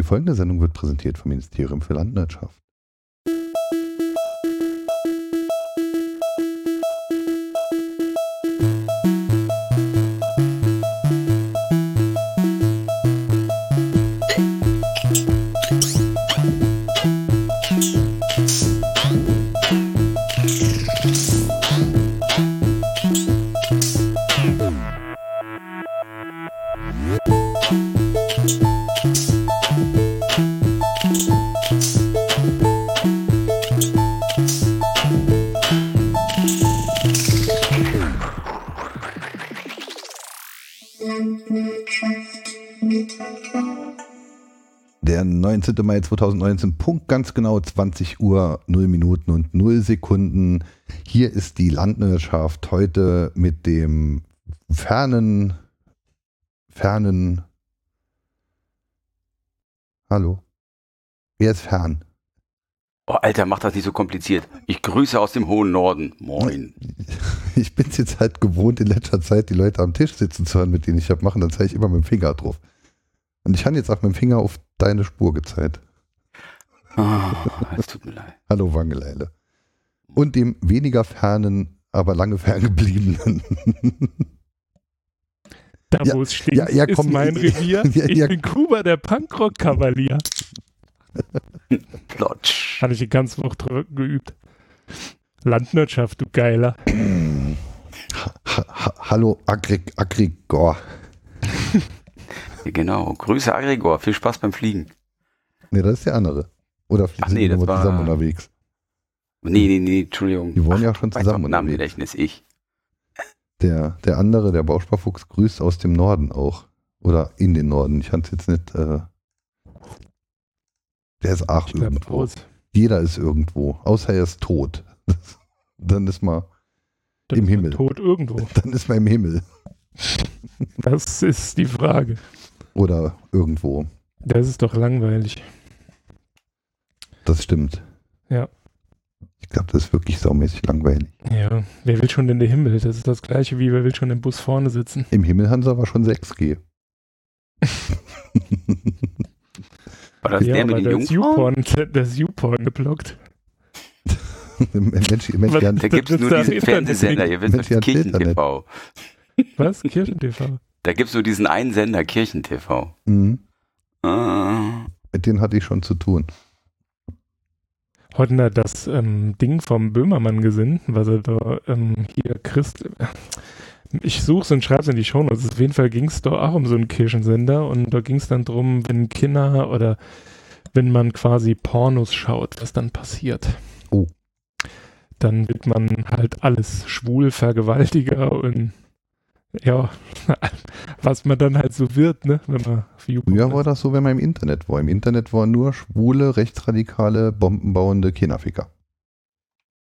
Die folgende Sendung wird präsentiert vom Ministerium für Landwirtschaft. 19. Mai 2019, Punkt ganz genau 20 Uhr 0 Minuten und 0 Sekunden. Hier ist die Landwirtschaft heute mit dem fernen, fernen. Hallo? Wer ist fern? Oh, Alter, mach das nicht so kompliziert. Ich grüße aus dem hohen Norden. Moin. Ich bin es jetzt halt gewohnt, in letzter Zeit die Leute am Tisch sitzen zu hören, mit denen ich habe machen. Dann zeige ich immer mit dem Finger drauf. Und ich habe jetzt auch mit dem Finger auf deine Spur gezeigt. Oh, es tut mir leid. Hallo Wangeleile. Und dem weniger fernen, aber lange ferngebliebenen. Da Ja, wo es stinkt, ja, ja, komm, ist mein Revier. ja, ich bin Kuba, der Punkrock-Kavalier. Plotsch. Hatte ich die ganze Woche drüber geübt. Landwirtschaft, du Geiler. Ha, ha, hallo Agrig, Agrigor. Genau. Grüße Agregor. Viel Spaß beim Fliegen. Nee, das ist der andere. Oder Ach sind nee, die war- zusammen unterwegs? Nee, nee, nee, Entschuldigung. Die wohnen ja schon Mein zusammen unterwegs. Namengedächtnis, ich. Der, der andere, der Bausparfuchs, grüßt aus dem Norden auch. Oder in den Norden. Ich kann es jetzt nicht. Äh, der ist auch Ich irgendwo. Jeder ist irgendwo. Außer er ist tot. Dann ist man, Dann Im ist Himmel. Tot irgendwo. dann ist man im Himmel. Das ist die Frage. Oder irgendwo. Das ist doch langweilig. Das stimmt. Ja. Ich glaube, das ist wirklich saumäßig langweilig. Ja, wer will schon in den Himmel? Das ist das gleiche wie wer will schon im Bus vorne sitzen. Im Himmel haben sie aber schon 6G. War das ja, der mit den das Jungfrauen? YouPorn, das YouPorn geblockt. Mensch, Mensch, Was- der, Da gibt es nur diesen. Fernsehsender, ihr wisst, Mensch. Kirchen-TV. Was? Kirchen-TV? Da gibt es nur diesen einen Sender, Kirchen-TV. Mhm. Ah. mit denen hatte ich schon zu tun. Heute hat das ähm, Ding vom Böhmermann gesehen, was er da ähm, hier Christ. Ich suche es und schreibe es in die Show Notes. Auf jeden Fall ging es da auch um so einen Kirchensender und da ging es dann drum, wenn Kinder oder wenn man quasi Pornos schaut, was dann passiert. Oh. Dann wird man halt alles schwul, Vergewaltiger und ja, was man dann halt so wird, ne, wenn man Früher ist. war das so, wenn man im Internet war. Im Internet waren nur schwule, rechtsradikale, bombenbauende Kinderficker.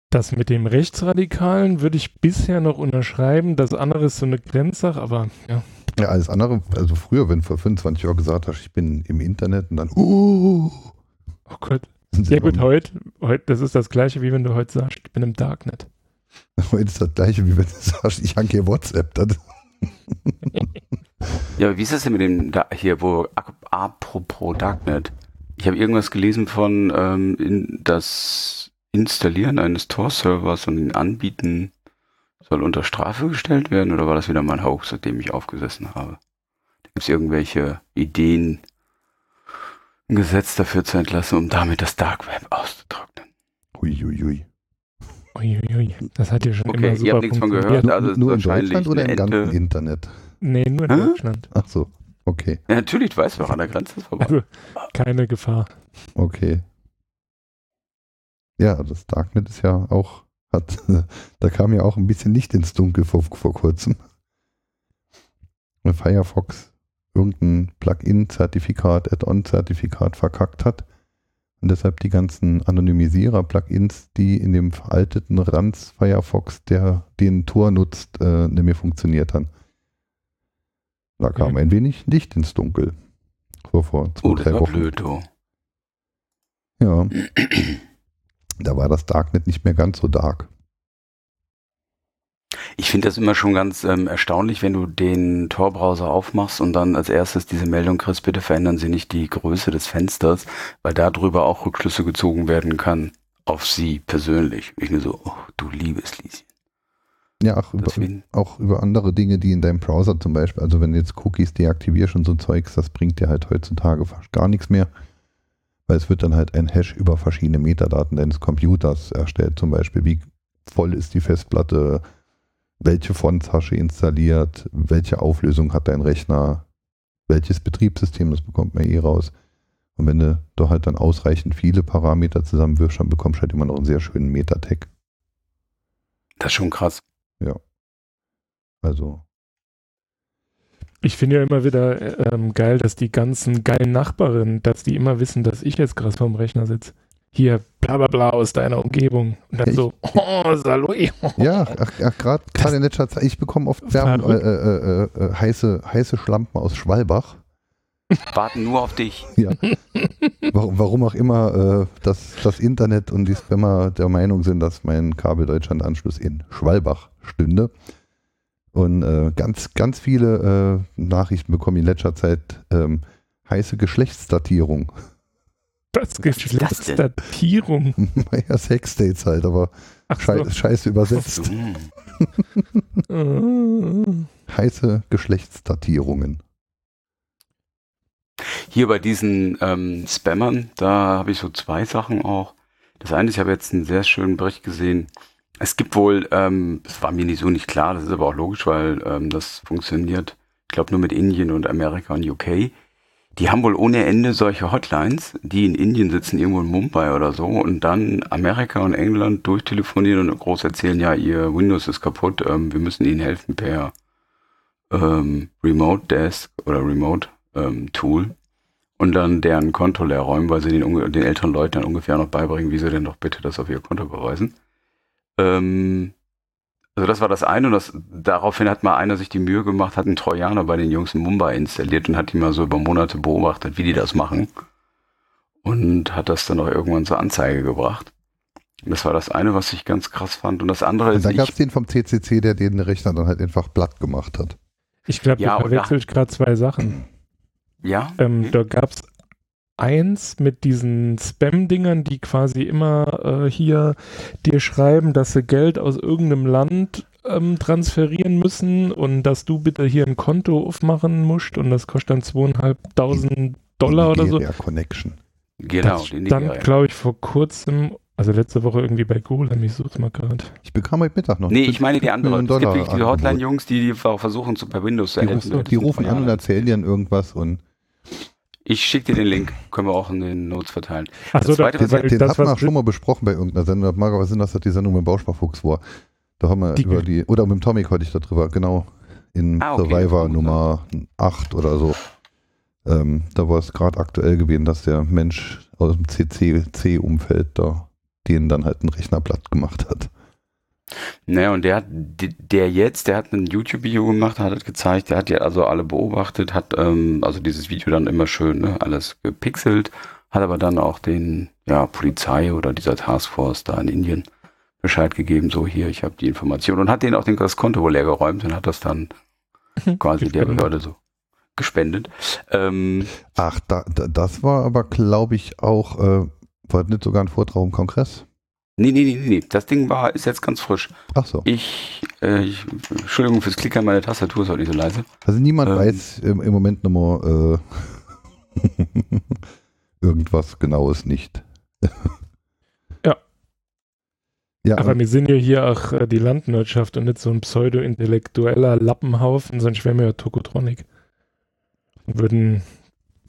Das mit dem Rechtsradikalen würde ich bisher noch unterschreiben. Das andere ist so eine Grenzsache, aber ja. Ja, alles andere, also früher, wenn du vor 25 Jahren gesagt hast, ich bin im Internet und dann, uh, Oh Gott. Ja gut, heute, heute, das ist das gleiche, wie wenn du heute sagst, ich bin im Darknet. heute ist das gleiche, wie wenn du sagst, ich hanke hier WhatsApp. Das, Ja, aber wie ist das denn mit dem da hier, wo ap- apropos Darknet? Ich habe irgendwas gelesen von ähm, in, das Installieren eines Tor-Servers und ihn anbieten soll unter Strafe gestellt werden oder war das wieder mein Hoax, seitdem ich aufgesessen habe? Gibt es irgendwelche Ideen, ein Gesetz dafür zu entlassen, um damit das Dark Web auszutrocknen. Uiuiui. Uiuiui, das hat ja schon Okay, immer ihr super habt nichts von gehört. also nur ist nur in wahrscheinlich Deutschland oder im ganzen Ente. Internet? Nee, nur in Hä? Deutschland. Ach so, okay, Ja, natürlich, du weißt doch, an der Grenze ist vorbei. Also keine Gefahr. okay. Ja, das Darknet ist ja auch, hat, da kam ja auch ein bisschen Licht ins Dunkel vor, vor kurzem. Weil Firefox irgendein Plugin-Zertifikat, Add-on-Zertifikat verkackt hat und deshalb die ganzen Anonymisierer-Plugins, die in dem veralteten Ranz Firefox, der den Tor nutzt, äh, nicht mehr funktioniert haben. Da kam Mhm. ein wenig Licht ins Dunkel. So vor zwei, Oh, das drei war Wochen. blöd, du. Ja, da war das Darknet nicht mehr ganz so dark. Ich finde das immer schon ganz ähm, erstaunlich, wenn du den Tor-Browser aufmachst und dann als erstes diese Meldung kriegst, bitte verändern Sie nicht die Größe des Fensters, weil darüber auch Rückschlüsse gezogen werden kann auf Sie persönlich. Ich mir so, oh, du liebes Lieschen. Ja, auch über, auch über andere Dinge, die in deinem Browser zum Beispiel, also wenn du jetzt Cookies deaktivierst und so ein Zeugs, das bringt dir halt heutzutage fast gar nichts mehr, weil es wird dann halt ein Hash über verschiedene Metadaten deines Computers erstellt, zum Beispiel wie voll ist die Festplatte, welche Fonts hast du installiert, welche Auflösung hat dein Rechner, welches Betriebssystem, das bekommt man eh raus. Und wenn du da halt dann ausreichend viele Parameter zusammenwirfst, dann bekommst du halt immer noch einen sehr schönen Metatag. Das ist schon krass. Also Ich finde ja immer wieder ähm, geil, dass die ganzen geilen Nachbarinnen, dass die immer wissen, dass ich jetzt gerade vorm Rechner sitze. Hier, bla bla bla aus deiner Umgebung. Und dann Ich- so, oh, Saloi. Ja, ach, ach, gerade in letzter Zeit, ich bekomme oft Werbung, äh, äh, äh, äh, heiße, heiße Schlampen aus Schwalbach. Warten nur auf dich. Warum, warum auch immer äh, das, das Internet und die Spammer der Meinung sind, dass mein Kabel-Deutschland-Anschluss in Schwalbach stünde. Und äh, ganz, ganz viele äh, Nachrichten bekommen in letzter Zeit ähm, heiße Geschlechtsdatierung. Das ist das denn? Geschlechtsdatierung. ja, Sexdates halt, aber Ach schei so. scheiße übersetzt. Heiße Geschlechtsdatierungen. Hier bei diesen ähm, Spammern, da habe ich so zwei Sachen auch. Das eine ist, ich habe jetzt einen sehr schönen Bericht gesehen. Es gibt wohl, ähm, das war mir nicht so nicht klar, das ist aber auch logisch, weil ähm, das funktioniert, ich glaube nur mit Indien und Amerika und UK. Die haben wohl ohne Ende solche Hotlines, die in Indien sitzen, irgendwo in Mumbai oder so, und dann Amerika und England durchtelefonieren und groß erzählen, ja, ihr Windows ist kaputt, ähm, wir müssen ihnen helfen per ähm, Remote Desk oder Remote ähm, Tool und dann deren Konto leer räumen, weil sie den, den älteren Leuten dann ungefähr noch beibringen, wie sie denn doch bitte das auf ihr Konto überweisen. Ähm, also das war das eine und das, daraufhin hat mal einer sich die Mühe gemacht, hat einen Trojaner bei den Jungs in Mumbai installiert und hat die mal so über Monate beobachtet, wie die das machen und hat das dann auch irgendwann zur Anzeige gebracht. Und das war das eine, was ich ganz krass fand. Und das andere Und ist, dann gab es den vom CCC, der den Rechner dann halt einfach platt gemacht hat. Ich glaube, Ja, du verwechselst gerade zwei Sachen. ja, Ähm, Da gab es eins mit diesen Spam-Dingern, die quasi immer äh, hier dir schreiben, dass sie Geld aus irgendeinem Land ähm, transferieren müssen und dass du bitte hier ein Konto aufmachen musst und das kostet dann zweieinhalbtausend Dollar oder so. Connection. genau, das die stand, glaube ich, vor kurzem, also letzte Woche irgendwie bei Google, ich such's mal gerade. Ich bekam heute Mittag noch. Nee, ich meine die andere. Millionen Es gibt wirklich diese. Hotline-Jungs, die, die versuchen, zu per Windows zu Die helfen. rufen, die rufen an und erzählen dir dann irgendwas und Ich schicke dir den Link. Können wir auch in den Notes verteilen. Achso, Das Zweite, da, was- weil den das, hatten wir was auch schon mal besprochen bei irgendeiner Sendung. Das mag aber Sinn, dass das die Sendung mit dem Bausparfuchs war. Da haben wir Die- über die, oder mit dem Tomic heute ich darüber, genau. In Ah, okay. Survivor Nummer 8 oder so. Ähm, da war es gerade aktuell gewesen, dass der Mensch aus dem CCC-Umfeld da den dann halt einen Rechner platt gemacht hat. Naja, und der hat, der jetzt, der hat ein YouTube-Video gemacht, hat es gezeigt, der hat ja also alle beobachtet, hat ähm, also dieses Video dann immer schön, ne, alles gepixelt, hat aber dann auch den, ja, Polizei oder dieser Taskforce da in Indien Bescheid gegeben, so hier, ich habe die Information und hat denen auch den, das Konto wohl leer geräumt und hat das dann quasi der Gespendet. Behörde so gespendet. Ähm, Ach, da, da, das war aber, glaube ich, auch, äh, war das nicht sogar ein Vortrag im Kongress? Nee, nee, nee, nee, nee, das Ding war, ist jetzt ganz frisch. Ach so. Ich, äh, ich Entschuldigung fürs Klickern, meine Tastatur ist heute nicht so leise. Also niemand Ähm. weiß im, im Moment nochmal äh, irgendwas Genaues nicht. Ja. Ja, Aber und, wir sind ja hier auch äh, die Landwirtschaft und nicht so ein pseudo-intellektueller Lappenhaufen, sonst wären wir ja Tokotronic. Und würden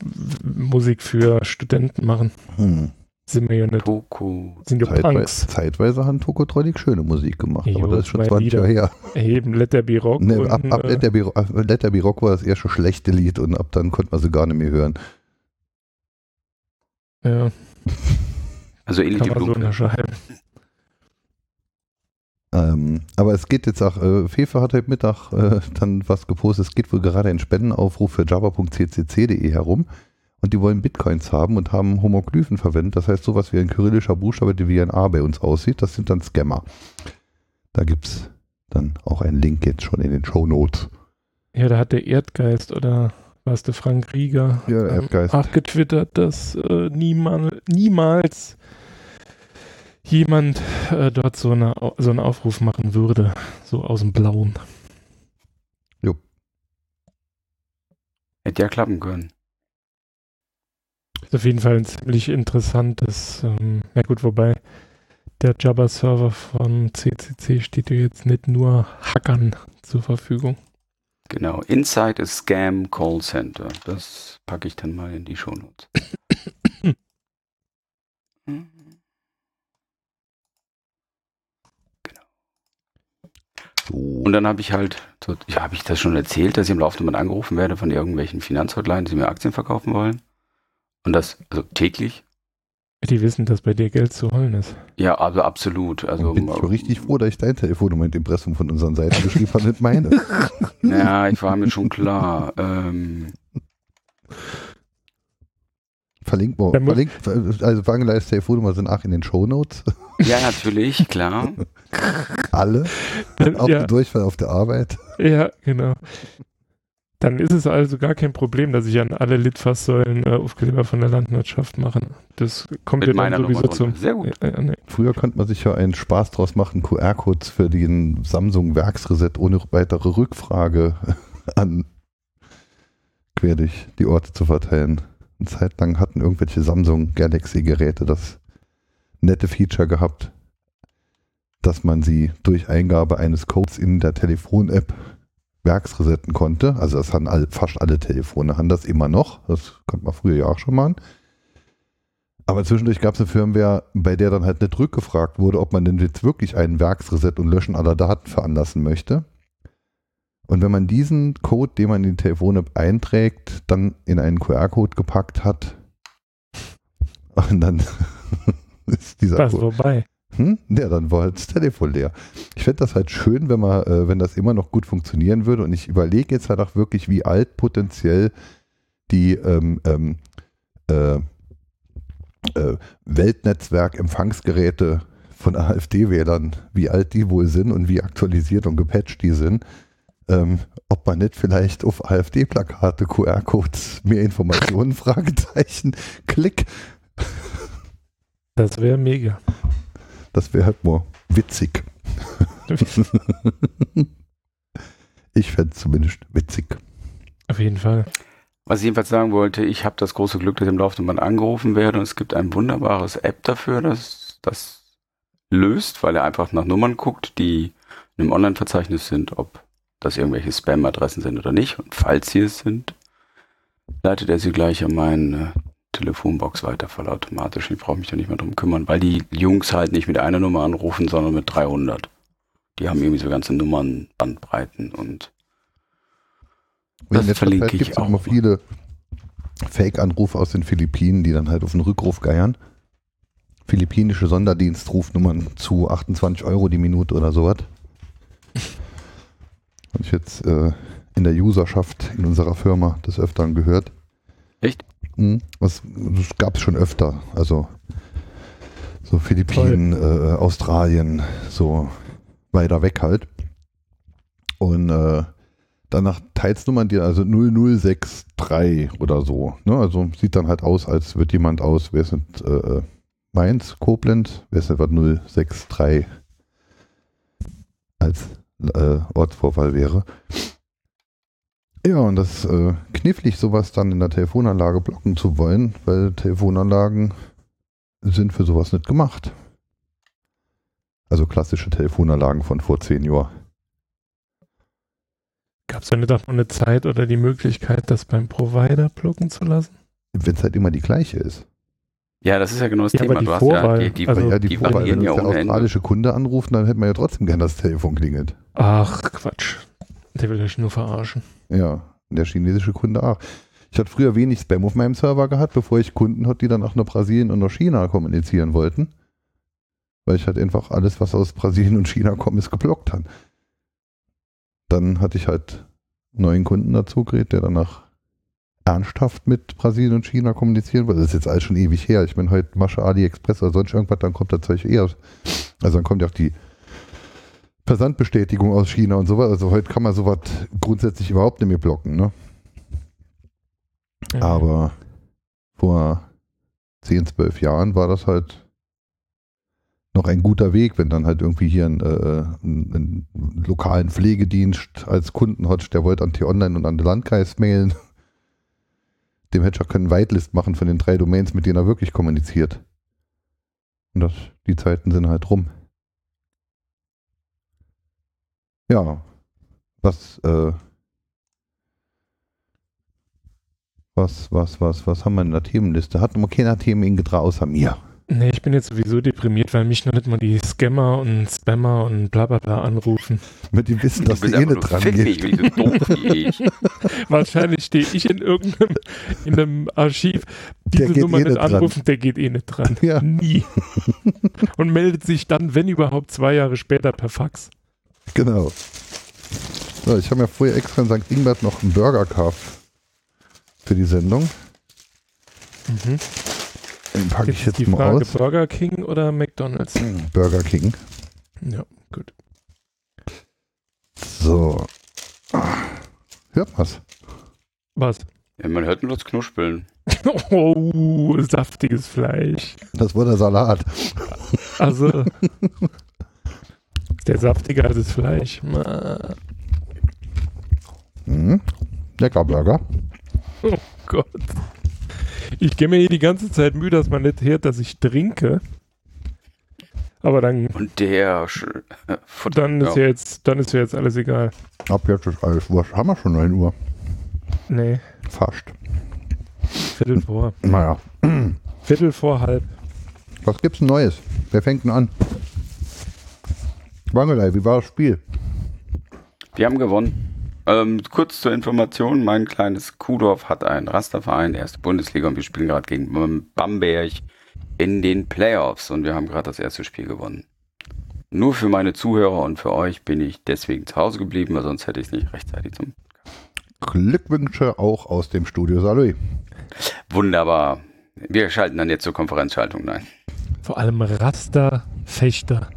w- Musik für Studenten machen. hm, Sind wir ja nicht. Toko. Sind ja zeitweise, Punks. zeitweise hat Tokotronic schöne Musik gemacht, Jo, aber das ist schon zwei 20 Jahre her. Eben Let There Be Rock. Ne, und, ab ab äh, Let, There Be, ab Let There Be Rock war das erste schlechte Lied und ab dann konnte man sie gar nicht mehr hören. ja, Also ähnlich kann wie man so. Ähm, aber es geht jetzt auch, äh, Fefe hat heute Mittag äh, dann was gepostet, es geht wohl gerade ein Spendenaufruf für java.ccc.de herum und die wollen Bitcoins haben und haben Homoglyphen verwendet, das heißt sowas wie ein kyrillischer Buchstabe, der wie ein A bei uns aussieht, das sind dann Scammer. Da gibt's Dann auch ein Link jetzt schon in den Show Notes. Ja, da hat der Erdgeist oder was der Frank Rieger Ja, der ähm, Erdgeist. auch getwittert, dass äh, niemal, niemals jemand äh, dort so, eine, so einen Aufruf machen würde, so aus dem Blauen. Hätte ja klappen können. Ist auf jeden Fall ein ziemlich interessantes, ähm, ja gut, wobei der Jabba-Server von CCC steht ja jetzt nicht nur Hackern zur Verfügung. Genau. Inside a Scam Call Center. Das packe ich dann mal in die Shownotes. So. Und dann habe ich halt, ja, habe ich das schon erzählt, dass ich im Laufenden mal angerufen werde von irgendwelchen Finanzhotlines, die mir Aktien verkaufen wollen. Und das, also täglich. Die wissen, dass bei dir Geld zu holen ist. Ja, also absolut. Also, bin ich schon richtig froh, dass ich dein Telefonnummer in dem Impressum von unseren Seiten geschrieben habe, nicht meine. Ja, ich war mir schon klar. Ähm, Verlinkt, mal- verlinkt also Wangeleis Telefonnummer sind auch in den Show Notes. ja, natürlich, klar. Alle. Auch ja, der Durchfall auf der Arbeit. ja, genau. Dann ist es also gar kein Problem, dass ich an alle Litfaßsäulen äh, Aufkleber von der Landwirtschaft mache. Das kommt Mit ja meiner dann sowieso zum. Sehr gut. Ja, nee. Früher konnte man sich ja einen Spaß draus machen, QR-Codes für den Samsung Werksreset ohne weitere Rückfrage an quer durch die Orte zu verteilen. Eine Zeit lang hatten irgendwelche Samsung Galaxy-Geräte das nette Feature gehabt, dass man sie durch Eingabe eines Codes in der Telefon-App werksresetten konnte. Also das haben all, fast alle Telefone, haben das immer noch. Das konnte man früher ja auch schon machen. Aber zwischendurch gab es eine Firmware, bei der dann halt nicht rückgefragt wurde, ob man denn jetzt wirklich einen Werksreset und Löschen aller Daten veranlassen möchte. Und wenn man diesen Code, den man in die Telefon-App einträgt, dann in einen QR-Code gepackt hat, und dann ist dieser Code, vorbei. Hm? Ja, dann war halt das Telefon leer. Ich fände das halt schön, wenn man, äh, wenn das immer noch gut funktionieren würde. Und ich überlege jetzt halt auch wirklich, wie alt potenziell die ähm, ähm, äh, äh, Weltnetzwerk-Empfangsgeräte von AfD-Wählern, wie alt die wohl sind und wie aktualisiert und gepatcht die sind. Ähm, ob man nicht vielleicht auf AfD-Plakate, QR-Codes, mehr Informationen, Fragezeichen, Klick. Das wäre mega. Das wäre halt nur witzig. Ich fände es zumindest witzig. Auf jeden Fall. Was ich jedenfalls sagen wollte, ich habe das große Glück, dass ich im Laufenden mal angerufen werde und es gibt ein wunderbares App dafür, das das löst, weil er einfach nach Nummern guckt, die in einem Online-Verzeichnis sind, ob das irgendwelche Spam-Adressen sind oder nicht. Und falls sie es sind, leitet er sie gleich an meine Telefonbox weiter, vollautomatisch. Ich brauche mich da nicht mehr drum kümmern, weil die Jungs halt nicht mit einer Nummer anrufen, sondern mit 300. Die haben irgendwie so ganze Nummern, Bandbreiten und Das verlinke Zeit ich auch mal. viele Fake-Anrufe aus den Philippinen, die dann halt auf den Rückruf geiern. Philippinische Sonderdienstrufnummern zu 28 Euro die Minute oder sowas. Habe ich jetzt äh, in der Userschaft in unserer Firma des Öfteren gehört. Echt? Mhm. Das, das gab es schon öfter. Also so Philippinen, äh, Australien, so weiter weg halt. Und äh, dann nach Teilsnummern, die also 0063 oder so. Ne? Also sieht dann halt aus, als wird jemand aus, wer ist nicht, äh, Mainz, Koblenz, wer ist nicht was 063 als äh, Ortsvorwahl wäre. Ja, und das äh, knifflig, sowas dann in der Telefonanlage blocken zu wollen, weil Telefonanlagen sind für sowas nicht gemacht. Also klassische Telefonanlagen von vor zehn Jahren. Gab es da nicht auch noch eine Zeit oder die Möglichkeit, das beim Provider blocken zu lassen? Wenn es halt immer die gleiche ist. Ja, das ist ja genau das Ja, aber Thema. die Du hast Vorwahl, ja die, die, also- ja die die Vorwahl, variieren wenn ja uns der Ende. australische Kunde anruft, dann hätten wir ja trotzdem gern das Telefon klingelt. Ach, Quatsch. Der will euch nur verarschen. Ja, der chinesische Kunde auch. Ich hatte früher wenig Spam auf meinem Server gehabt, bevor ich Kunden hatte, die dann auch nach Brasilien und nach China kommunizieren wollten. Weil ich halt einfach alles, was aus Brasilien und China kommt, ist geblockt habe. Dann hatte ich halt neuen Kunden dazu geredet, der danach ernsthaft mit Brasilien und China kommunizieren wollte. Das ist jetzt alles schon ewig her. Ich bin heute Masche AliExpress oder sonst irgendwas, dann kommt das Zeug eher. Also dann kommt ja auch die Versandbestätigung aus China und sowas. Also heute kann man sowas grundsätzlich überhaupt nicht mehr blocken, ne? Ja. Aber vor 10, 12 Jahren war das halt noch ein guter Weg, wenn dann halt irgendwie hier ein, äh, einen, einen lokalen Pflegedienst als Kunden hat, der wollte an T-Online und an den Landkreis mailen. Dem hätte ich auch können Whitelist machen von den drei Domains, mit denen er wirklich kommuniziert. Und das, die Zeiten sind halt rum. Ja, was, äh, was, was, was, was haben wir in der Themenliste? Hat noch keiner Themen ingetra außer mir. Nee, ich bin jetzt sowieso deprimiert, weil mich noch nicht mal die Scammer und Spammer und bla bla bla anrufen. Mit dem Wissen, dass du eh nicht dran gehst. wie so doof wie ich. Wahrscheinlich stehe ich in irgendeinem in einem Archiv, diese Nummer eh nicht nicht dran. anrufen, der geht eh nicht dran. Ja. Nie. Und meldet sich dann, wenn überhaupt, zwei Jahre später per Fax. Genau. So, ich habe mir vorher extra in St. Ingbert noch einen Burger gekauft für die Sendung. Mhm. Den packe ich Jetzt die mal Frage, aus. Burger King oder McDonalds? Burger King. Ja, gut. So. Hört was? Was? Ja, man hört nur das Knuspeln. Oh, saftiges Fleisch. Das war der Salat. Also. ist der saftiger als das Fleisch. Mhm. Lecker Burger. Oh Gott. Ich gebe mir hier die ganze Zeit Mühe, dass man nicht hört, dass ich trinke. Aber dann, Und der äh, dann ist ja jetzt, dann ist ja jetzt alles egal. Ab jetzt ist alles wurscht. Haben wir schon 9 Uhr? Nee, Fast. Viertel vor. Naja. Viertel vor halb. Was gibt's denn Neues? Wer fängt denn an? Wangelei, wie war das Spiel? Wir haben gewonnen. Ähm, kurz zur Information, mein kleines Kuhdorf hat einen Rasterverein, erste Bundesliga und wir spielen gerade gegen Bam- Bamberg in den Playoffs und wir haben gerade das erste Spiel gewonnen. Nur für meine Zuhörer und für euch bin ich deswegen zu Hause geblieben, weil sonst hätte ich es nicht rechtzeitig zum Glückwünsche auch aus dem Studio Salui. Wunderbar. Wir schalten dann jetzt zur Konferenzschaltung. Nein. Vor allem Rasterfechter.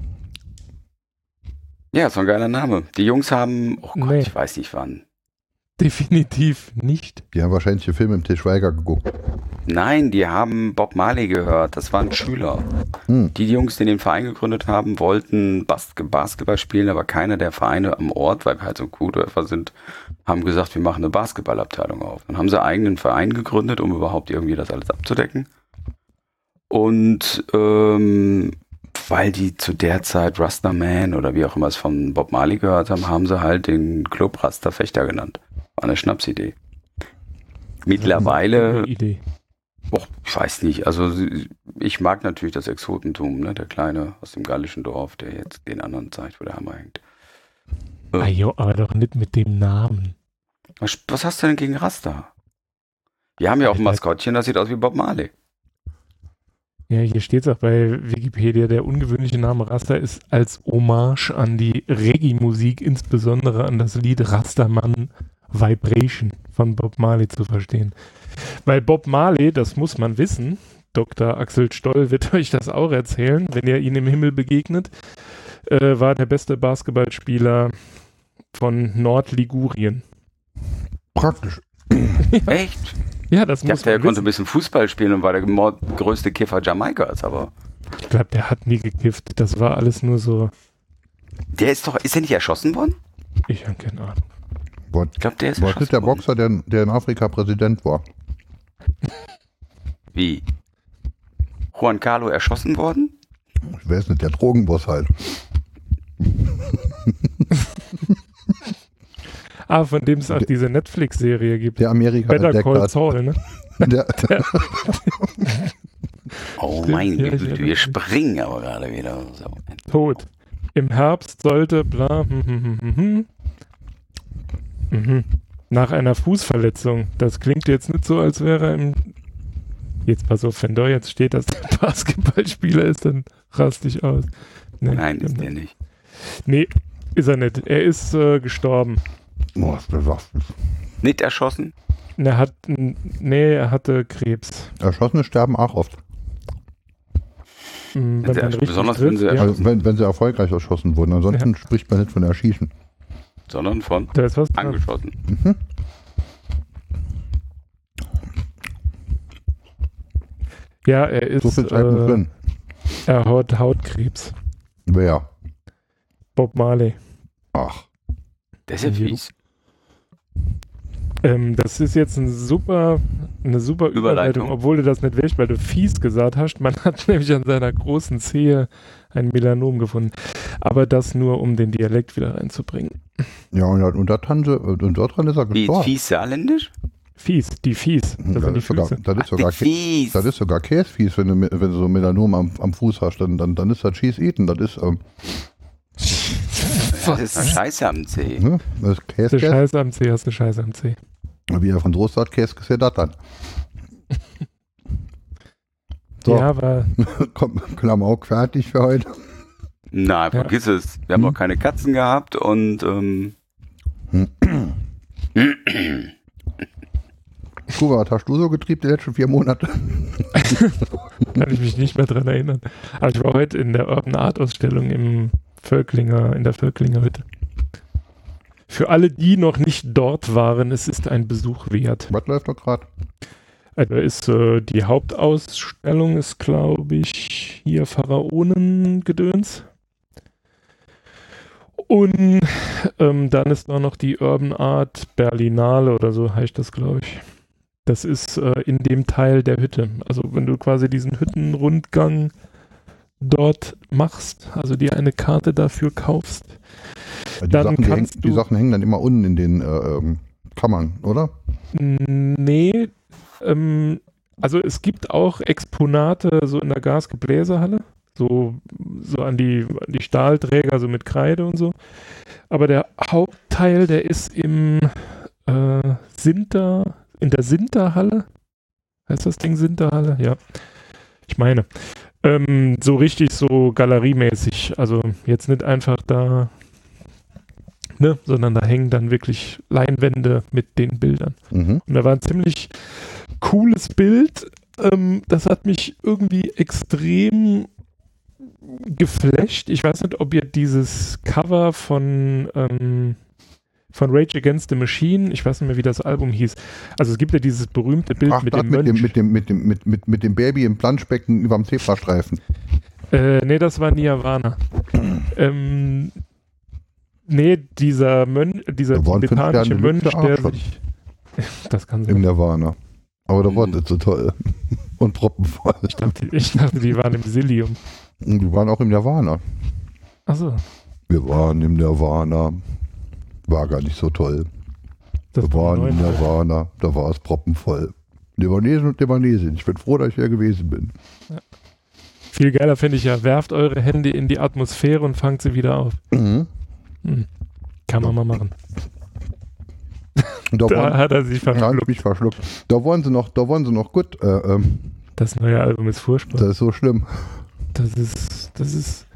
Ja, ist doch ein geiler Name. Die Jungs haben, oh Gott, Nee. ich weiß nicht wann. Definitiv nicht. Die haben wahrscheinlich den Film im Til Schweiger geguckt. Nein, die haben Bob Marley gehört. Das waren Schüler. Hm. Die Jungs, die den Verein gegründet haben, wollten Bas Basketball spielen, aber keiner der Vereine am Ort, weil wir halt so Kuhdörfer sind, haben gesagt, wir machen eine Basketballabteilung auf. Dann haben sie einen eigenen Verein gegründet, um überhaupt irgendwie das alles abzudecken. Und ähm, weil die zu der Zeit Rastaman oder wie auch immer es von Bob Marley gehört haben, haben sie halt den Club Rasta Fechter genannt. War eine Schnapsidee. Mittlerweile Idee. Och, ich weiß nicht. Also ich mag natürlich das Exotentum, ne? Der Kleine aus dem gallischen Dorf, der jetzt den anderen zeigt, wo der Hammer hängt. Ah, jo, aber doch nicht mit dem Namen. Was, was hast du denn gegen Rasta? Wir haben ja auch ein. Maskottchen, das sieht aus wie Bob Marley. Ja, hier steht es auch bei Wikipedia, der ungewöhnliche Name Rasta ist als Hommage an die Reggae-Musik, insbesondere an das Lied Rastaman Vibration von Bob Marley zu verstehen. Weil Bob Marley, das muss man wissen, Dr. Axel Stoll wird euch das auch erzählen, wenn ihr ihn im Himmel begegnet, äh, war der beste Basketballspieler von Nordligurien. Praktisch. Echt? Ja, das Ich muss dachte, er konnte ein bisschen Fußball spielen und war der größte Kiffer Jamaikas, aber Ich glaube, der hat nie gekifft. Das war alles nur so, der ist doch, ist er nicht erschossen worden? ich habe keine Ahnung. Was, Ich glaube, der ist was erschossen ist der. Boxer, der, der in Afrika Präsident war? Wie? Juan Carlo erschossen worden? Ich weiß nicht, der Drogenboss halt. Ah, von dem es auch diese Netflix-Serie gibt. Der Amerika Better entdeckt Call. Saul, ne? Der, Oh Stimmt, mein ja, Güte, ja, wir springen aber gerade wieder. So. Tot. Im Herbst sollte bla. Hm, hm, hm, hm, hm. Mhm. Nach einer Fußverletzung. Das klingt jetzt nicht so, als wäre er im. Jetzt pass auf, wenn da jetzt steht, dass der Basketballspieler ist, dann raste ich aus. Nee, Nein, ist der nicht. nicht. Nee, ist er nicht. Er ist äh, gestorben. Der sagt, Nicht erschossen? Er hat. Nee, er hatte Krebs. Erschossene sterben auch oft. Wenn Wenn sie- man richtig besonders wenn sie ja. Also wenn, wenn sie erfolgreich erschossen wurden. Ansonsten spricht man nicht von Erschießen. Sondern von angeschossen. Ja, er ist, So viel Zeit äh, drin. er hat Hautkrebs. Wer? Bob Marley. Ach. Das ist ja fies. Ähm, das ist jetzt ein super, eine super Überleitung, Überleitung. obwohl du das nicht willst, weil du fies gesagt hast. Man hat nämlich an seiner großen Zehe ein Melanom gefunden. Aber das nur, um den Dialekt wieder reinzubringen. Ja, und, und, da haben sie, und dort dran ist er Wie gestorben. fies saarländisch? Fies, die fies. Das Das sind die ist sogar, das ist sogar, Ach, die fies. das ist sogar Käsefies, wenn du, wenn du so Melanom am, am Fuß hast, dann, dann, dann ist das Cheese Eaten. Das ist, ähm, das ist eine Scheiße am C. ne? das ist Käse, Käse. Scheiße am C, hast du Scheiße am C. Wie er von Trost sagt, Käse ist ja das dann. So, Ja, aber komm, Klamauk fertig für heute. Nein, Ja. vergiss es. Wir haben Hm. auch keine Katzen gehabt und ähm, Kuba, was hast du so getrieben die letzten vier Monate? kann ich mich nicht mehr dran erinnern. Aber ich war heute in der Urban Art Ausstellung im Völklinger, in der Völklinger Hütte. Für alle, die noch nicht dort waren, es ist ein Besuch wert. Was läuft doch gerade? Also ist äh, die Hauptausstellung ist, glaube ich, hier Pharaonengedöns. Und ähm, dann ist da noch die Urban Art Berlinale oder so heißt das, glaube ich. Das ist äh, in dem Teil der Hütte. Also wenn du quasi diesen Hüttenrundgang dort machst, also dir eine Karte dafür kaufst. Die, Dann Sachen, die, kannst die du- Sachen hängen dann immer unten in den äh, ähm, Kammern, oder? Nee, ähm, also es gibt auch Exponate so in der Gasgebläsehalle, so, so an die, an die Stahlträger, so mit Kreide und so. Aber der Hauptteil, der ist im äh, Sinter, in der Sinterhalle. Heißt das Ding Sinterhalle? Ja. Ich meine. Ähm, so richtig so galeriemäßig. Also jetzt nicht einfach da, ne, sondern da hängen dann wirklich Leinwände mit den Bildern. Mhm. Und da war ein ziemlich cooles Bild. Ähm, das hat mich irgendwie extrem geflasht. Ich weiß nicht, ob ihr dieses Cover von, ähm, von Rage Against the Machine, ich weiß nicht mehr, wie das Album hieß. Also es gibt ja dieses berühmte Bild Ach, mit dem mit dem, mit, dem, mit, dem, mit, mit, mit dem Baby im Planschbecken über dem Zebrastreifen. Äh, nee, das war Nirvana. ähm, nee, dieser Mönch, dieser waren tibetanische Mönch, der sich. Das kann Im sein. Nirvana. Aber da war Mhm. das so toll. Und proppenvoll. Ich dachte, ich dachte, die waren im Silium. Die waren auch im Nirvana. Achso, Wir waren im Nirvana. War gar nicht so toll. das war waren neun. Nirvana. Da war es proppenvoll. Libanesen und Libanesin. Ich bin froh, dass ich hier gewesen bin. Viel geiler finde ich ja, werft eure Hände in die Atmosphäre und fangt sie wieder auf. Mhm. Hm. Kann man mal machen. Da, Da waren, hat er sich verschluckt. mich verschluckt. Da wollen sie noch, da wollen sie noch gut. Äh, ähm, Das neue Album ist furchtbar. das ist so schlimm. Das ist, das ist,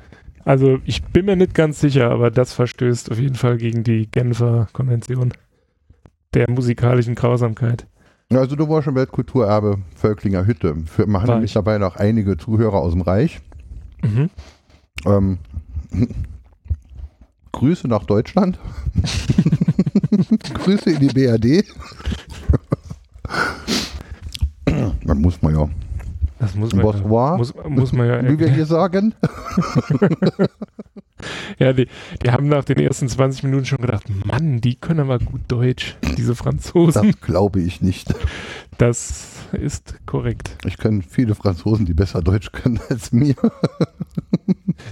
also ich bin mir nicht ganz sicher, aber das verstößt auf jeden Fall gegen die Genfer Konvention der musikalischen Grausamkeit. Also du warst schon Weltkulturerbe Völklinger Hütte. Für, man nämlich ich. dabei noch einige Zuhörer aus dem Reich. Mhm. Ähm, Grüße nach Deutschland. Grüße in die BRD. Dann muss man ja. Das muss man, ja, Bonsoir. muss, muss man ja Wie wir hier sagen. Ja, die, die haben nach den ersten 20 Minuten schon gedacht, Mann, die können aber gut Deutsch, diese Franzosen. Das glaube ich nicht. Das ist korrekt. Ich kenne viele Franzosen, die besser Deutsch können als mir.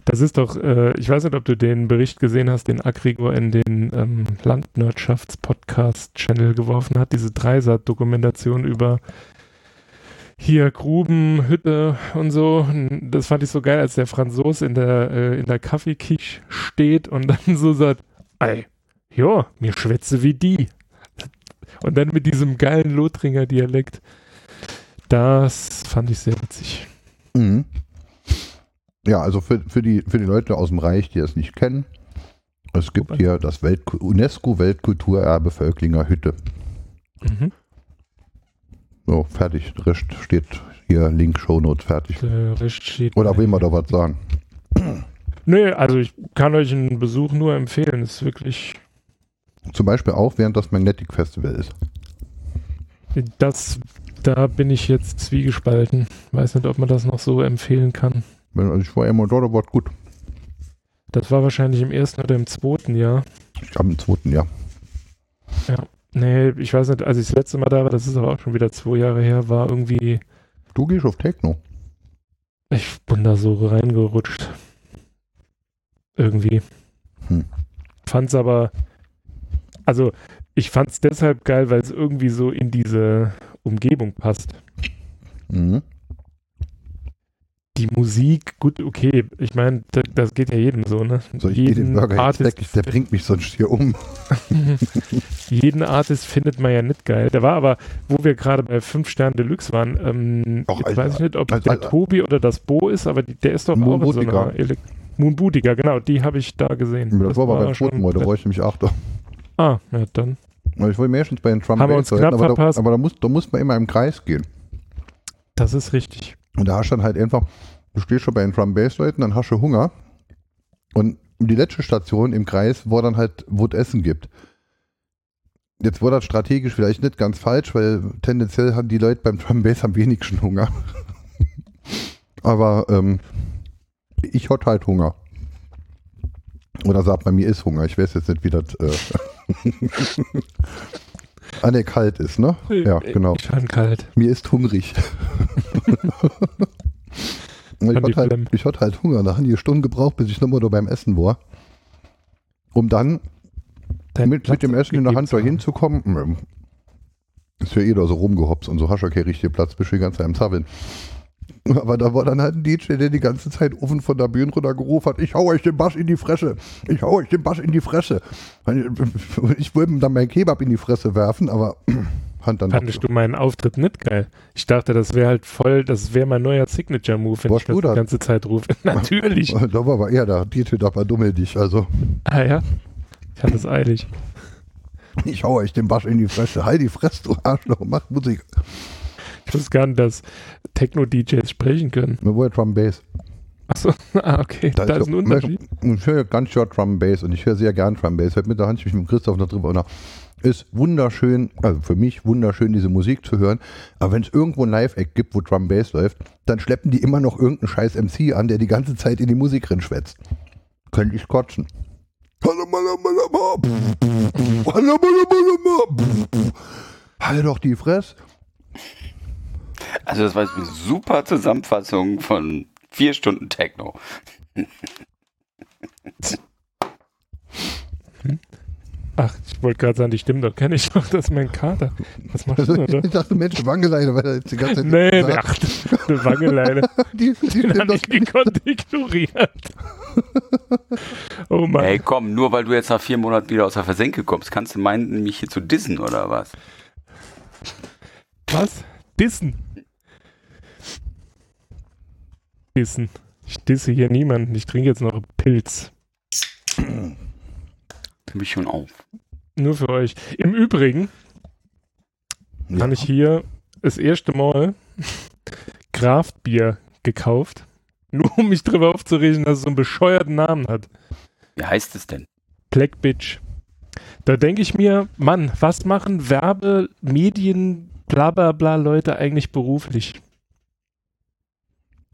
Das ist doch, äh, ich weiß nicht, ob du den Bericht gesehen hast, den Agrigor in den ähm, Landwirtschafts-Podcast-Channel geworfen hat, diese Dreisat-Dokumentation über hier Gruben, Hütte und so. Und Das fand ich so geil, als der Franzos in der, äh, in der Kaffeekisch steht und dann so sagt, ey, ja, mir schwätze wie die. Und dann mit diesem geilen Lothringer Dialekt. Das fand ich sehr witzig. Mhm. Ja, also für, für, die, für die Leute aus dem Reich, die das nicht kennen, es gibt hier das Welt UNESCO-Weltkulturerbe Völklinger Hütte. Mhm. So, fertig. Der Rest steht hier Link, Shownotes, fertig. Der Rest steht. Oder will man da was sagen? Nö, also ich kann euch einen Besuch nur empfehlen. Ist wirklich. Zum Beispiel auch, während das Magnetic Festival ist. Das, da bin ich jetzt zwiegespalten. Weiß nicht, ob man das noch so empfehlen kann. Also ich war immer dort, aber gut. Das war wahrscheinlich im ersten oder im zweiten Jahr. Ich habe im zweiten Jahr. Nee, ich weiß nicht, als ich das letzte Mal da war, das ist aber auch schon wieder zwei Jahre her, war irgendwie, Du gehst auf Techno. ich bin da so reingerutscht. Irgendwie. Hm. Fand's aber, also ich fand's deshalb geil, weil es irgendwie so in diese Umgebung passt. Mhm. Die Musik, gut, okay, ich meine, das, das geht ja jedem so, ne? So, ich gehe den Burger Artist weg, der bringt mich sonst hier um. jeden Artist findet man ja nicht geil. Da war aber, wo wir gerade bei 5 Sterne Deluxe waren, ähm, Och, jetzt Alter. weiß ich nicht, ob Alter, der Alter. Tobi oder das Bo ist, aber die, der ist doch Moon auch in so einer Elek Moon Boutica, genau, die habe ich da gesehen. Das, war aber beim schon- Mal, da war ich nämlich Achter. Ah, ja, dann. Ich wollte meistens bei den Trump Haben wir uns knapp aber, da, aber da, muss, da muss man immer im Kreis gehen. Das ist richtig. Und da hast du dann halt einfach, du stehst schon bei den Drum Bass Leuten, dann hast du Hunger. Und die letzte Station im Kreis, wo dann halt, wo es Essen gibt. Jetzt war das strategisch vielleicht nicht ganz falsch, weil tendenziell haben die Leute beim Drum Bass am wenigsten Hunger. Aber ähm, ich hatte halt Hunger. Oder sagt man, mir ist Hunger. Ich weiß jetzt nicht, wie das äh, ah, ne, kalt ist, ne? Ja, genau. Ich fand kalt. Mir ist hungrig. Ich hatte, halt, ich hatte halt Hunger. Da haben die Stunden gebraucht, bis ich nochmal da beim Essen war. Um dann mit, mit dem Essen in der Hand da hinzukommen. Mm, Ist ja eh da so rumgehopst und so ja keinen richtigen Platz, bist du die ganze Zeit am Zappeln. Aber da war dann halt ein DJ, der die ganze Zeit offen von der Bühne runter gerufen hat, ich hau euch den Bass in die Fresse, ich hau euch den Bass in die Fresse. Ich wollte ihm dann meinen Kebab in die Fresse werfen, aber Hand dann Fandest du meinen Auftritt nicht geil? Ich dachte, das wäre halt voll, das wäre mein neuer Signature-Move, wenn Warst ich das die ganze Zeit rufe. Natürlich. Da war aber eher der DJ, da war dummel dich. Also, Ah ja. Ich hatte es eilig. ich hau euch den Bass in die Fresse. Halt die Fresse, du Arschloch, mach Musik. Ich wusste gar nicht, dass Techno-DJs sprechen können. Mir wurde Drum Bass. Achso, ah, okay. Da, ist ein Unterschied. Ich höre ganz short Drum Bass und ich höre sehr gern Drum Bass. Mit der Hand ich mich mit Christoph noch drüber nach. Ist wunderschön, also für mich wunderschön, diese Musik zu hören. Aber wenn es irgendwo ein Live-Act gibt, wo Drum Bass läuft, dann schleppen die immer noch irgendeinen scheiß MC an, der die ganze Zeit in die Musik drin schwätzt. Könnte ich kotzen. Halt doch die Fresse. Also das war jetzt eine super Zusammenfassung von vier Stunden Techno. Ach, ich wollte gerade sagen, die Stimmen doch kenne ich doch, das ist mein Kater. Was machst Also, du denn ich dachte, Mensch, Wangeleine, weil er jetzt die ganze da? Zeit. Nee, nee, sagt, ach, eine Wangeleine. die, die, Den die, habe ich gekonnt ignoriert. Oh Mann. Hey, komm, nur weil du jetzt nach vier Monaten wieder aus der Versenke kommst, kannst du meinen, mich hier zu dissen oder was? Was? Dissen. Dissen. Ich disse hier niemanden. Ich trinke jetzt noch Pilz. Mich schon auf. Nur für euch. Im Übrigen ja. habe ich hier das erste Mal Kraftbier gekauft. Nur um mich drüber aufzuregen, dass es so einen bescheuerten Namen hat. Wie heißt es denn? Black Bitch. Da denke ich mir, Mann, was machen Werbe, Medien, bla bla bla Leute eigentlich beruflich?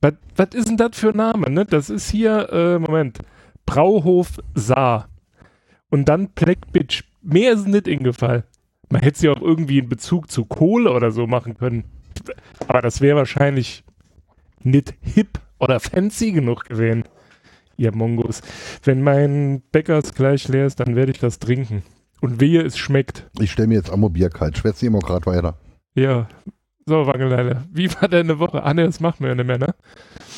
Was, was ist denn das für ein Name? Ne? Das ist hier, äh, Moment, Brauhof Saar. Und dann Black Bitch. Mehr ist nicht ingefallen. Man hätte sie auch irgendwie in Bezug zu Kohle oder so machen können. Aber das wäre wahrscheinlich nicht hip oder fancy genug gewesen. Ihr Mongos. Wenn mein Bäckers gleich leer ist, dann werde ich das trinken. Und wehe, es schmeckt. Ich stelle mir jetzt Ammobier kalt. Schwätze immer gerade weiter. Ja. So, Wangeleile. Wie war deine Woche? Ah, ne, das machen wir ja nicht mehr, ne?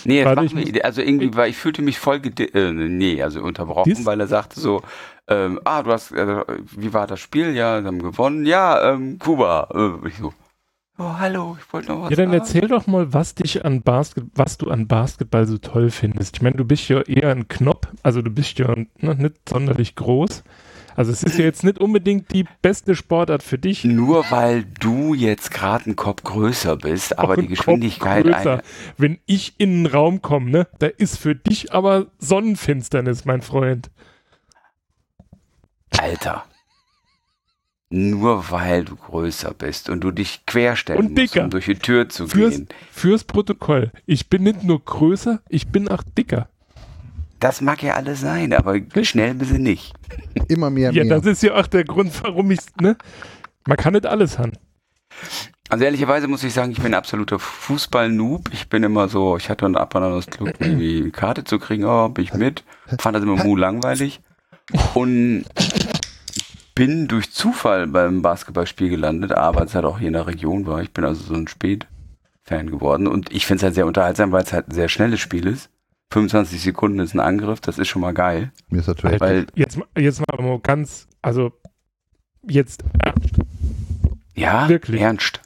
Nee, das Warte, machen wir, also irgendwie, weil ich fühlte mich voll, äh, nee, also unterbrochen, weil er sagte so, ähm, ah, du hast, äh, wie war das Spiel? Ja, sie haben gewonnen. Ja, ähm, Kuba. Äh, ich so, oh, hallo, ich wollte noch was Ja, dann erzähl doch mal, was dich an Basket, was du an Basketball so toll findest. Ich meine, du bist ja eher ein Knopp, also du bist ja ne, nicht sonderlich groß, Also es ist ja jetzt nicht unbedingt die beste Sportart für dich. Nur weil du jetzt gerade einen Kopf größer bist, aber die Geschwindigkeit größer. Wenn ich in einen Raum komme, ne, da ist für dich aber Sonnenfinsternis, mein Freund. Alter. Nur weil du größer bist und du dich querstellen Und musst, dicker. um durch die Tür zu Fürs, gehen. fürs Protokoll. Ich bin nicht nur größer, ich bin auch dicker. Das mag ja alles sein, aber schnell bist du nicht. Immer mehr, Ja, mehr. das ist ja auch der Grund, warum ich, ne? Man kann nicht alles haben. Also ehrlicherweise muss ich sagen, ich bin ein absoluter Fußball-Noob. Ich bin immer so, ich hatte dann ab und an das Glück, irgendwie eine Karte zu kriegen, oh, bin ich mit. Fand das immer mu langweilig. Und bin durch Zufall beim Basketballspiel gelandet, aber es halt auch hier in der Region war. Ich bin also so ein Spät-Fan geworden. Und ich finde es halt sehr unterhaltsam, weil es halt ein sehr schnelles Spiel ist. 25 Sekunden ist ein Angriff, das ist schon mal geil. Mir ist schon Weil, Jetzt, jetzt mal mal ganz, also jetzt ernst. ja, Wirklich? ernst.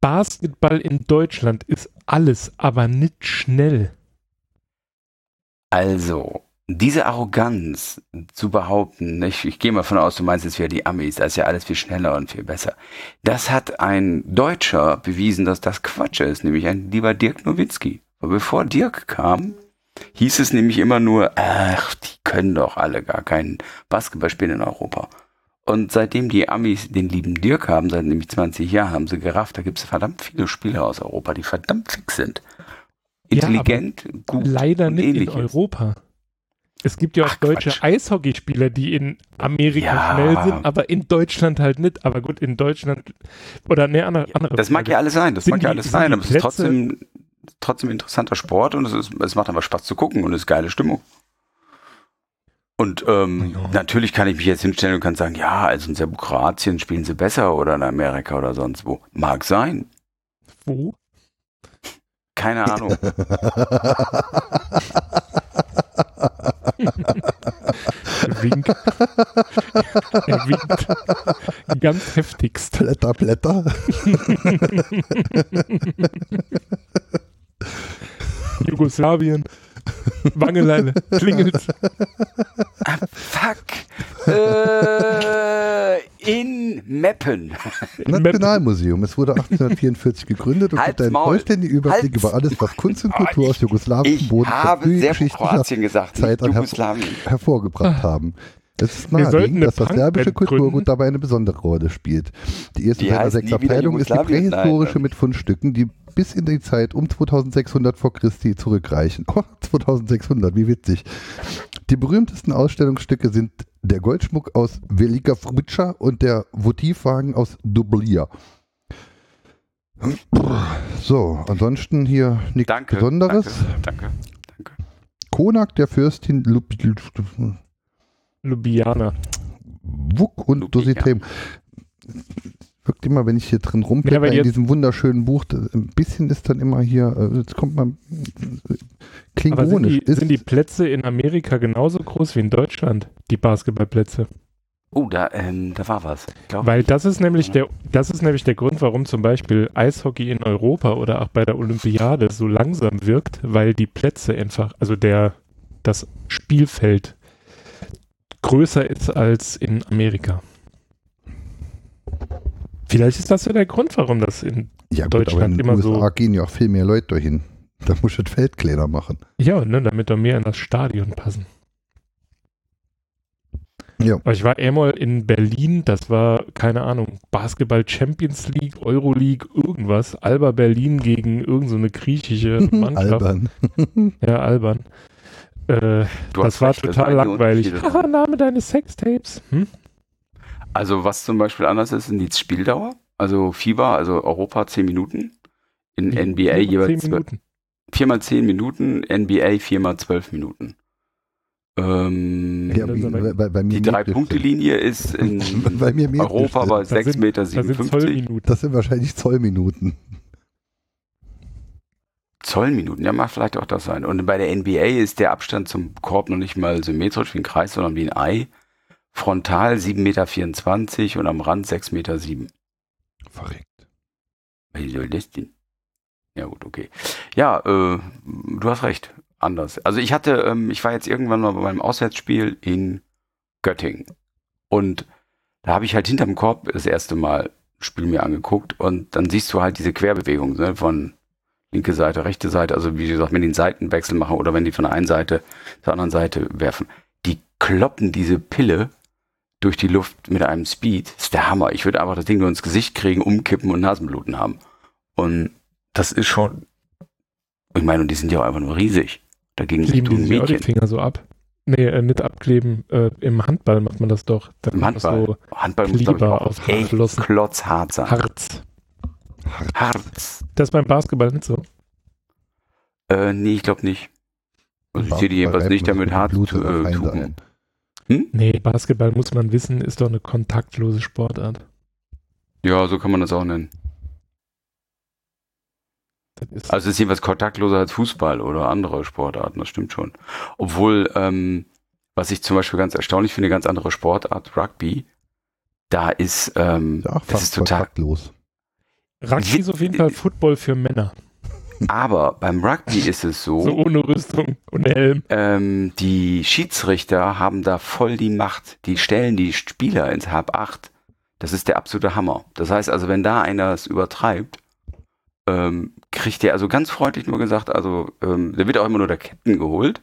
Basketball in Deutschland ist alles, aber nicht schnell. Also, diese Arroganz zu behaupten, ich, ich gehe mal von aus, du meinst jetzt wieder die Amis, da ist ja alles viel schneller und viel besser. Das hat ein Deutscher bewiesen, dass das Quatsch ist, nämlich ein lieber Dirk Nowitzki. Aber bevor Dirk kam, hieß es nämlich immer nur, ach, die können doch alle gar keinen Basketball spielen in Europa. Und seitdem die Amis den lieben Dirk haben, seit nämlich 20 Jahren, haben sie gerafft, da gibt es verdammt viele Spieler aus Europa, die verdammt fix sind. Ja, Intelligent, gut. Leider nicht in ähnliches. Europa. Es gibt ja auch Ach, deutsche Quatsch. Eishockeyspieler, die in Amerika Ja. schnell sind, aber in Deutschland halt nicht. Aber gut, in Deutschland oder ne, andere, andere Das mag Frage. ja alles sein, das Sind mag ja die- alles sind sein, aber es ist trotzdem, trotzdem interessanter Sport und es, ist, es macht einfach Spaß zu gucken und es ist geile Stimmung. Und ähm, Ja. natürlich kann ich mich jetzt hinstellen und kann sagen, ja, also in Serbokratien spielen sie besser oder in Amerika oder sonst wo. Mag sein. Wo? Keine Ahnung. Er winkt. er winkt. Ganz heftigst. Blätter, Blätter. Jugoslawien. Wangeleile. Klingelt. Fuck. Äh, in Meppen. Nationalmuseum. Es wurde 1844 gegründet und gibt einen vollständigen Überblick Halt's- über alles, was Kunst und Ah, Kultur aus ich- jugoslawischem Ich Boden frühgeschichtlicher Serbokratien gesagt, Zeit an her Jugoslawien. hervorgebracht haben. Es ist naheliegend, eine dass das serbische. Kulturgut dabei eine besondere Rolle spielt. Die erste Die seiner heißt sechs nie wieder Abteilungen ist die prähistorische mit Fundstücken, die bis in die Zeit um 2600 vor Christi zurückreichen. Oh, 2600, wie witzig. Die berühmtesten Ausstellungsstücke sind der Goldschmuck aus Velika Frubica und der Votivwagen aus Dublia. So, ansonsten hier nichts Danke. Besonderes. Danke, danke, danke. Konak der Fürstin Lub- Ljubljana. Wuk und. Dositrem. Wirkt immer, wenn ich hier drin Ja, rumblätter aber in diesem wunderschönen Buch, ein bisschen ist dann immer hier, äh, jetzt kommt man äh, Aber sind klingonisch. die, ist, sind die Plätze in Amerika genauso groß wie in Deutschland? Die Basketballplätze? Oh, da, ähm, da war was. Weil das ist nämlich der, das ist nämlich der Grund, warum zum Beispiel Eishockey in Europa oder auch bei der Olympiade so langsam wirkt, weil die Plätze einfach, also der, das Spielfeld größer ist als in Amerika. Vielleicht ist das ja der Grund, warum das in, ja, gut, aber Deutschland in den immer USA so- gehen ja auch viel mehr Leute dahin. Da muss das Feld kleiner machen. ja, ne, damit da mehr in das Stadion passen. Ja. Aber ich war einmal in Berlin, das war, keine Ahnung, Basketball Champions League, Euroleague, irgendwas. Alba Berlin gegen irgendeine so eine griechische Mannschaft. Albern. Ja, albern. Äh, du das hast war recht, total waren die langweilig. Haha, Name deines Sextapes. Hm? Also was zum Beispiel anders ist, sind die Spieldauer. Also FIBA, also Europa 10 Minuten. In Wie- NBA jeweils 10 Minuten. 4 mal 10 Minuten, NBA 4 mal 12 Minuten. Ähm, Ja, das bei, bei mir die Drei-Punkte-Linie ist in. Bei Europa bei Das 6,57 sind- Meter. Das sind. Das sind wahrscheinlich Zollminuten. Zollminuten, ja, mag vielleicht auch das sein. Und bei der NBA ist der Abstand zum Korb noch nicht mal symmetrisch wie ein Kreis, sondern wie ein Ei. Frontal 7,24 Meter und am Rand 6,7 Meter. Verrückt. Wie soll das denn? Ja, gut, okay. Ja, äh, du hast recht. Anders. Also ich hatte, ähm, ich war jetzt irgendwann mal bei meinem Auswärtsspiel in Göttingen. Und da habe ich halt hinterm Korb das erste Mal ein Spiel mir angeguckt und dann siehst du halt diese Querbewegung ne, von linke Seite, rechte Seite, also wie gesagt, wenn die einen Seitenwechsel machen oder wenn die von der einen Seite zur anderen Seite werfen, die kloppen diese Pille durch die Luft mit einem Speed. Das ist der Hammer. Ich würde einfach das Ding nur ins Gesicht kriegen, umkippen und Nasenbluten haben. Und das ist schon. Ich meine, und die sind ja auch einfach nur riesig. Dagegen Kleben sind die sich auch die Mädchen. Finger so ab? Nee, äh, nicht abkleben. Äh, Im Handball macht man das doch. Da Im Handball. So Handball muss, ich, auch echt klotzhart sein. Harz. Harz. Das ist beim Basketball nicht so. Äh, nee, ich glaube nicht. Also ich sehe die jedenfalls nicht damit hart zu, äh, ein. Hm? Nee, Basketball muss man wissen, ist doch eine kontaktlose Sportart. Ja, so kann man das auch nennen. Das ist Also es ist jedenfalls kontaktloser als Fußball oder andere Sportarten, das stimmt schon. Obwohl, ähm, was ich zum Beispiel ganz erstaunlich finde, ganz andere Sportart, Rugby, da ist, ähm, auch das ist total, kontaktlos. Rugby ist auf jeden Fall Football für Männer. aber beim Rugby ist es so, So ohne Rüstung und Helm. ähm, die Schiedsrichter haben da voll die Macht. Die stellen die Spieler ins Hab 8. Das ist der absolute Hammer. Das heißt also, wenn da einer es übertreibt, ähm, kriegt der also ganz freundlich nur gesagt, also ähm, der wird auch immer nur der Captain geholt,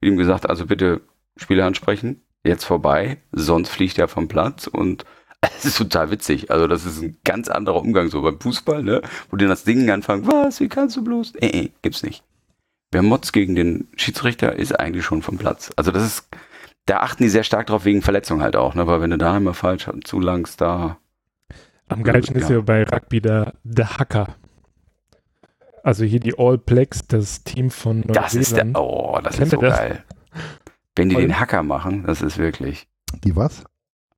wird ihm gesagt, also bitte Spieler ansprechen, jetzt vorbei, sonst fliegt er vom Platz und es ist total witzig. Also das ist ein ganz anderer Umgang so beim Fußball, ne? Wo die dann das Ding anfangen, was, wie kannst du bloß? Äh, äh, gibt's nicht. Wer motzt gegen den Schiedsrichter, ist eigentlich schon vom Platz. Also das ist, da achten die sehr stark drauf wegen Verletzung halt auch, ne? Weil wenn du da immer falsch zu langst, da. Am geilsten ist Ja. bei Rugby der, der Hacker. Also hier die All Blacks, das Team von Das ist der, oh, das Kennt ist so das? geil. Wenn die Voll. den Hacker machen, das ist wirklich. Die was?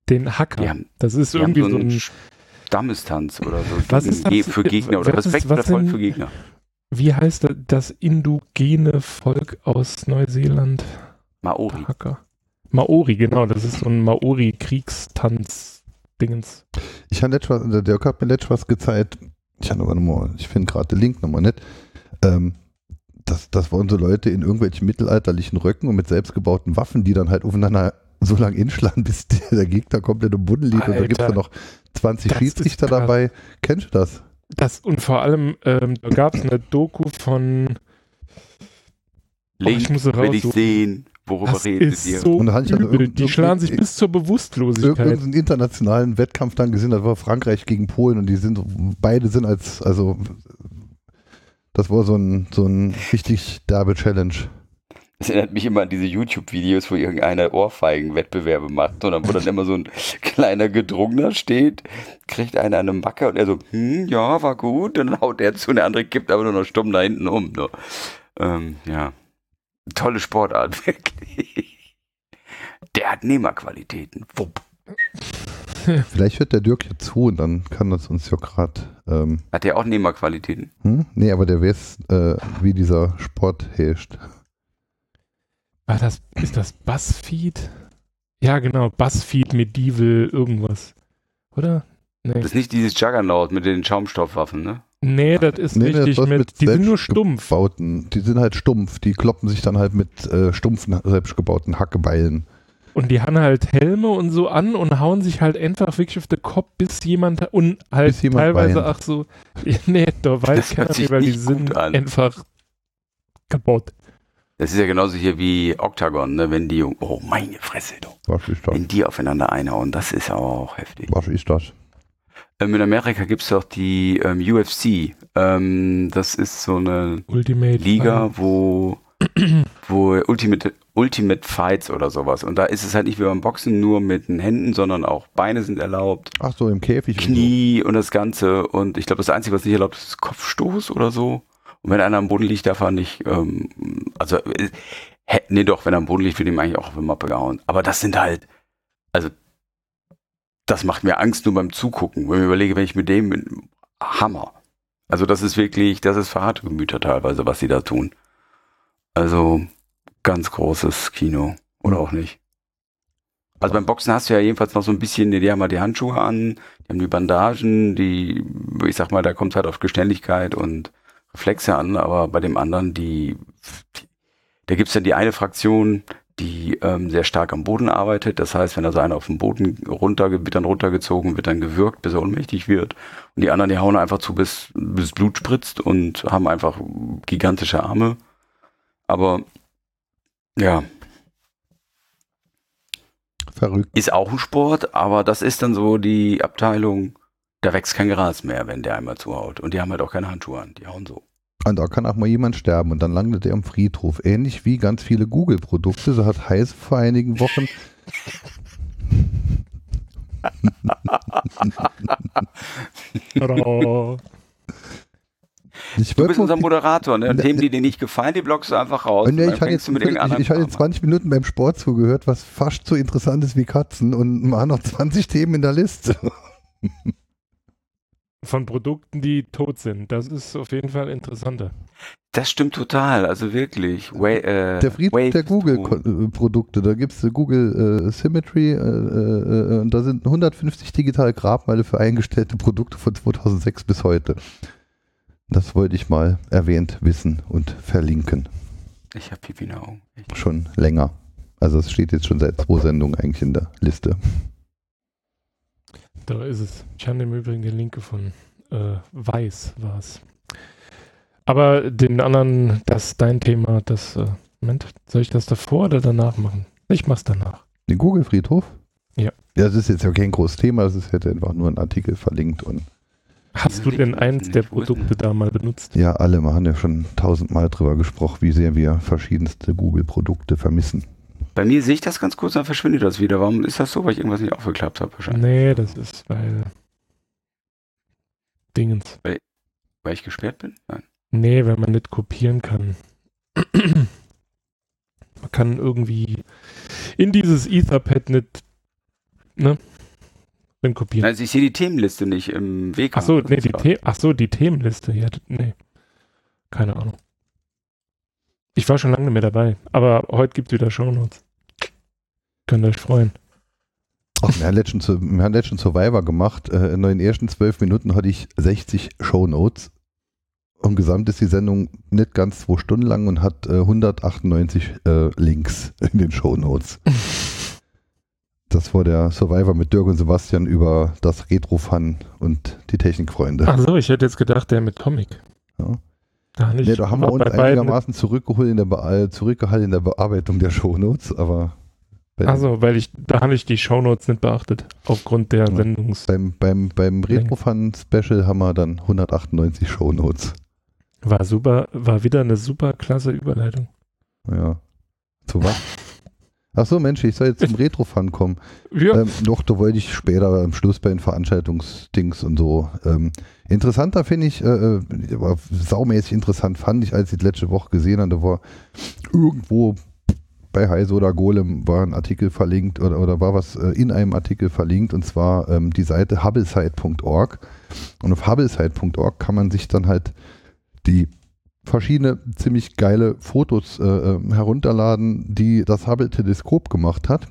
Den Hacker. Haben, das ist irgendwie so ein, Stammestanz oder so. Was ist das? Für Gegner oder Was ist- Respekt was sind- für Gegner. wie heißt das, das indogene Volk aus Neuseeland? Maori. Hacker. Maori, genau, das ist so ein Maori-Kriegstanz-Dingens. Ich habe letztes, der Dirk hat mir letztes was gezeigt. Ich habe aber nochmal, ich finde gerade den Link nochmal nicht. Ähm, das, das waren so Leute in irgendwelchen mittelalterlichen Röcken und mit selbstgebauten Waffen, die dann halt aufeinander so lange inschlagen, bis der, der Gegner komplett im Boden liegt. Und da gibt es Alter. dann noch 20 Das ist Schiedsrichter dabei. Kennst du das? Das und vor allem, ähm, da gab es eine Doku von, Oh, ich Link, muss sie will ich sehen. Worüber das redet ist ihr? so Und dann übel. Die schlagen sich bis zur Bewusstlosigkeit. Irgendeinen internationalen Wettkampf dann gesehen, das war Frankreich gegen Polen und die sind, beide sind als, also, das war so ein, so ein richtig derbe Challenge. Das erinnert mich immer an diese YouTube-Videos, wo irgendeiner Ohrfeigen-Wettbewerbe macht und dann, wo dann immer so ein kleiner Gedrungener steht, kriegt einer eine Macke und er so, hm, ja, war gut, und dann haut er zu und der andere kippt aber nur noch stumm da hinten um. Ne? Ähm, ja, tolle Sportart, wirklich. Der hat Nehmerqualitäten. Wupp. Vielleicht hört der Dirk hier zu und dann kann das uns ja gerade, ähm, Hat der auch Nehmerqualitäten? hm? nee, aber der weiß, äh, wie dieser Sport herrscht. War das, ist das Buzzfeed? Ja, genau, Buzzfeed Medieval irgendwas. Oder? Nee. Das ist nicht dieses Juggernaut mit den Schaumstoffwaffen, ne? Nee, das ist Nee, das richtig was mit, mit die sind nur stumpf. Bauten, die sind halt stumpf, die kloppen sich dann halt mit äh, stumpfen, selbstgebauten Hackebeilen. Und die haben halt Helme und so an und hauen sich halt einfach wirklich auf den Kopf, bis jemand und halt Bis jemand teilweise, weint. ach so, nee, da weiß Das keiner weil die sind an. einfach kaputt. Das ist ja genauso hier wie Octagon, ne? Wenn die, oh meine Fresse, du. Was ist das? Wenn die aufeinander einhauen, das ist aber auch heftig. Was ist das? Ähm, in Amerika gibt es doch die ähm, UFC. Ähm, das ist so eine Ultimate Liga, wo, wo Ultimate, Ultimate Fights oder sowas. Und da ist es halt nicht wie beim Boxen nur mit den Händen, sondern auch Beine sind erlaubt, Ach so, im Käfig. und Knie und das Ganze. Und ich glaube, das Einzige, was nicht erlaubt ist, ist Kopfstoß oder so. Und wenn einer am Boden liegt, darf er nicht, ähm, also, äh, nee doch, wenn er am Boden liegt, wird ihm eigentlich auch auf die Mappe gehauen. Aber das sind halt, also, das macht mir Angst nur beim Zugucken, wenn ich überlege, wenn ich mit dem, bin, Hammer. Also das ist wirklich, das ist für harte Gemüter teilweise, was sie da tun. Also, ganz großes Kino. Oder auch nicht. Also beim Boxen hast du ja jedenfalls noch so ein bisschen, die haben halt die Handschuhe an, die haben die Bandagen, die, ich sag mal, da kommt halt auf Beständigkeit und Reflexe an, aber bei dem anderen, die, die da gibt's dann die eine Fraktion, die ähm, sehr stark am Boden arbeitet. Das heißt, wenn also einer auf den Boden runter, wird dann runtergezogen, wird dann gewürgt, bis er ohnmächtig wird. Und die anderen, die hauen einfach zu, bis, bis Blut spritzt und haben einfach gigantische Arme. Aber ja, Verrückt. ist auch ein Sport, aber das ist dann so die Abteilung, da wächst kein Gras mehr, wenn der einmal zuhaut. Und die haben halt auch keine Handschuhe an, die hauen so. Und da kann auch mal jemand sterben und dann landet er am Friedhof. Ähnlich wie ganz viele Google-Produkte. So hat Heiß vor einigen Wochen. Ich Du bist unser Moderator, ne? Und Ne, Themen, die dir nicht gefallen, die blockst du einfach raus. Dann ich hatte jetzt, mit ich, ich hatte anderen jetzt Kram an. 20 Minuten beim Sport zugehört, was fast so interessant ist wie Katzen und waren noch 20 Themen in der Liste. Von Produkten, die tot sind. Das ist auf jeden Fall interessanter. Das stimmt total, also wirklich. Wa äh, Der Friedhof der Google-Produkte, da gibt es Google äh, Symmetry äh, äh, und da sind 150 digitale Grabmale für eingestellte Produkte von 2006 bis heute. Das wollte ich mal erwähnt wissen und verlinken. Ich hab Pipi in Augen. Schon länger. Also es steht jetzt schon seit zwei Sendungen eigentlich in der Liste. Da ist es. Ich habe im Übrigen den Link gefunden. Äh, Weiß war es. Aber den anderen, das ist dein Thema, das, äh, Moment, soll ich das davor oder danach machen? Ich mach's danach. Den Google-Friedhof? Ja. Ja, das ist jetzt ja kein großes Thema, das ist hätte einfach nur ein Artikel verlinkt und Hast du denn eins der Produkte da mal benutzt? ja, alle haben ja schon tausendmal drüber gesprochen, wie sehr wir verschiedenste Google-Produkte vermissen. Bei mir sehe ich das ganz kurz, dann verschwindet das wieder. Warum ist das so? Weil ich irgendwas nicht aufgeklappt habe wahrscheinlich. Nee, das ist, weil Dingens. Weil ich gesperrt bin? Nein. Nee, wenn man nicht kopieren kann. man kann irgendwie in dieses Etherpad nicht, ne? Drin kopieren. Also ich sehe die Themenliste nicht im Weg. Ach so, nee, die The Ach so, die Themenliste. Ja, nee. Keine Ahnung. Ich war schon lange nicht mehr dabei, aber heute gibt es wieder Shownotes. Könnt euch freuen. Ach, wir haben letztens, Sur- wir haben letztens Survivor gemacht. Äh, in den ersten zwölf Minuten hatte ich 60 Shownotes. Und gesamt ist die Sendung nicht ganz zwei Stunden lang und hat äh, 198 äh, Links in den Shownotes. Das war der Survivor mit Dirk und Sebastian über das Retro-Fun und die Technikfreunde. Ach so, ich hätte jetzt gedacht, der mit Comic. Ja. Da, nicht, Nee, da haben wir uns einigermaßen zurückgeholt in der Be äh, zurückgehalten in der Bearbeitung der Shownotes, aber Also, weil ich, da habe ich die Shownotes nicht beachtet, aufgrund der Ja. Sendungs. beim, beim, beim Retro-Fun-Special haben wir dann 198 Shownotes. War super, war wieder eine super klasse Überleitung. Ja. Zu was? Ach so, Mensch, ich soll jetzt zum Retro-Fun kommen. Ja, Ähm, doch, da wollte ich später am Schluss bei den Veranstaltungsdings und so. Ähm, interessanter finde ich, äh, äh, saumäßig interessant fand ich, als ich die letzte Woche gesehen habe, da war irgendwo bei Heise oder Golem war ein Artikel verlinkt oder, oder war was äh, in einem Artikel verlinkt und zwar ähm, die Seite hubblesite.org und auf hubblesite.org kann man sich dann halt die verschiedene ziemlich geile Fotos äh, äh, herunterladen, die das Hubble-Teleskop gemacht hat.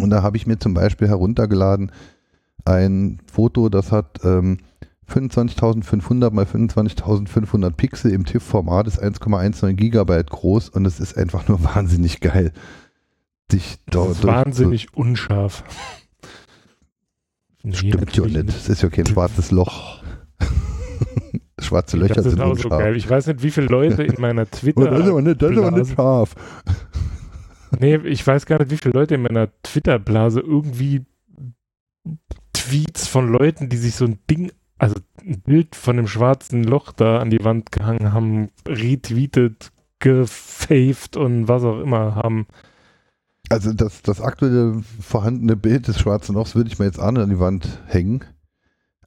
Und da habe ich mir zum Beispiel heruntergeladen ein Foto, das hat ähm, 25.500 mal 25.500 Pixel im TIFF-Format, ist 1,19 Gigabyte groß und es ist einfach nur wahnsinnig geil. Sich das da ist wahnsinnig unscharf. Nee, Stimmt ja nicht. Es ist ja kein schwarzes Loch. Schwarze Löcher Das ist sind auch so unscharf. geil. Ich weiß nicht, wie viele Leute in meiner Twitter. Das ist aber nicht, das ist aber nicht scharf. Nee, ich weiß gar nicht, wie viele Leute in meiner Twitter-Blase irgendwie Tweets von Leuten, die sich so ein Ding, also ein Bild von dem schwarzen Loch da an die Wand gehangen haben, retweetet, gefaved und was auch immer haben. Also das, das aktuelle vorhandene Bild des schwarzen Lochs würde ich mir jetzt an an die Wand hängen.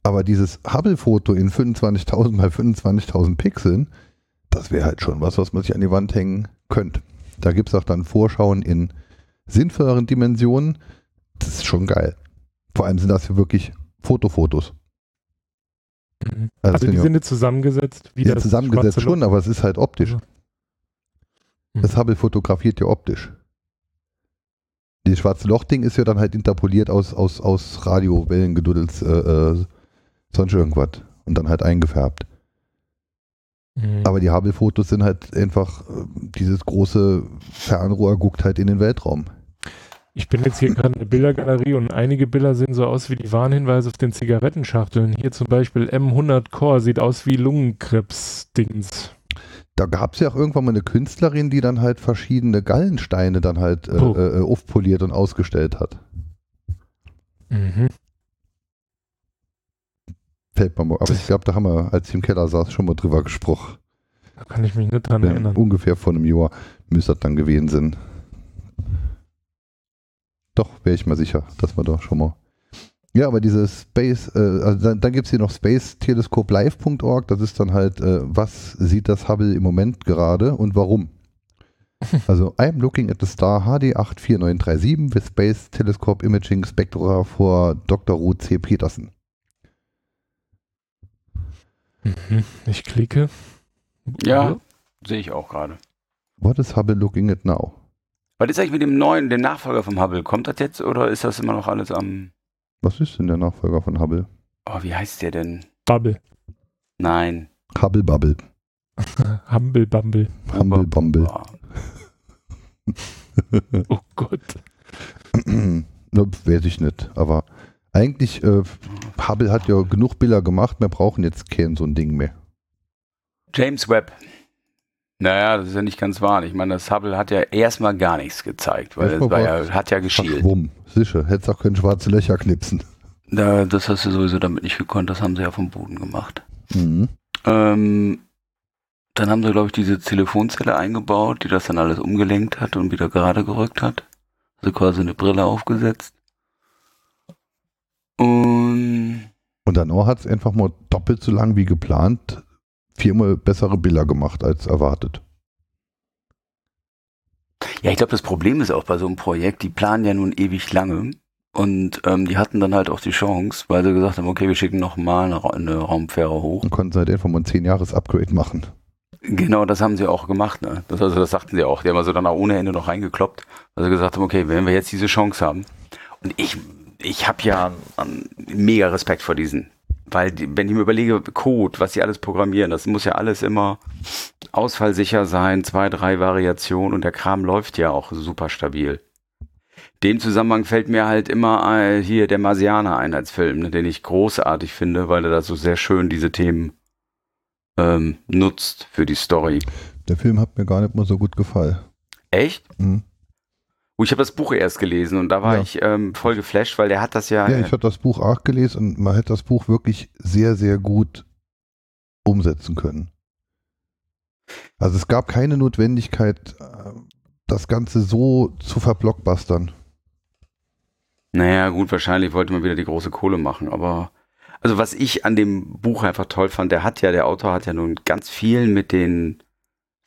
Aber dieses Hubble-Foto in 25.000 mal 25.000 Pixeln, das wäre halt schon was, was man sich an die Wand hängen könnte. Da gibt es auch dann Vorschauen in sinnvolleren Dimensionen. Das ist schon geil. Vor allem sind das ja wirklich Fotofotos. Mhm. Also, Also die nicht zusammengesetzt, wie ja, das zusammengesetzt schon, aber es ist halt optisch. Mhm. Das Hubble fotografiert ja optisch. Das schwarze Loch-Ding ist ja dann halt interpoliert aus, aus, aus Radiowellengedudels, äh, äh, sonst irgendwas. Und dann halt eingefärbt. Mhm. Aber die Hubble-Fotos sind halt einfach, äh, dieses große Fernrohr guckt halt in den Weltraum. Ich bin jetzt hier gerade in der Bildergalerie und einige Bilder sehen so aus wie die Warnhinweise auf den Zigarettenschachteln. Hier zum Beispiel M100 Core sieht aus wie Lungenkrebs-Dings. Da gab es ja auch irgendwann mal eine Künstlerin, die dann halt verschiedene Gallensteine dann halt äh, Oh. äh, aufpoliert und ausgestellt hat. Mhm. Fällt mir mal. Aber ich glaube, da haben wir, als ich im Keller saß, schon mal drüber gesprochen. Da kann ich mich nicht dran Ja, erinnern. ungefähr vor einem Jahr müsste das dann gewesen sein. Doch, wäre ich mal sicher, dass wir da schon mal. Ja, aber diese Space, äh, also dann, dann gibt es hier noch spacetelescopelive.org, das ist dann halt, äh, was sieht das Hubble im Moment gerade und warum? Also, I'm looking at the star HD84937 with Space Telescope Imaging Spectra for Dr. Ruth C. Peterson. Mhm. Ich klicke. Ja, sehe ich auch gerade. What is Hubble looking at now? Was ist eigentlich mit dem neuen, dem Nachfolger vom Hubble? Kommt das jetzt oder ist das immer noch alles am. Was ist denn der Nachfolger von Hubble? Oh, wie heißt der denn? Bubble. Nein. Hubble Bubble. Humble Bumble. Humble Bumble. Oh, Oh Gott. Weiß ich nicht. Aber eigentlich, äh, Hubble hat ja genug Bilder gemacht, wir brauchen jetzt kein so ein Ding mehr. James Webb. Naja, das ist ja nicht ganz wahr. Ich meine, das Hubble hat ja erstmal gar nichts gezeigt, weil es Erstmal ja, hat ja geschielt. Verschwumm. Sicher, hättest auch können schwarze Löcher knipsen. Da, das hast du sowieso damit nicht gekonnt, das haben sie ja vom Boden gemacht. Mhm. Ähm, dann haben sie, glaube ich, diese Telefonzelle eingebaut, die das dann alles umgelenkt hat und wieder gerade gerückt hat. Also quasi eine Brille aufgesetzt. Und Und danach hat es einfach mal doppelt so lang wie geplant viermal bessere Bilder gemacht als erwartet. ja, ich glaube, das Problem ist auch bei so einem Projekt, die planen ja nun ewig lange. Und ähm, die hatten dann halt auch die Chance, weil sie gesagt haben, okay, wir schicken noch mal eine, Ra eine Raumfähre hoch. Und konnten sie halt einfach mal ein 10-Jahres-Upgrade machen. Genau, das haben sie auch gemacht. Ne? Das, also das sagten sie auch. Die haben also dann auch ohne Ende noch reingekloppt, weil sie gesagt haben, okay, wenn wir jetzt diese Chance haben. Und ich, ich habe ja einen mega Respekt vor diesen. Weil, wenn ich mir überlege, Code, was sie alles programmieren, das muss ja alles immer ausfallsicher sein, zwei, drei Variationen und der Kram läuft ja auch super stabil. Dem Zusammenhang fällt mir halt immer äh, hier der Marsianer ein als Film, ne, den ich großartig finde, weil er da so sehr schön diese Themen ähm, nutzt für die Story. Der Film hat mir gar nicht mal so gut gefallen. Echt? Mhm. Oh, ich habe das Buch erst gelesen und da war Ja. ich ähm, voll geflasht, weil der hat das ja. Ja, ich habe das Buch auch gelesen und man hätte das Buch wirklich sehr, sehr gut umsetzen können. Also es gab keine Notwendigkeit, äh, das Ganze so zu verblockbustern. naja, gut, wahrscheinlich wollte man wieder die große Kohle machen, aber. Also was ich an dem Buch einfach toll fand, der hat ja, der Autor hat ja nun ganz viel mit den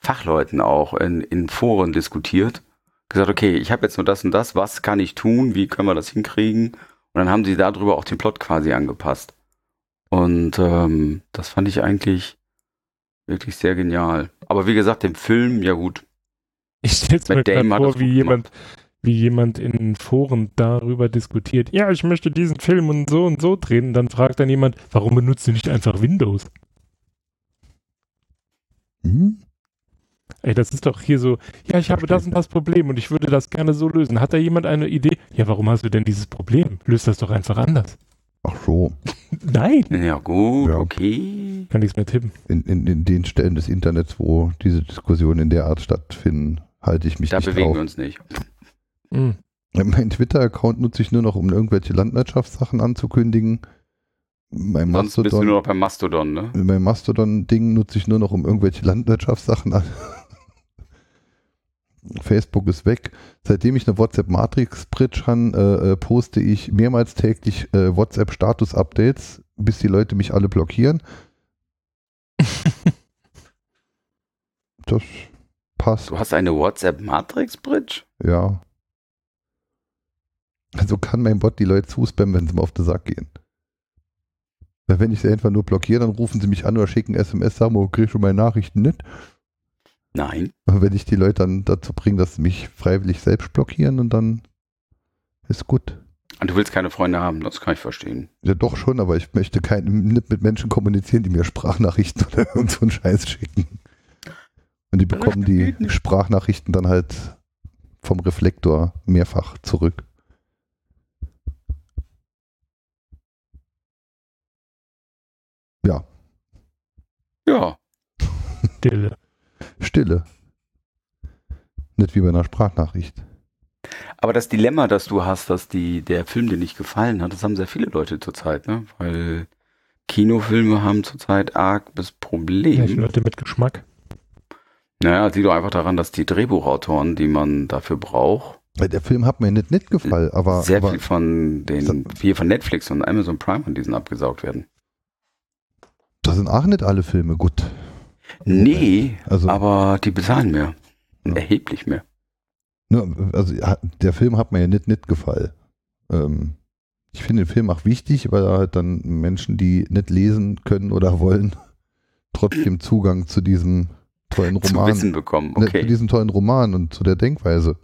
Fachleuten auch in, in Foren diskutiert. Gesagt, okay, ich habe jetzt nur das und das, was kann ich tun, wie können wir das hinkriegen? Und dann haben sie darüber auch den Plot quasi angepasst. Und ähm, das fand ich eigentlich wirklich sehr genial. Aber wie gesagt, im Film, ja gut, Ich stelle mir gerade vor, wie jemand, wie jemand in Foren darüber diskutiert. Ja, ich möchte diesen Film und so und so drehen. Und dann fragt dann jemand, warum benutzt du nicht einfach Windows? Hm? Ey, das ist doch hier so, ja, ich habe das und das Problem und ich würde das gerne so lösen. Hat da jemand eine Idee? Ja, warum hast du denn dieses Problem? Löst das doch einfach anders. Ach so, Nein. ja gut, Ja. okay. Kann nichts mehr tippen. in, in, in den Stellen des Internets, wo diese Diskussionen in der Art stattfinden, halte ich mich Da nicht bewegen drauf. wir uns nicht. Hm. Mein Twitter-Account nutze ich nur noch, um irgendwelche Landwirtschaftssachen anzukündigen. Mein Sonst bist du Mastodon, nur noch beim Mastodon, ne? mein Mastodon-Ding nutze ich nur noch, um irgendwelche Landwirtschaftssachen an. Facebook ist weg. Seitdem ich eine WhatsApp-Matrix-Bridge habe, äh, äh, poste ich mehrmals täglich äh, WhatsApp-Status-Updates, bis die Leute mich alle blockieren. Das passt, Du hast eine WhatsApp-Matrix-Bridge? ja. Also kann mein Bot die Leute zuspammen, wenn sie mal auf den Sack gehen. Wenn ich sie einfach nur blockiere, dann rufen sie mich an oder schicken SMS, sagen, oh, kriegst du meine Nachrichten nicht? Nein. Wenn ich die Leute dann dazu bringe, dass sie mich freiwillig selbst blockieren und dann ist gut. Und du willst keine Freunde haben, das kann ich verstehen. Ja, doch schon, aber ich möchte kein, nicht mit Menschen kommunizieren, die mir Sprachnachrichten oder irgend so einen Scheiß schicken. Und die bekommen die Sprachnachrichten dann halt vom Reflektor mehrfach zurück. Ja, Ja, Stille. Stille. Nicht wie bei einer Sprachnachricht. aber das Dilemma, das du hast, dass die, der Film dir nicht gefallen hat, das haben sehr viele Leute zurzeit, ne? Weil Kinofilme haben zurzeit arg das Ja, Problem. Leute mit Geschmack. Naja, sieh doch einfach daran, dass die Drehbuchautoren, die man dafür braucht, Weil Der Film hat mir nicht, nicht gefallen, aber, sehr aber viel von den, viel von Netflix und Amazon Prime an diesen abgesaugt werden. das sind auch nicht alle Filme gut. Nee, Also, aber die bezahlen mehr. Ja. erheblich mehr. ne, also der Film hat mir ja nicht, nicht gefallen. Ähm, ich finde den Film auch wichtig, weil er halt dann Menschen, die nicht lesen können oder wollen, trotzdem Zugang zu diesem tollen Zu Roman, Wissen bekommen. ne, zu Okay. diesem tollen Roman und zu der Denkweise.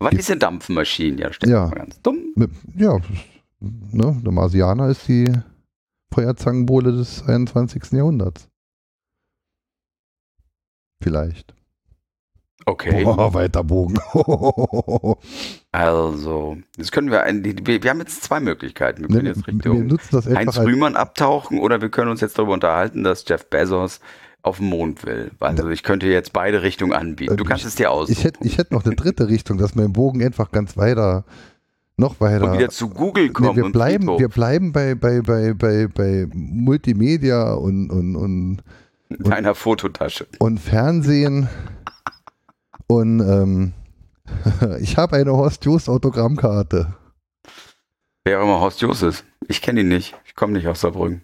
Was ist eine Dampfmaschine? Ja, stell Ja. ganz dumm. Ne, Ja, ne, der Marsianer ist die Feuerzangenbowle des 21. Jahrhunderts. Vielleicht. Okay. Boah, weiter Bogen. Also, jetzt können wir, wir, wir haben jetzt zwei Möglichkeiten. Wir Ne, können jetzt wir Richtung Heinz Rühmann abtauchen oder wir können uns jetzt darüber unterhalten, dass Jeff Bezos auf den Mond will. Also ich könnte jetzt beide Richtungen anbieten. Du Ähm, kannst es dir aussuchen. ich hätte ich hätt noch eine dritte Richtung, dass wir im Bogen einfach ganz weiter, noch weiter. und wieder zu Google Nee, kommen wir bleiben, wir bleiben bei, bei, bei, bei, bei Multimedia und, und, und, in einer Fototasche. und Fernsehen. Und ähm, ich habe eine Horst Jost Autogrammkarte. Wer auch immer Horst Jost ist. Ich kenne ihn nicht. Ich komme nicht aus Saarbrücken.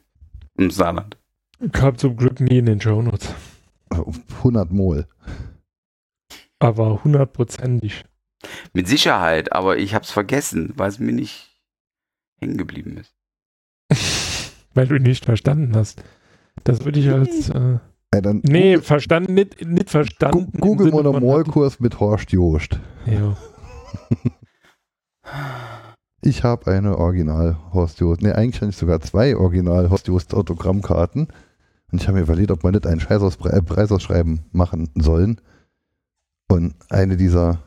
Im Saarland. Kam zum Glück nie in den Shownotes. 100 Mol. Aber hundertprozentig. Mit Sicherheit, aber ich habe es vergessen, weil es mir nicht hängen geblieben ist. Weil du ihn nicht verstanden hast. Das würde ich als. Äh, Ja, dann nee, verstanden, nicht, nicht verstanden. Google von- Monomolkurs mit Horst Jost. Ja. Ich habe eine Original Horst Jost. Ne, eigentlich habe ich sogar zwei Original Horst Jost Autogrammkarten. Und ich habe mir überlegt, ob wir nicht einen Scheißaus äh, Preisausschreiben machen sollen. Und eine dieser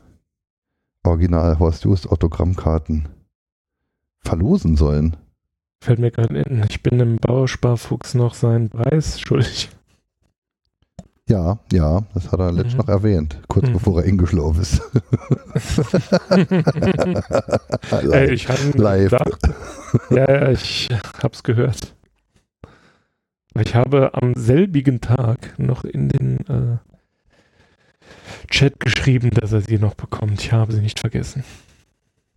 Original Horst Jost Autogrammkarten verlosen sollen. Fällt mir gerade in. Ich bin dem Bausparfuchs noch seinen Preis schuldig. Ja, ja, das hat er letztens Mhm. noch erwähnt, kurz Mhm. bevor er eingeschlafen ist. Ey, Live. ich hatte Live. gedacht. Ja, ja, ich hab's gehört. Ich habe am selbigen Tag noch in den äh, Chat geschrieben, dass er sie noch bekommt. Ich habe sie nicht vergessen.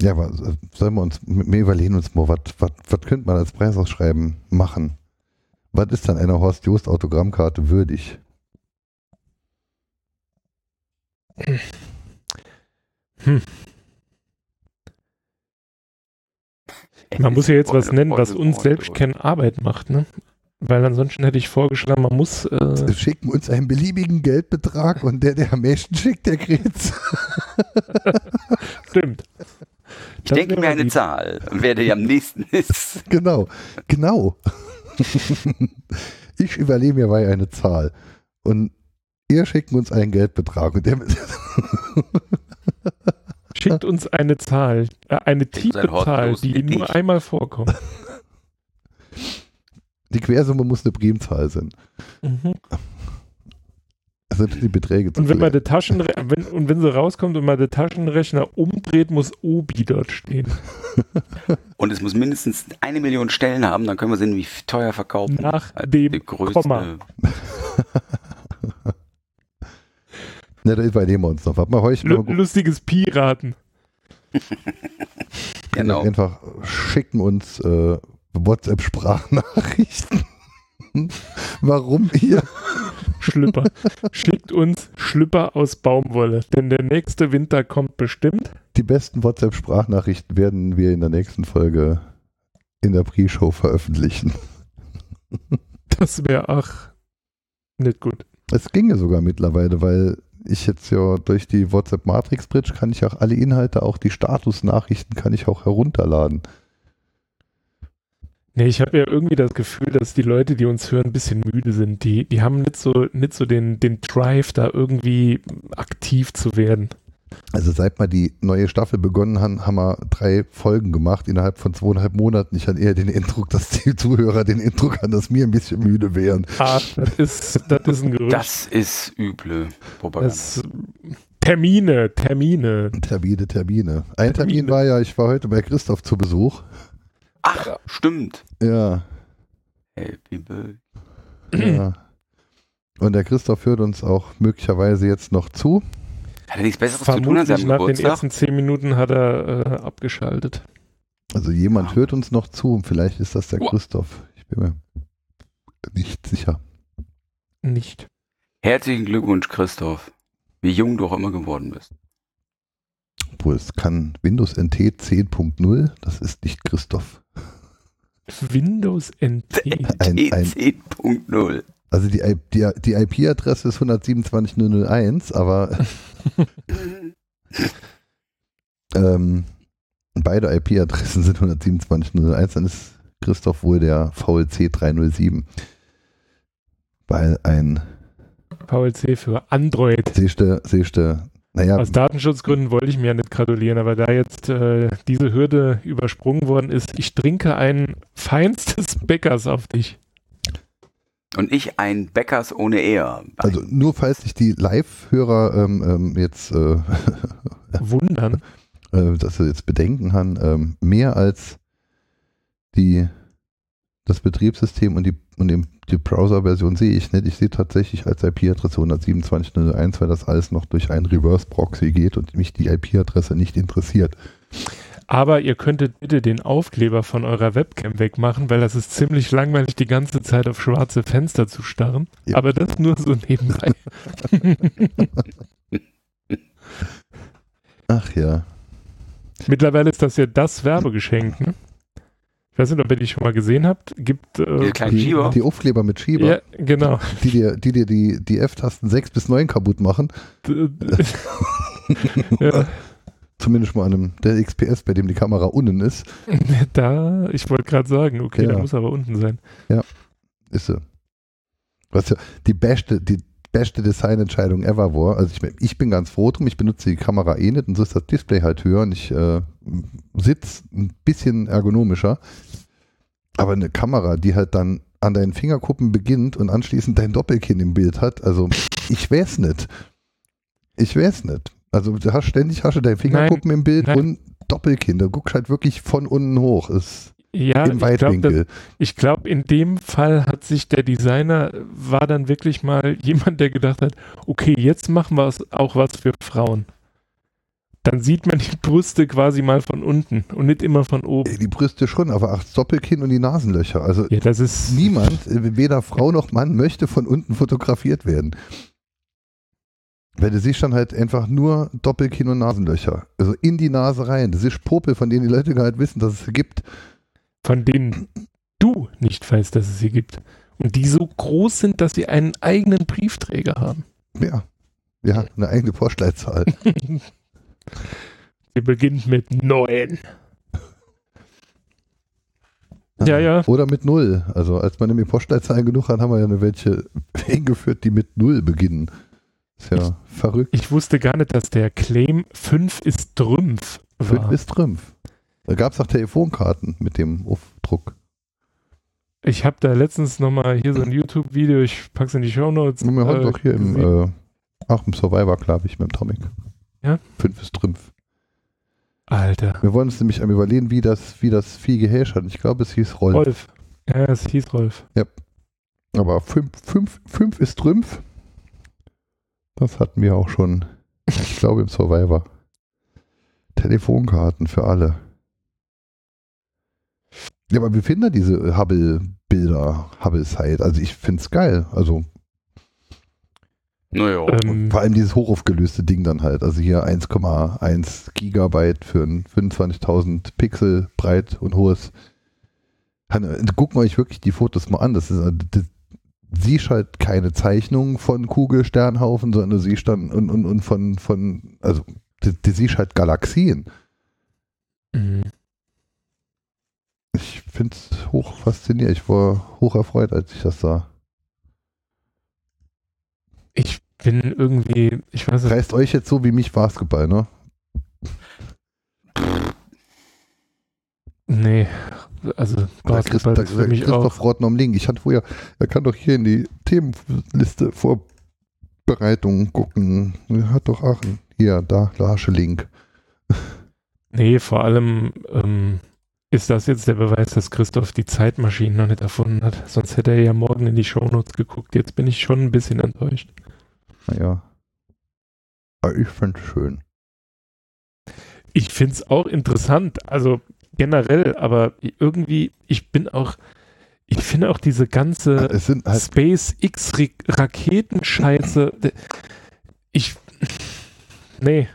Ja, aber äh, sollen wir uns, wir überlegen uns mal, was, was, was könnte man als Preisausschreiben machen? Was ist dann einer Horst Jost Autogrammkarte würdig? Hm. Man muss ja jetzt was nennen, was uns selbst keine Arbeit macht, ne? Weil ansonsten hätte ich vorgeschlagen, man muss. Äh, Wir schicken uns einen beliebigen Geldbetrag und der, der am meisten schickt, der kriegt's. stimmt. Ich denke mir eine lieb. Zahl, wer dir am nächsten ist. genau, genau. ich überlege mir bei eine Zahl und ihr schickt uns einen Geldbetrag und der Schickt uns eine Zahl, äh, eine tiefe Zahl, die nur ich. einmal vorkommt. die Quersumme muss eine Primzahl sein. Mhm. Sind die Beträge zu Und wenn man den Taschenre wenn, und wenn sie rauskommt und man den Taschenrechner umdreht, muss Obi dort stehen. Und es muss mindestens eine Million Stellen haben, dann können wir sehen, wie teuer verkaufen. Nach Als dem die größte. Komma. Ne, da überlegen wir uns noch. Warte mal, heute Lu lustiges Piraten. Genau. Einfach schicken uns äh, WhatsApp-Sprachnachrichten. Warum ihr? Schlüpper. Schickt uns Schlüpper aus Baumwolle, denn der nächste Winter kommt bestimmt. Die besten WhatsApp-Sprachnachrichten werden wir in der nächsten Folge in der Pre-Show veröffentlichen. Das wäre ach nicht gut. Es ginge sogar mittlerweile, weil ich jetzt ja durch die WhatsApp Matrix Bridge kann ich auch alle Inhalte, auch die Statusnachrichten kann ich auch herunterladen. Nee, ich habe ja irgendwie das Gefühl, dass die Leute, die uns hören, ein bisschen müde sind. Die, die haben nicht so, nicht so den, den Drive, da irgendwie aktiv zu werden. Also seit wir die neue Staffel begonnen haben, haben wir drei Folgen gemacht innerhalb von zweieinhalb Monaten. Ich hatte eher den Eindruck, dass die Zuhörer den Eindruck haben, dass wir ein bisschen müde wären. Ah, das ist, das ist ein Gerücht. Das ist üble Propaganda. Das, Termine, Termine. Termine, Termine. Ein Termin Termine. war ja, ich war heute bei Christoph zu Besuch. Ach, stimmt. Ja, Happy Birthday. ja. Und der Christoph hört uns auch möglicherweise jetzt noch zu. Hat er nichts Besseres zu tun an Vermutlich seinem nach den Geburtstag? ersten zehn Minuten hat er äh, abgeschaltet. Also jemand Ja. hört uns noch zu. Vielleicht ist das der Uah. Christoph. Ich bin mir nicht sicher. Nicht. Herzlichen Glückwunsch, Christoph. Wie jung du auch immer geworden bist. Obwohl es kann Windows NT 10.0. Das ist nicht Christoph. Windows NT. Ein, ein, 10.0. also die, die, die IP-Adresse ist 127.001, aber ähm, beide IP-Adressen sind 127.001. Dann ist Christoph wohl der VLC 307. Weil ein VLC für Android. Sehste, Sehste, naja, Aus Datenschutzgründen wollte ich mir ja nicht gratulieren, aber da jetzt äh, diese Hürde übersprungen worden ist, ich trinke ein feinstes Bäckers auf dich. Und ich ein Bäckers ohne Ehe. also nur falls sich die Live-Hörer ähm, ähm, jetzt äh, Wundern. äh, dass sie jetzt bedenken haben, ähm, mehr als die, das Betriebssystem und die, und den, die Browser-Version sehe ich nicht. Ich sehe tatsächlich als IP-Adresse 127.001, weil das alles noch durch einen Reverse-Proxy geht und mich die IP-Adresse nicht interessiert. Aber ihr könntet bitte den Aufkleber von eurer Webcam wegmachen, weil das ist ziemlich langweilig, die ganze Zeit auf schwarze Fenster zu starren. Ja. Aber das nur so nebenbei. Ach ja. Mittlerweile ist das ja das Werbegeschenk. Ne? Ich weiß nicht, ob ihr die schon mal gesehen habt. Gibt äh, Die, Schieber. die Aufkleber mit Schieber, ja, genau. die dir die, dir die, die F-Tasten 6 bis 9 kaputt machen. Ja, Zumindest mal an einem der XPS, bei dem die Kamera unten ist. da, ich wollte gerade sagen, okay, Ja. der muss aber unten sein. Ist sie. Was ja die beste, die beste Designentscheidung ever war. Also ich, ich bin ganz froh drum, ich benutze die Kamera eh nicht und so ist das Display halt höher und ich äh, sitze ein bisschen ergonomischer. Aber eine Kamera, die halt dann an deinen Fingerkuppen beginnt und anschließend dein Doppelkinn im Bild hat, also ich weiß nicht. Ich weiß nicht. Also du hast ständig hast du deine Fingerkuppen im Bild nein. und Doppelkinn. Da guckst halt wirklich von unten hoch. Ist Ja, im ich glaube, Weitwinkel. ich glaub, in dem Fall hat sich der Designer, war dann wirklich mal jemand, der gedacht hat, okay, jetzt machen wir auch was für Frauen. Dann sieht man die Brüste quasi mal von unten und nicht immer von oben. Die Brüste schon, aber das Doppelkinn und die Nasenlöcher. Also Ja, das ist. niemand, äh, weder Frau noch Mann, möchte von unten fotografiert werden. Weil du siehst dann halt einfach nur Doppelkinn und Nasenlöcher. Also in die Nase rein. Das ist Popel, von denen die Leute gar nicht wissen, dass es sie gibt. von denen du nicht weißt, dass es sie gibt. Und die so groß sind, dass sie einen eigenen Briefträger haben. Ja. Ja, eine eigene Postleitzahl. Sie beginnt mit neun. Ja, ja. Oder mit Null. Also als man nämlich Postleitzahlen genug hat, haben wir ja eine welche eingeführt, die mit Null beginnen. Ist ja verrückt. Ich wusste gar nicht, dass der Claim 5 ist Trümpf Fünf war. ist Trümpf. Da gab es auch Telefonkarten mit dem Aufdruck. Ich habe da letztens nochmal hier so ein YouTube-Video, ich pack's in die Show Notes. Wir haben doch hier im, äh, auch im Survivor, glaube ich, mit dem Tomic. Ja? Fünf ist Trümpf. Alter. Wir wollen uns nämlich am überlegen, wie das, wie das Vieh gehäscht hat. Ich glaube, es hieß Rolf. Rolf. Ja, es hieß Rolf. Aber fünf, fünf, fünf ist Trümpf. Das hatten wir auch schon, ich glaube, im Survivor. Telefonkarten für alle. Ja, aber wie finden wir diese Hubble-Bilder, Hubble-Site? Also ich finde es geil. Also Naja. Ähm, vor allem dieses hochaufgelöste Ding dann halt. Also hier 1,1 Gigabyte für ein 25.000 Pixel breit und hohes. Gucken wir euch wirklich die Fotos mal an. Das ist, äh, das, siehst halt keine Zeichnungen von Kugelsternhaufen, sondern du siehst dann und, und, und von, von, also du, du siehst halt Galaxien. Mhm. Ich finde es hoch faszinierend. Ich war hoch erfreut, als ich das sah. Ich bin irgendwie, ich weiß nicht, Reißt euch jetzt so wie mich Basketball, ne? nee, also Basketball da- ist für mich Christoph auch, Rotten am Link. Ich hatte vorher, er kann doch hier in die Themenliste Vorbereitung gucken. Er hat doch Aachen. Hier, da, Lasche Link. nee, vor allem ähm, ist das jetzt der Beweis, dass Christoph die Zeitmaschine noch nicht erfunden hat. Sonst hätte er ja morgen in die Shownotes geguckt. Jetzt bin ich schon ein bisschen enttäuscht. Naja. Aber ich fand es schön. Ich finde es auch interessant, also generell, aber irgendwie, ich bin auch, ich finde auch diese ganze halt, SpaceX-Raketenscheiße, ich, nee,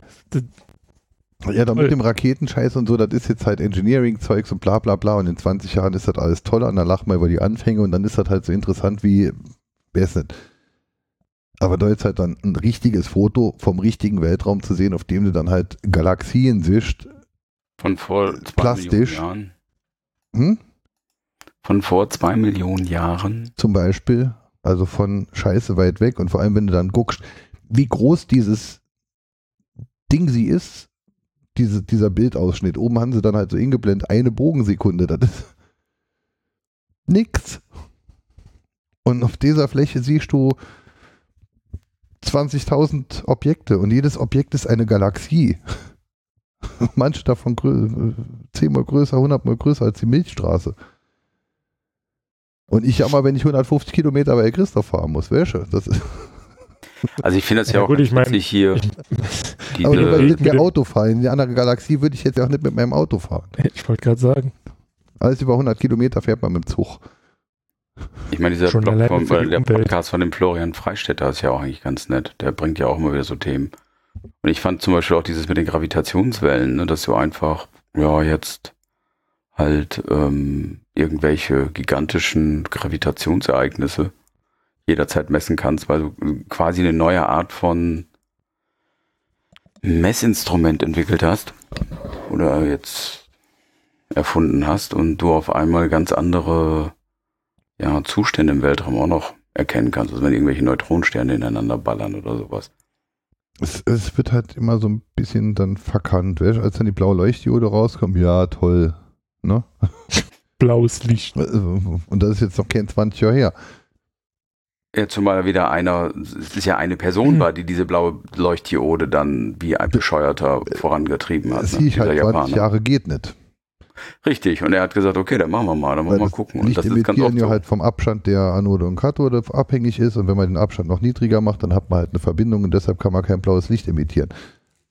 ja, da mit dem Raketenscheiß und so, das ist jetzt halt Engineering-Zeugs und bla bla bla und in 20 Jahren ist das alles toll und dann lachen wir über die Anfänge und dann ist das halt so interessant wie, wer ist nicht. Aber da ist halt dann ein richtiges Foto vom richtigen Weltraum zu sehen, auf dem du dann halt Galaxien siehst. Von vor zwei Plastisch. Millionen Jahren. Hm? Von vor zwei Millionen Jahren. zum Beispiel, also von Scheiße weit weg und vor allem, wenn du dann guckst, wie groß dieses Ding sie ist, diese, dieser Bildausschnitt. Oben haben sie dann halt so ingeblendet, eine Bogensekunde, das ist nix. Und auf dieser Fläche siehst du 20.000 Objekte und jedes Objekt ist eine Galaxie. Manche davon grö zehnmal größer, hundertmal größer als die Milchstraße. Und ich jammer, wenn ich 150 Kilometer bei Christoph fahren muss, welche? Das ist, Also ich finde das ja, Ja, auch gut, ich mein- hier. Ich, aber nur weil diese, ich mit dem- Auto fahren. In die andere Galaxie würde ich jetzt ja auch nicht mit meinem Auto fahren. ich wollte gerade sagen, Alles über 100 Kilometer fährt man mit dem Zug. ich meine, dieser Schon Blog die der Umwelt. Podcast von dem Florian Freistetter ist ja auch eigentlich ganz nett. Der bringt ja auch immer wieder so Themen. Und ich fand zum Beispiel auch dieses mit den Gravitationswellen, ne, dass du einfach, ja, jetzt halt ähm, irgendwelche gigantischen Gravitationsereignisse jederzeit messen kannst, weil du quasi eine neue Art von Messinstrument entwickelt hast oder jetzt erfunden hast und du auf einmal ganz andere ja, Zustände im Weltraum auch noch erkennen kannst, also wenn irgendwelche Neutronensterne ineinander ballern oder sowas. Es, es wird halt immer so ein bisschen dann verkannt. Weißt? du? Als dann die blaue Leuchtdiode rauskommt, ja, toll. Ne? blaues Licht. Und das ist jetzt noch kein 20 Jahre her. Ja, zumal wieder einer, es ist ja eine Person Hm. war, die diese blaue Leuchtdiode dann wie ein Bescheuerter vorangetrieben hat. Das ne? hieß halt 20 Jahre geht nicht. Richtig, und er hat gesagt, okay, dann machen wir mal, dann wollen wir mal gucken. Und Licht das ist ganz emittieren oft ja halt vom Abstand der Anode und Kathode abhängig ist und wenn man den Abstand noch niedriger macht, dann hat man halt eine Verbindung und deshalb kann man kein blaues Licht emittieren.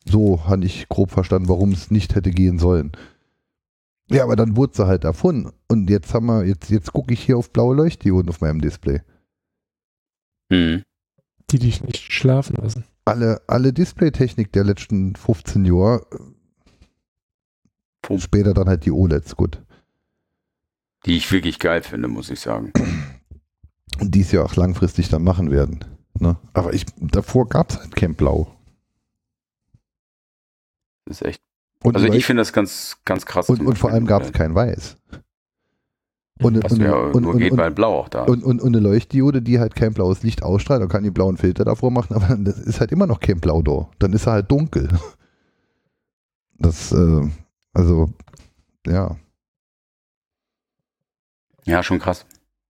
So habe ich grob verstanden, warum es nicht hätte gehen sollen. Ja, aber dann wurde sie halt erfunden und jetzt haben wir, jetzt, jetzt gucke ich hier auf blaue Leuchtdioden auf meinem Display. Hm. Die dich nicht schlafen lassen. Alle, alle Displaytechnik der letzten 15 Jahre, Puh. später dann halt die OLEDs, gut. Die ich wirklich geil finde, muss ich sagen. Und die es ja auch langfristig dann machen werden. Ne? Aber ich, davor gab es halt kein Blau. Das ist echt. Und Also Leucht- ich finde das ganz, ganz krass. Und, und vor allem gab es äh, kein Weiß. Und, Was und, ja und, nur und, geht, und, weil Blau auch da ist. und, und, und eine Leuchtdiode, die halt kein blaues Licht ausstrahlt, dann kann die blauen Filter davor machen, aber das ist halt immer noch kein Blau da. Dann ist er halt dunkel. Das, äh, also, ja. Ja, schon krass.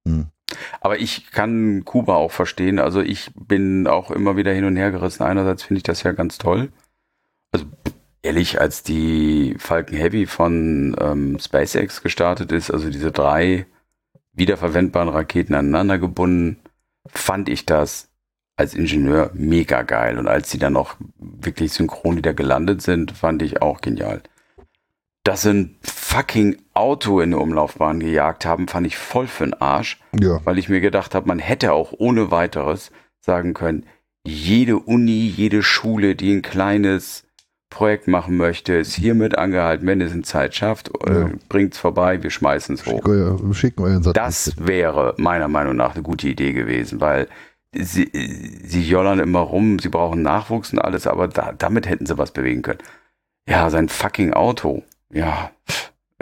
Hm. Aber ich kann Kuba auch verstehen. Also ich bin auch immer wieder hin und her gerissen. Einerseits finde ich das ja ganz toll. Also ehrlich, als die Falcon Heavy von ähm, SpaceX gestartet ist, also diese drei wiederverwendbaren Raketen aneinander gebunden, fand ich das als Ingenieur mega geil. Und als sie dann auch wirklich synchron wieder gelandet sind, fand ich auch genial. Dass sie ein fucking Auto in eine Umlaufbahn gejagt haben, fand ich voll für den Arsch Ja. weil ich mir gedacht habe, man hätte auch ohne weiteres sagen können, jede Uni, jede Schule, die ein kleines Projekt machen möchte, ist hiermit angehalten, wenn es in Zeit schafft, äh, Ja. bringt es vorbei, wir schmeißen es hoch. Schicken euren Satelliten. Das wäre meiner Meinung nach eine gute Idee gewesen, weil sie, sie jollern immer rum, sie brauchen Nachwuchs und alles, aber da, damit hätten sie was bewegen können. Ja, sein fucking Auto. Ja,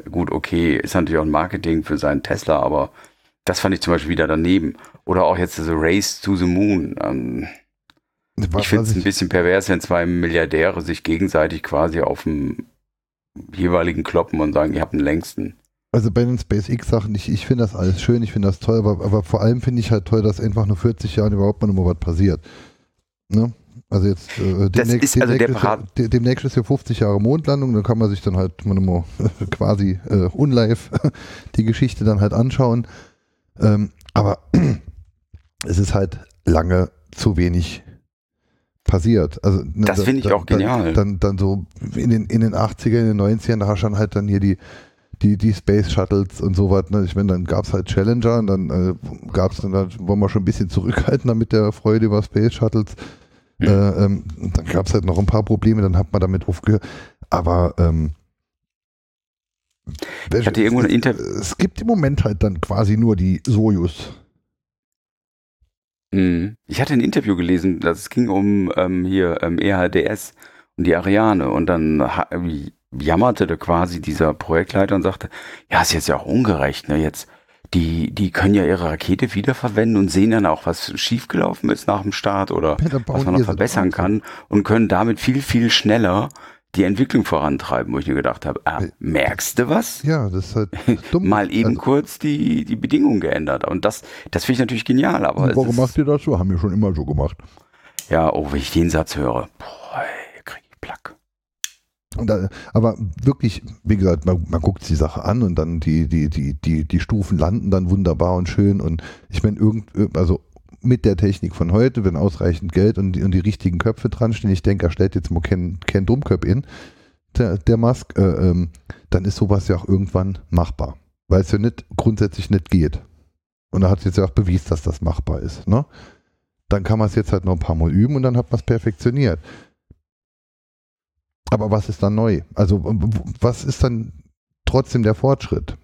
gut, okay, ist natürlich auch ein Marketing für seinen Tesla, aber das fand ich zum Beispiel wieder daneben. Oder auch jetzt diese Race to the Moon. Ähm, Was- ich finde es ein bisschen pervers, wenn zwei Milliardäre sich gegenseitig quasi auf dem jeweiligen kloppen und sagen, ihr habt den längsten. Also bei den SpaceX-Sachen, ich, ich finde das alles schön, ich finde das toll, aber, aber vor allem finde ich halt toll, dass einfach nur 40 Jahren überhaupt mal noch was passiert. Ne? Also jetzt äh, ist also ist ja, demnächst ist ja 50 Jahre Mondlandung, dann kann man sich dann halt mal quasi äh, unlive die Geschichte dann halt anschauen. Ähm, aber es ist halt lange zu wenig passiert. Also, ne, Das da- finde ich da- auch genial. Dann, dann, so in den, in den 80er, in den 90ern, da dann halt dann hier die, die, die Space Shuttles und so was. Ne? Ich meine, dann gab es halt Challenger und dann äh, gab es dann, da wollen wir schon ein bisschen zurückhaltender mit der Freude über Space Shuttles. Hm. Äh, ähm, dann gab es halt noch ein paar Probleme, dann hat man damit aufgehört. Aber ähm, Ich hatte irgendwo ein Interview. es gibt im Moment halt dann quasi nur die Sojus. Mhm. Ich hatte ein Interview gelesen, das ging um ähm, hier ähm, EHDS und die Ariane und dann jammerte da quasi dieser Projektleiter und sagte, ja, ist jetzt ja auch ungerecht, ne? Jetzt, die, die können ja ihre Rakete wiederverwenden und sehen dann auch, was schiefgelaufen ist nach dem Start oder was man noch verbessern kann und können damit viel, viel schneller die Entwicklung vorantreiben, wo ich mir gedacht habe, ah, Äh, merkst du was? Ja, das ist halt dumm. Mal eben Also, kurz die, die Bedingungen geändert. Und das, das finde ich natürlich genial, aber warum macht ihr das so? Haben wir schon immer so gemacht. Ja, oh, wenn ich den Satz höre, boah, ey, krieg ich Plack. Da, aber wirklich, wie gesagt, man, man guckt die Sache an und dann die, die, die, die, die Stufen landen dann wunderbar und schön. Und ich meine, irgend, also mit der Technik von heute, wenn ausreichend Geld und die, und die richtigen Köpfe dran stehen, ich denke, er stellt jetzt mal keinen kein Dummköpf in, der, der Musk, äh, ähm, dann ist sowas ja auch irgendwann machbar. Weil es ja nicht grundsätzlich nicht geht. Und er hat jetzt ja auch bewiesen, dass das machbar ist. Ne? Dann kann man es jetzt halt noch ein paar Mal üben und dann hat man es perfektioniert. Aber was ist dann neu? Also was ist dann trotzdem der Fortschritt?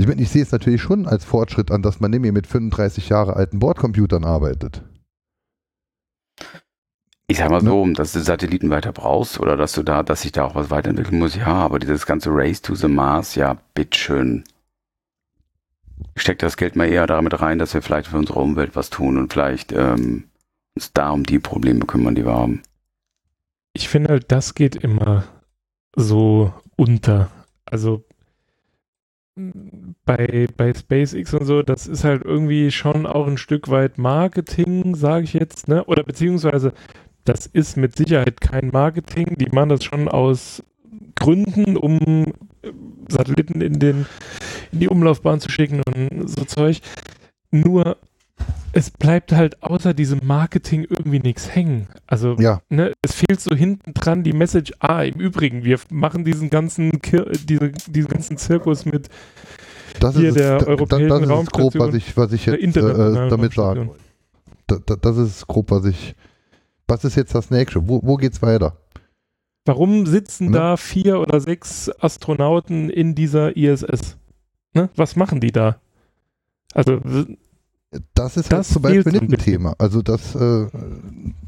Ich meine, ich sehe es natürlich schon als Fortschritt an, dass man mehr mit 35 Jahre alten Bordcomputern arbeitet. Ich sag mal Ne? so, dass du Satelliten weiter brauchst oder dass du da, dass sich da auch was weiterentwickeln muss, ja, aber dieses ganze Race to the Mars, ja, bitteschön. Ich steck das Geld mal eher damit rein, dass wir vielleicht für unsere Umwelt was tun und vielleicht ähm, uns da um die Probleme kümmern, die wir haben. ich finde halt, das geht immer so unter. Also bei, bei SpaceX und so, das ist halt irgendwie schon auch ein Stück weit Marketing, sage ich jetzt, ne? Oder beziehungsweise, das ist mit Sicherheit kein Marketing. Die machen das schon aus Gründen, um äh, Satelliten in, den, in die Umlaufbahn zu schicken und so Zeug. Nur es bleibt halt außer diesem Marketing irgendwie nichts hängen. Also Ja, ne, es fehlt so hinten dran die Message, ah, im Übrigen, wir machen diesen ganzen, Kir diese, diesen ganzen Zirkus mit das Hier der es, da- europäischen das ist grob, was Raumstation, ich, was ich jetzt äh, internationalen damit sagen Raumstation. wollte. Da, da, das ist grob, was ich. Was ist jetzt das nächste? Wo, wo geht's weiter? Warum sitzen Ne? da vier oder sechs Astronauten in dieser ISS? Ne? Was machen die da? Also, Das ist Das halt zum Beispiel nicht ein. Thema. Also das, äh,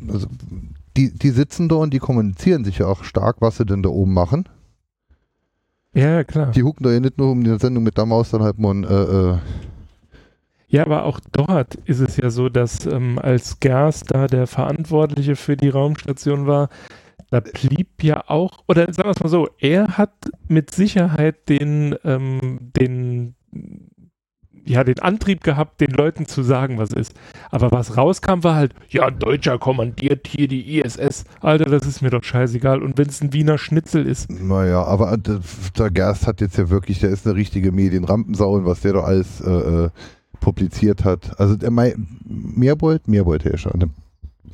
also die, die sitzen da und die kommunizieren sich ja auch stark, was sie denn da oben machen. ja, klar. Die hucken da ja nicht nur um die Sendung mit der Maus dann halt mal ein, äh, äh, Ja, aber auch dort ist es ja so, dass ähm, als Gerst da der Verantwortliche für die Raumstation war, da blieb ja auch, oder sagen wir es mal so, er hat mit Sicherheit den, ähm, den, ja, den Antrieb gehabt, den Leuten zu sagen, was ist. Aber was rauskam, war halt, ja, ein Deutscher kommandiert hier die ISS. Alter, das ist mir doch scheißegal. Und wenn es ein Wiener Schnitzel ist, naja, aber äh, der Gerst hat jetzt ja wirklich, der ist eine richtige Medienrampensau und was der da alles äh, äh, publiziert hat. Also der Mai, Meerbold?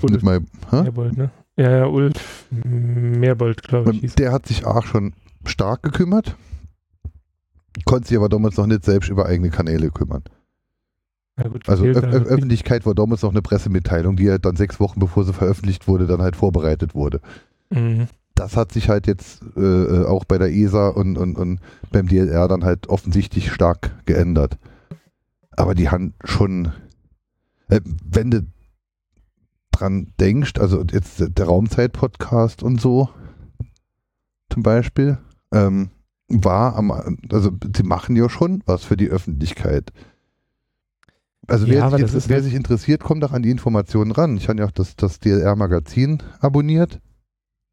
Ulf Nicht mal, hä? Meerbold, ne? Ja, ja, Ulf Meerbold, glaube ich. der hat sich auch schon stark gekümmert, konnte sich aber damals noch nicht selbst über eigene Kanäle kümmern. er. Ja, gut, Also fehlt Ö halt Ö nicht. Öffentlichkeit war damals noch eine Pressemitteilung, die halt dann sechs Wochen bevor sie veröffentlicht wurde, dann halt vorbereitet wurde. Mhm. Das hat sich halt jetzt äh, äh auch bei der ESA und, und, und beim DLR dann halt offensichtlich stark geändert. Aber die haben schon, äh, wenn du dran denkst, also jetzt der Raumzeit-Podcast und so zum Beispiel, ähm, war am, also sie machen ja schon was für die Öffentlichkeit. Also Ja, wer, sich, ist wer halt- sich interessiert, kommt auch an die Informationen ran. Ich habe ja auch das, das DLR-Magazin abonniert.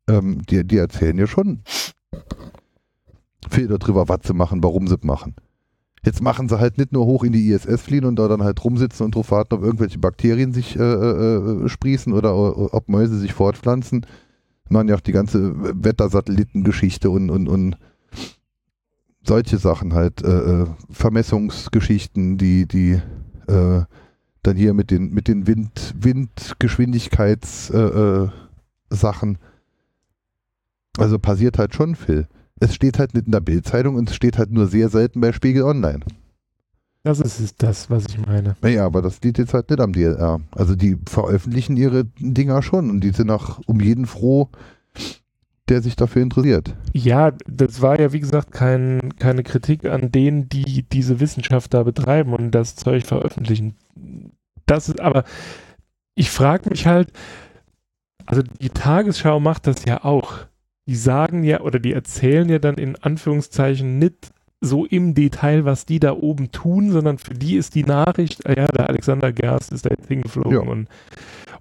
Ähm, die, die erzählen ja schon viel darüber, was sie machen, warum sie es machen. Jetzt machen sie halt nicht nur hoch in die ISS fliehen und da dann halt rumsitzen und drauf warten, ob irgendwelche Bakterien sich äh, äh, sprießen oder ob Mäuse sich fortpflanzen. Machen ja auch die ganze Wettersatellitengeschichte und, und, und solche Sachen halt, äh, äh, Vermessungsgeschichten, die, die äh, dann hier mit den, mit den Wind, Windgeschwindigkeits äh, äh. Also passiert halt schon viel. Es steht halt nicht in der Bildzeitung und es steht halt nur sehr selten bei Spiegel Online. Das ist es, das, was ich meine. Naja, aber das liegt jetzt halt nicht am DLR. Also die veröffentlichen ihre Dinger schon und die sind auch um jeden froh, der sich dafür interessiert. Ja, das war ja, wie gesagt, kein, keine Kritik an denen, die diese Wissenschaft da betreiben und das Zeug veröffentlichen. Das ist aber, ich frage mich halt, also die Tagesschau macht das ja auch. Die sagen ja oder die erzählen ja dann in Anführungszeichen nicht so im Detail, was die da oben tun, sondern für die ist die Nachricht, ah ja, der Alexander Gerst ist da jetzt hingeflogen Ja. und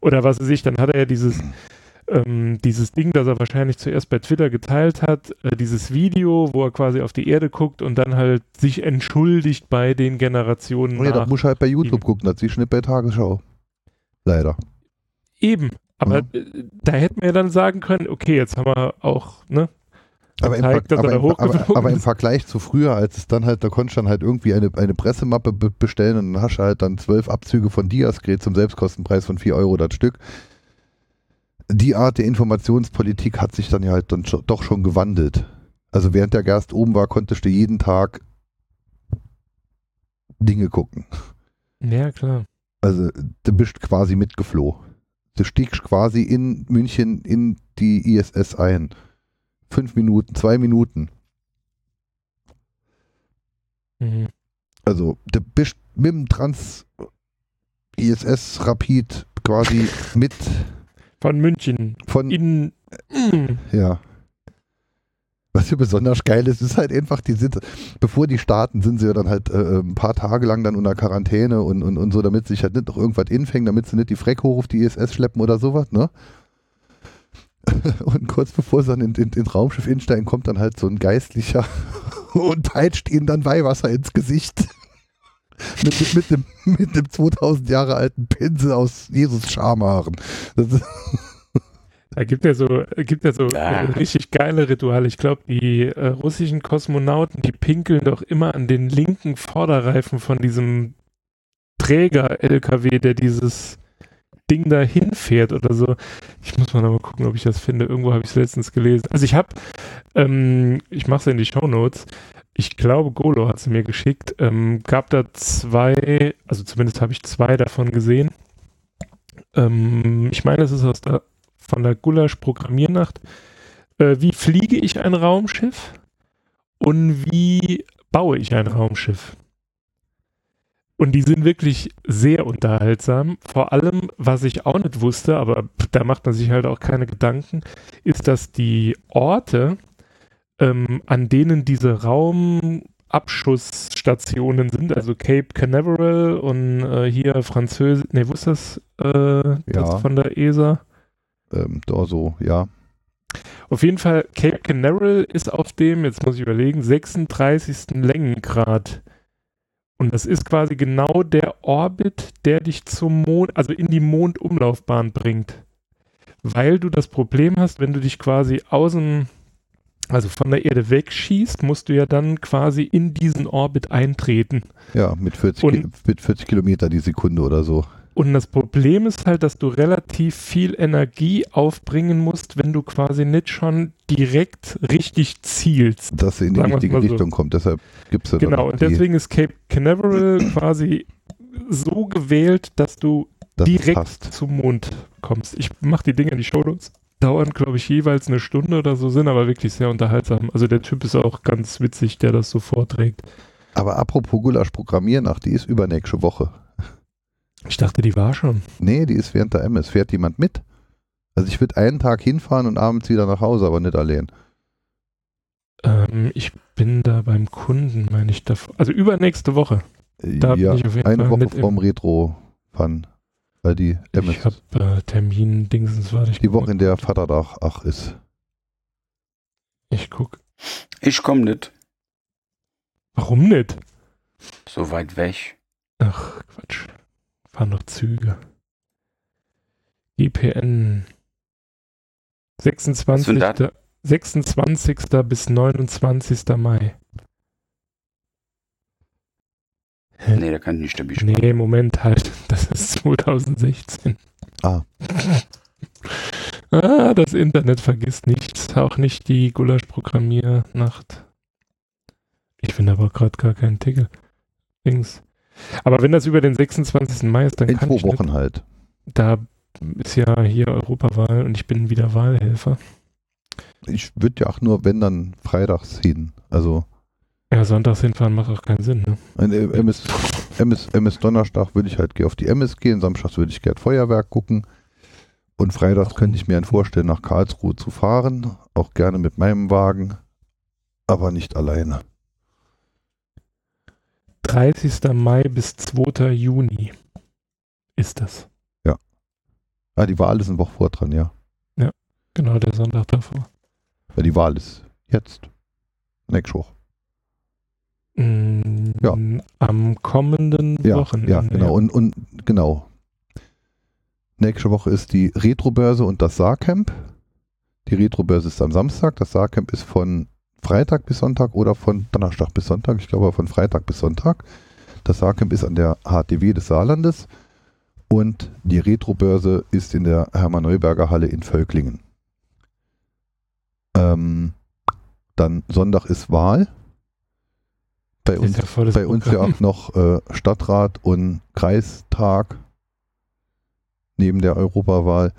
oder was weiß ich, dann hat er ja dieses ähm, dieses Ding, das er wahrscheinlich zuerst bei Twitter geteilt hat, äh, dieses Video, wo er quasi auf die Erde guckt und dann halt sich entschuldigt bei den Generationen Oh ja, das muss halt bei YouTube gucken, das du nicht bei Tagesschau. Leider. Eben. Aber Mhm. äh, da hätten wir dann sagen können, okay, jetzt haben wir auch, ne? Aber im, Zeigt, er aber, im, aber, aber im ist. Vergleich zu früher, als es dann halt, da konntest du dann halt irgendwie eine, eine Pressemappe be bestellen und dann hast du halt dann zwölf Abzüge von Diascret zum Selbstkostenpreis von 4 Euro das Stück. Die Art der Informationspolitik hat sich dann ja halt dann doch schon gewandelt. Also während der Gerst oben war, konntest du jeden Tag Dinge gucken. Ja, klar. Also du bist quasi mitgeflohen. Du stiegst quasi in München in die ISS ein. Fünf Minuten, zwei Minuten. Mhm. Also du bist mit dem Trans ISS Rapid quasi mit Von München von in. Ja. Was hier besonders geil ist, ist halt einfach, die sind, bevor die starten, sind sie ja dann halt äh, ein paar Tage lang dann unter Quarantäne und, und, und so, damit sich halt nicht noch irgendwas infängt, damit sie nicht die Freck hoch auf die ISS schleppen oder sowas, ne? Und kurz bevor sie dann in, in, in Raumschiff insteigen, kommt dann halt so ein Geistlicher und peitscht ihnen dann Weihwasser ins Gesicht. Mit, mit, mit, einem, mit einem 2000 Jahre alten Pinsel aus Jesus Schamhaaren. Da gibt ja so, gibt ja so Ah. richtig geile Rituale. Ich glaube, die äh, russischen Kosmonauten, die pinkeln doch immer an den linken Vorderreifen von diesem Träger-LKW, der dieses Ding da hinfährt oder so. Ich muss mal noch mal gucken, ob ich das finde. Irgendwo habe ich es letztens gelesen. Also ich habe, ähm, ich mache es in die Shownotes. Ich glaube, Golo hat es mir geschickt. Ähm, gab da zwei, also zumindest habe ich zwei davon gesehen. Ähm, ich meine, es ist aus der von der Gulasch Programmiernacht. Äh, wie fliege ich ein Raumschiff und wie baue ich ein Raumschiff? Und die sind wirklich sehr unterhaltsam. Vor allem, was ich auch nicht wusste, aber da macht man sich halt auch keine Gedanken, ist, dass die Orte, ähm, an denen diese Raumabschussstationen sind, also Cape Canaveral und äh, hier Französisch, ne, wo ist das, äh, das von der ESA? ähm, da so, ja. Auf jeden Fall, Cape Canaveral ist auf dem, jetzt muss ich überlegen, 36. Längengrad. Und das ist quasi genau der Orbit, der dich zum Mond, also in die Mondumlaufbahn bringt. Weil du das Problem hast, wenn du dich quasi außen, also von der Erde wegschießt, musst du ja dann quasi in diesen Orbit eintreten. Ja, mit 40, Und- mit 40 Kilometer die Sekunde oder so. Und das Problem ist halt, dass du relativ viel Energie aufbringen musst, wenn du quasi nicht schon direkt richtig zielst. Dass sie in die richtige so. Richtung kommt. Deshalb gibt es ja Genau, und deswegen ist Cape Canaveral quasi so gewählt, dass du dass es direkt passt. zum Mond kommst. Ich mache die Dinge in die Shownotes. Dauern, glaube ich, jeweils eine Stunde oder so, sind aber wirklich sehr unterhaltsam. Also der Typ ist auch ganz witzig, der das so vorträgt. Aber apropos Gulasch Programmiernacht, die ist übernächste Woche. Ich dachte, die war schon. Nee, die ist während der MS. Fährt jemand mit? Also ich würde einen Tag hinfahren und abends wieder nach Hause, aber nicht allein. Ähm, ich bin da beim Kunden, meine ich. Da, also übernächste Woche. Da ja, eine Woche vorm Retro-Fun. Weil die MS, Ich habe äh, Termin, Dingsens, warte ich. die Woche, in der Vatertag ach ist. Ich guck. Ich komme nicht. Warum nicht? So weit weg. Ach, Quatsch. Fahren noch Züge. IPN. Was für ein 26. Datum? 26. bis 29. Mai. Hä? Nee, da kann ich nicht dabei spielen. Nee, Moment halt. Das ist 2016. Ah. ah, das Internet vergisst nichts. Auch nicht die Gulasch-Programmiernacht. Ich finde aber gerade gar keinen Tickel. Dings. Aber wenn das über den 26. Mai ist, dann In kann zwei ich nicht. Wochen halt. Da ist ja hier Europawahl und ich bin wieder Wahlhelfer. Ich würde ja auch nur, wenn dann freitags hin. Also Ja, sonntags hinfahren macht auch keinen Sinn, ne? ein äh, MS, MS, MS Donnerstag würde ich halt auf die MS gehen, samstags würde ich gerne Feuerwerk gucken. Und freitags könnte ich mir einen vorstellen, nach Karlsruhe zu fahren. Auch gerne mit meinem Wagen. Aber nicht alleine. 30. Mai bis 2. Juni ist das. Ah, die Wahl ist eine Woche vor dran, ja. Genau, der Sonntag davor. Weil die Wahl ist jetzt. Nächste Woche. Mm, Ja. Am kommenden Ja, Wochenende. ja, genau. Und, und genau. Nächste Woche ist die Retrobörse und das Saarcamp. Die Retrobörse ist am Samstag, das Saarcamp ist von Freitag bis Sonntag oder von Donnerstag bis Sonntag. Ich glaube von Freitag bis Sonntag. Das Saarcamp ist an der HTW des Saarlandes und die Retrobörse ist in der Hermann-Neuberger Halle in Völklingen. Ähm, dann Sonntag ist Wahl. Bei uns bei uns ja auch noch äh, Stadtrat und Kreistag neben der Europawahl.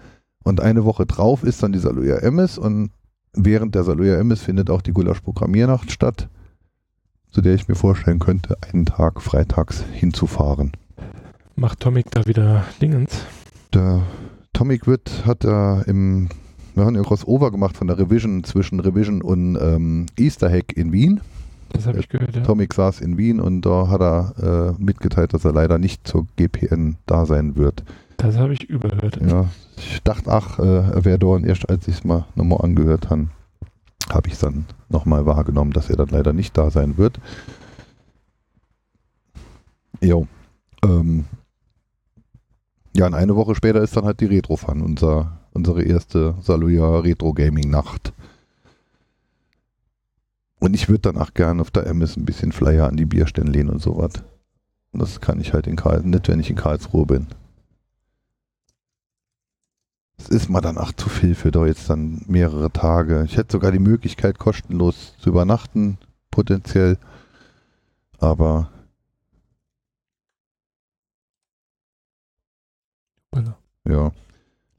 Und eine Woche drauf ist dann die Saloya Emmes und während der Saloya Emmes findet auch die Gulasch-Programmiernacht statt, zu der ich mir vorstellen könnte, einen Tag freitags hinzufahren. Macht Tomic da wieder Dingens? Der Tomic Witt hat da im, wir haben ja Crossover gemacht von der Revision zwischen Revision und ähm, Easter Hack in Wien. Das habe ich gehört, ja. Tomic saß in Wien und da hat er äh, mitgeteilt, dass er leider nicht zur GPN da sein wird. Das habe ich überhört. Ja, ich dachte, ach, äh, er wäre da und erst als ich es mal nochmal angehört habe, habe ich es dann nochmal wahrgenommen, dass er dann leider nicht da sein wird. Jo. Ähm, ja, und eine Woche später ist dann halt die Retro-Fun, unser, unsere erste Saluja Retro-Gaming-Nacht. Und ich würde dann auch gerne auf der MS ein bisschen Flyer an die Bierstände lehnen und sowas. Und das kann ich halt in Karl nicht, wenn ich in Karlsruhe bin. Es ist mal dann auch zu viel für da jetzt dann mehrere Tage. Ich hätte sogar die Möglichkeit, kostenlos zu übernachten, potenziell. Aber ja.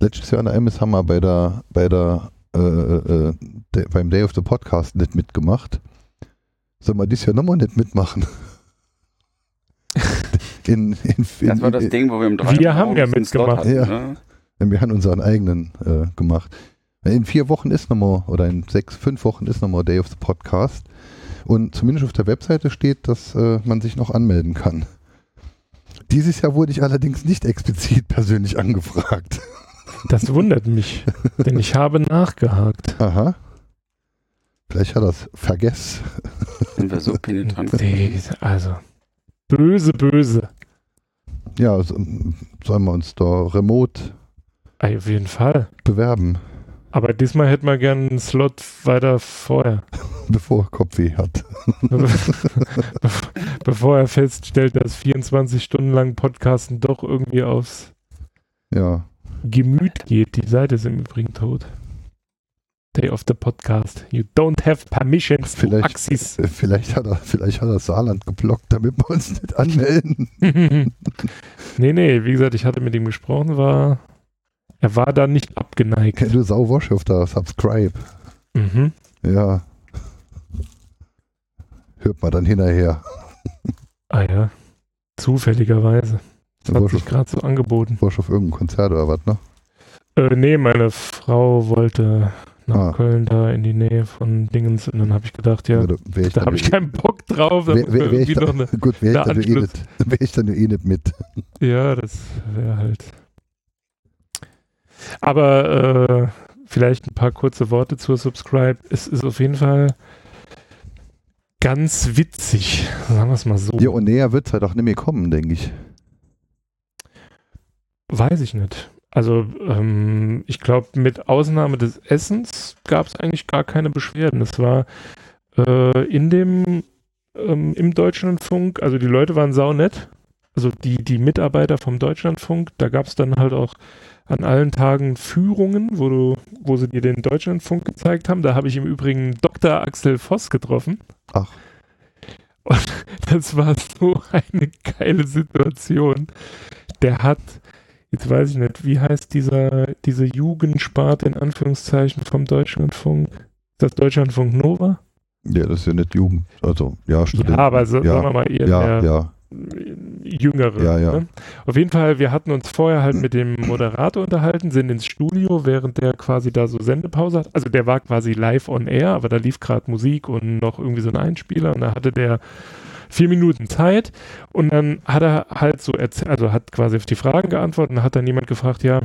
Letztes Jahr an der MS haben wir bei der, bei der, äh, äh, der beim Day of the Podcast nicht mitgemacht. Sollen wir dieses Jahr nochmal nicht mitmachen? in, in, in, Das war das in, Ding, wo wir im Wir haben ja mitgemacht. hatten, Ja. ne? Wir haben unseren eigenen äh, gemacht. In vier Wochen ist nochmal, oder in sechs, fünf Wochen ist nochmal Day of the Podcast. Und zumindest auf der Webseite steht, dass äh, man sich noch anmelden kann. Dieses Jahr wurde ich allerdings nicht explizit persönlich angefragt. Das wundert mich, denn ich habe nachgehakt. Aha. Vielleicht hat er es vergessen. Sind wir so penetrant. Nee, Also, böse, böse. Ja, so, sollen wir uns da remote Ey, Auf jeden Fall. bewerben, Aber diesmal hätten wir gern einen Slot weiter vorher. bevor er Kopfweh hat. Bevor er feststellt, dass 24 Stunden lang Podcasten doch irgendwie aufs Ja, Gemüt geht. Die Seite ist im Übrigen tot. Day of the Podcast. You don't have permissions to Vielleicht- Axis. äh, vielleicht hat er, vielleicht hat er Saarland geblockt, damit wir uns nicht anmelden. nee, nee, wie gesagt, ich hatte mit ihm gesprochen, war Er war da nicht abgeneigt. Du Sauwosch auf da, subscribe. Mhm. Ja. Hört mal dann hinterher. Ah ja, zufälligerweise. Das hat sich gerade so angeboten. Wosch auf irgendein Konzert oder was, ne? Äh, nee, meine Frau wollte nach Ah. Köln da in die Nähe von Dingens und dann habe ich gedacht, ja, ich da habe ich nur- keinen Bock drauf. Da wär, wär, ich eine, gut, wäre ich, eh wär ich dann eh nicht mit. ja, das wäre halt. Aber äh, vielleicht ein paar kurze Worte zur Subscribe. Es ist auf jeden Fall ganz witzig, sagen wir es mal so. Ja, und näher wird es halt auch nicht mehr kommen, denke ich. Weiß ich nicht. Also ähm, ich glaube, mit Ausnahme des Essens gab es eigentlich gar keine Beschwerden. Es war äh, in dem ähm, im Deutschlandfunk, also die Leute waren saunett. Also die, die Mitarbeiter vom Deutschlandfunk, da gab es dann halt auch an allen Tagen Führungen, wo du, wo sie dir den Deutschlandfunk gezeigt haben. Da habe ich im Übrigen Dr. Axel Voss getroffen. Ach. Und das war so eine geile Situation. Der hat, jetzt weiß ich nicht, wie heißt dieser, diese Jugendsparte in Anführungszeichen vom Deutschlandfunk? Ist das Deutschlandfunk Nova? Ja, das ist ja nicht Jugend. Also, ja, Studenten. Ja, aber so, ja, sagen wir mal eher ja, der ja. Jüngere. Ja, ja. Ne? Auf jeden Fall, wir hatten uns vorher halt mit dem Moderator unterhalten, sind ins Studio, während der quasi da so Sendepause hat. Also der war quasi live on air, aber da lief gerade Musik und noch irgendwie so ein Einspieler und da hatte der vier Minuten Zeit und dann hat er halt so erzählt, also hat quasi auf die Fragen geantwortet und hat dann jemand gefragt, ja,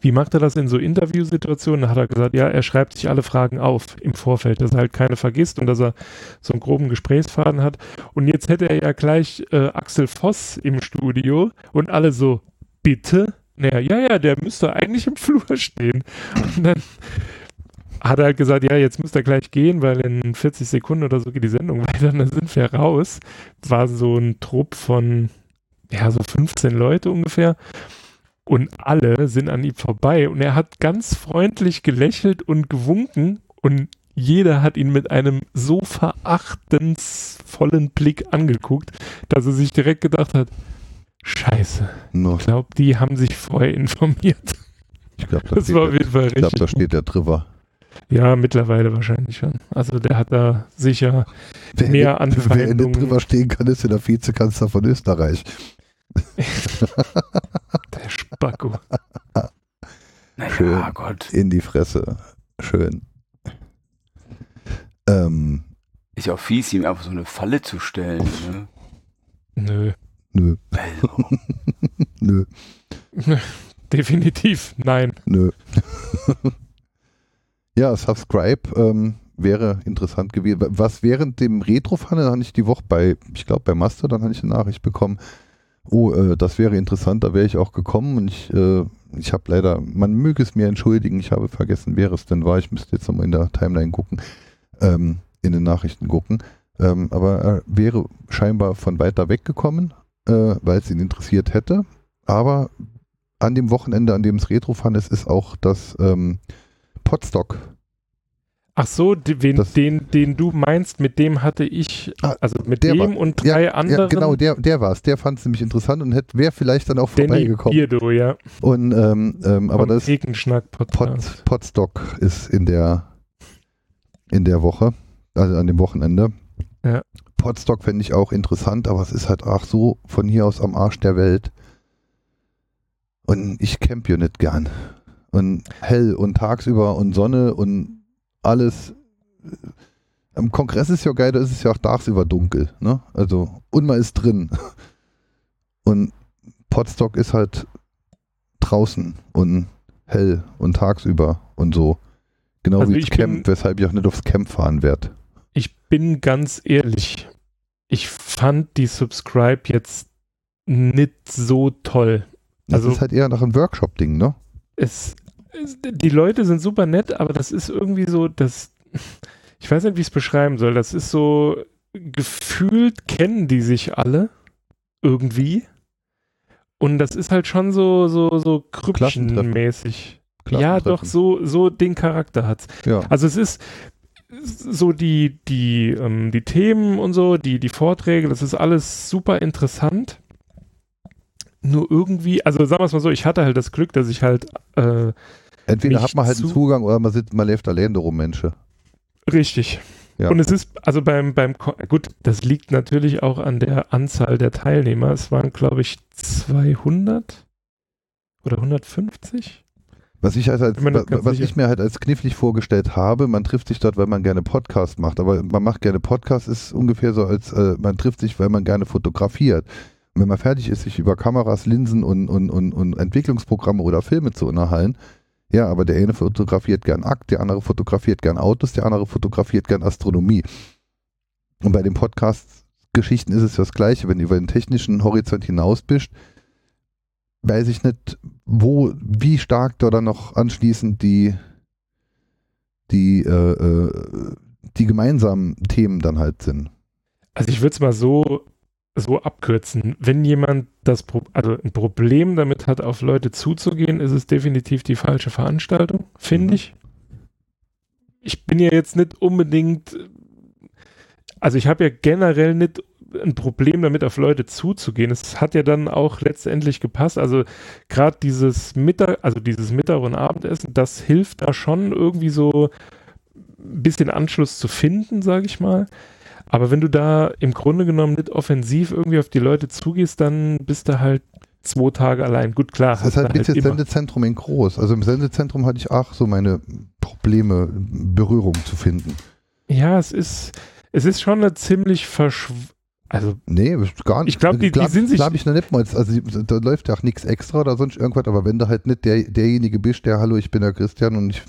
wie macht er das in so Interviewsituationen? Dann hat er gesagt, ja, er schreibt sich alle Fragen auf im Vorfeld, dass er halt keine vergisst und dass er so einen groben Gesprächsfaden hat. Und jetzt hätte er ja gleich äh, Axel Voss im Studio und alle so, bitte? Naja, ja, ja, der müsste eigentlich im Flur stehen. Und dann hat er halt gesagt, ja, jetzt müsst ihr gleich gehen, weil in 40 Sekunden oder so geht die Sendung weiter dann sind wir raus. War so ein Trupp von, ja, so 15 Leute ungefähr. Und alle sind an ihm vorbei und er hat ganz freundlich gelächelt und gewunken und jeder hat ihn mit einem so verachtensvollen Blick angeguckt, dass er sich direkt gedacht hat, scheiße, Noch, ich glaube, die haben sich vorher informiert. ich glaube, da, Das steht war auf der- jeden Fall ich glaub, richtig. da steht der Trivia. Ja, mittlerweile wahrscheinlich schon. Also der hat da sicher Wer, mehr wer in Anfeindungen. Trivia stehen kann, ist ja der Vizekanzler von Österreich. Der Spacko. Naja, Schön. Gott. In die Fresse. Schön. Ähm, Ist ja auch fies, ihm einfach so eine Falle zu stellen. Ne? Nö. nö, Also, nö, Definitiv nein. nö. Ja, Subscribe ähm, wäre interessant gewesen. Was während dem Retro-Fun, da habe ich die Woche bei, ich glaube bei Master, dann habe ich eine Nachricht bekommen, oh, äh, das wäre interessant, da wäre ich auch gekommen und ich, äh, ich habe leider, man möge es mir entschuldigen, ich habe vergessen, wer es denn war. Ich müsste jetzt nochmal in der Timeline gucken, ähm, in den Nachrichten gucken. Ähm, aber er wäre scheinbar von weiter weg gekommen, äh, weil es ihn interessiert hätte. Aber an dem Wochenende, an dem es Retrofan ist, ist auch das ähm, Podstock. Ach so, die, wen, Das- den, den du meinst, mit dem hatte ich, Ah, also mit dem war- und drei ja, anderen. Ja, genau, der, der war es. Der fand es nämlich interessant und wäre vielleicht dann auch Danny vorbeigekommen. Bierdo, ja. Und ähm, ähm, aber das. Pod, Podstock ist in der in der Woche, also an dem Wochenende. Ja. Podstock fände ich auch interessant, aber es ist halt auch so von hier aus am Arsch der Welt. Und ich camp ja nicht gern. Und hell und tagsüber und Sonne und alles. Am Kongress ist ja geil, da ist es ja auch tagsüber dunkel. Ne? Also, und man ist drin. Und Podstock ist halt draußen und hell und tagsüber und so. Genau Also wie ich das Camp, bin- weshalb ich auch nicht aufs Camp fahren werde. Ich bin ganz ehrlich, ich fand die Subscribe jetzt nicht so toll. Das Also- ist halt eher nach einem Workshop-Ding, ne? Es, die Leute sind super nett, aber das ist irgendwie so, das, ich weiß nicht, wie ich es beschreiben soll. Das ist so, gefühlt kennen die sich alle irgendwie. Und das ist halt schon so, so, so. Krüppchenmäßig. Ja, doch, so, so den Charakter hat's. Ja. Also es ist so die, die, ähm, die Themen und so, die, die Vorträge, das ist alles super interessant. Nur irgendwie, also sagen wir es mal so, ich hatte halt das Glück, dass ich halt äh, Entweder hat man halt einen zu- Zugang oder man, sitzt, man läuft alleine rum, Menschen. richtig. Ja. Und es ist, also beim, beim, gut, das liegt natürlich auch an der Anzahl der Teilnehmer. Es waren, glaube ich, 200 oder 150. Was ich, halt als, was sicher. ich mir halt als knifflig vorgestellt habe, man trifft sich dort, weil man gerne Podcast macht. Aber man macht gerne Podcast, ist ungefähr so, als äh, man trifft sich, weil man gerne fotografiert. Wenn man fertig ist, sich über Kameras, Linsen und, und, und, und Entwicklungsprogramme oder Filme zu unterhalten, ja, aber der eine fotografiert gern Akt, der andere fotografiert gern Autos, der andere fotografiert gern Astronomie. Und bei den Podcast-Geschichten ist es das Gleiche. Wenn du über den technischen Horizont hinaus bist, weiß ich nicht, wo, wie stark da dann noch anschließend die, die, äh, äh, die gemeinsamen Themen dann halt sind. Also ich würde es mal so, so abkürzen. Wenn jemand das Pro also ein Problem damit hat, auf Leute zuzugehen, ist es definitiv die falsche Veranstaltung, finde Mhm. ich. Ich bin ja jetzt nicht unbedingt, also ich habe ja generell nicht ein Problem damit, auf Leute zuzugehen. Es hat ja dann auch letztendlich gepasst. Also gerade dieses Mittag, also dieses Mittag- und Abendessen, das hilft da schon irgendwie so ein bisschen Anschluss zu finden, sage ich mal. Aber wenn du da im Grunde genommen nicht offensiv irgendwie auf die Leute zugehst, dann bist du halt zwei Tage allein. Gut, klar. Das ist halt ein bisschen immer. Sendezentrum in groß. Also im Sendezentrum hatte ich auch so meine Probleme, Berührung zu finden. Ja, es ist, es ist schon eine ziemlich verschw... Also, Nee, gar nicht. Ich glaub, die- die sind sich- Glaube ich noch nicht mal. Also da läuft ja auch nichts extra oder sonst irgendwas, aber wenn du halt nicht der, derjenige bist, der, hallo, ich bin der Christian und ich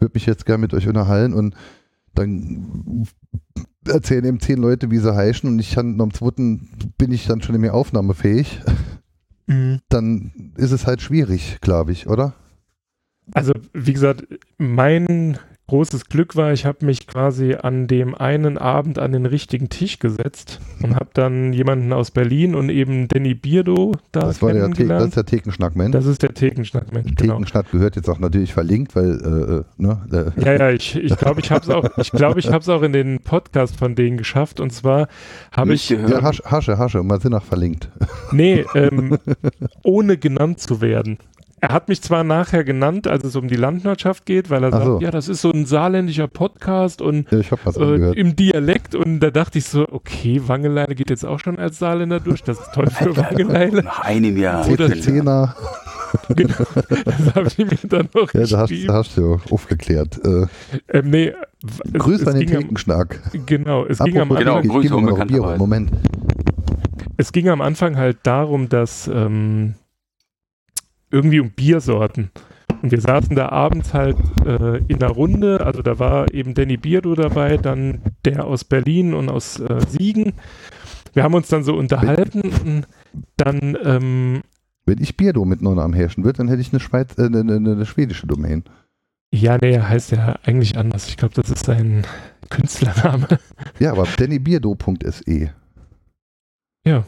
würde mich jetzt gerne mit euch unterhalten und dann erzählen eben zehn Leute, wie sie heißen und ich kann am zweiten bin ich dann schon nicht mehr aufnahmefähig, dann ist es halt schwierig, glaube ich, oder? also wie gesagt, mein großes Glück war, ich habe mich quasi an dem einen Abend an den richtigen Tisch gesetzt und habe dann jemanden aus Berlin und eben Danny Bierdo da Das, war der, das ist der Thekenschnack-Mensch. Das ist der Thekenschnack-Mensch, genau. Thekenschnack gehört jetzt auch natürlich verlinkt, weil, äh, äh, ne, äh, Ja, ja, ich glaube, ich, glaub, ich habe es auch, ich glaube, ich habe es auch in den Podcast von denen geschafft. Und zwar habe ich, gehört. ja, Hasche, Hasche, Hasche, mal sind auch verlinkt. nee, ähm, ohne genannt zu werden. Er hat mich zwar nachher genannt, als es um die Landwirtschaft geht, weil er Ach sagt, so. ja, das ist so ein saarländischer Podcast und Ja, ich habe was äh, im Dialekt. Und da dachte ich so, okay, Wangeleine geht jetzt auch schon als Saarländer durch. Das ist toll für Wangeleine. Nach einem Jahr. Oder Zehner, genau, das habe ich mir dann noch ja, da hast, da hast du aufgeklärt. Äh, ähm, nee, Grüß an den Thekenschnack. Genau, es ging am Apropos Genau, Anfang ich Grüße. Moment. Es ging am Anfang halt darum, dass ähm, irgendwie um Biersorten. Und wir saßen da abends halt äh, in der Runde, also da war eben Danny Bierdo dabei, dann der aus Berlin und aus äh, Siegen. Wir haben uns dann so unterhalten und dann, ähm, Wenn ich Bierdo mit am herrschen würde, dann hätte ich eine, Schweiz, äh, eine, eine, eine schwedische Domain. ja, nee, heißt ja eigentlich anders. Ich glaube, das ist sein Künstlername. Ja, aber dannybierdo.se. Ja.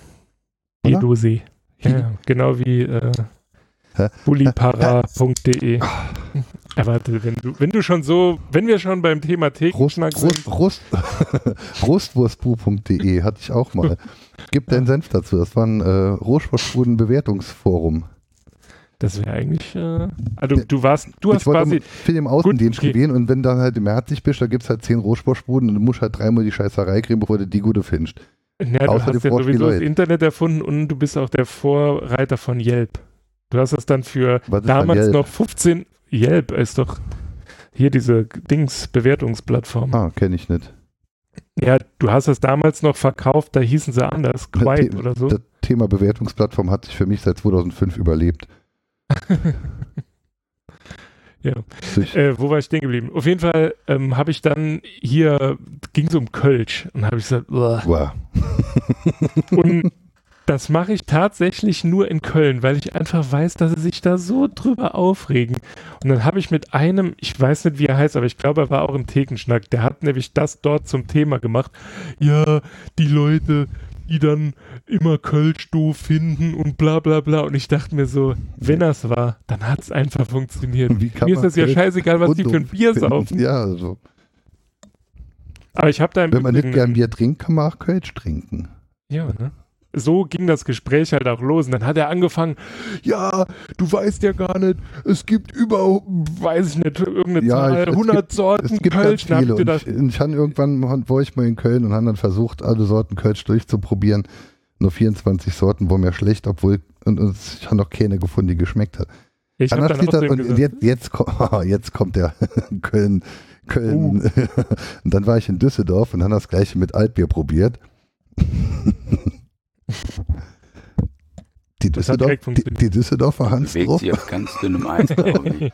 Bierdosee. Ja, genau wie äh, Hä? bullipara.de. Ja, warte, wenn du, wenn du schon so, wenn wir schon beim Thema Rost, Thekenschnack sind, Rost, Rost, rostwurstbu.de hatte ich auch mal. Gib deinen Senf dazu. Das war ein äh, Rostwurstbuden-Bewertungsforum. das wäre eigentlich, äh, also du warst, du hast ich wollte quasi, im- für den Außendienst okay. gewählen und wenn dann halt im Herzig bist, da gibt es halt zehn Rostwurstbuden und du musst halt dreimal die Scheißerei kriegen, bevor du die gute findest. ja, du außer hast ja sowieso das. Internet erfunden und du bist auch der Vorreiter von Yelp. Du hast das dann für Was damals noch 15, Yelp ist doch hier diese Dings, Bewertungsplattform. Ah, kenne ich nicht. Ja, du hast das damals noch verkauft, da hießen sie anders, Quiet The- oder so. Das Thema Bewertungsplattform hat sich für mich seit 2005 überlebt. Ja. Äh, wo war ich stehen geblieben? Auf jeden Fall ähm, habe ich dann hier, ging es um Kölsch und habe ich gesagt, "Uah." wow. und das mache ich tatsächlich nur in Köln, weil ich einfach weiß, dass sie sich da so drüber aufregen. Und dann habe ich mit einem, ich weiß nicht, wie er heißt, aber ich glaube, er war auch im Thekenschnack, der hat nämlich das dort zum Thema gemacht. Ja, die Leute, die dann immer Kölsch doof finden und bla bla bla. Und ich dachte mir so, wenn das war, dann hat es einfach funktioniert. Mir ist das ja scheißegal, was die für ein Bier finden? saufen. Ja, also, Aber ich habe da im wenn man nicht Übrigen- gern Bier trinkt, kann man auch Kölsch trinken. Ja, ne? So ging das Gespräch halt auch los. Und dann hat er angefangen, ja, du weißt ja gar nicht, es gibt über, weiß ich nicht, irgendeine Ja, Zahl, es 100 gibt- Sorten Kölsch. ganz viele. Und ich, und ich habe irgendwann war ich mal in Köln und haben dann versucht, alle Sorten Kölsch durchzuprobieren. Nur 24 Sorten war mir schlecht, obwohl und, und ich habe noch keine gefunden, die geschmeckt hat. ich habe Anders dann steht da, und gesagt, jetzt, jetzt, jetzt kommt der Köln. Köln. Uh. Und dann war ich in Düsseldorf und habe das gleiche mit Altbier probiert. Die, Düsseldorf, die, die Düsseldorfer Bewegt Hansdruck. sie auf ganz dünnem Eis, glaube ich.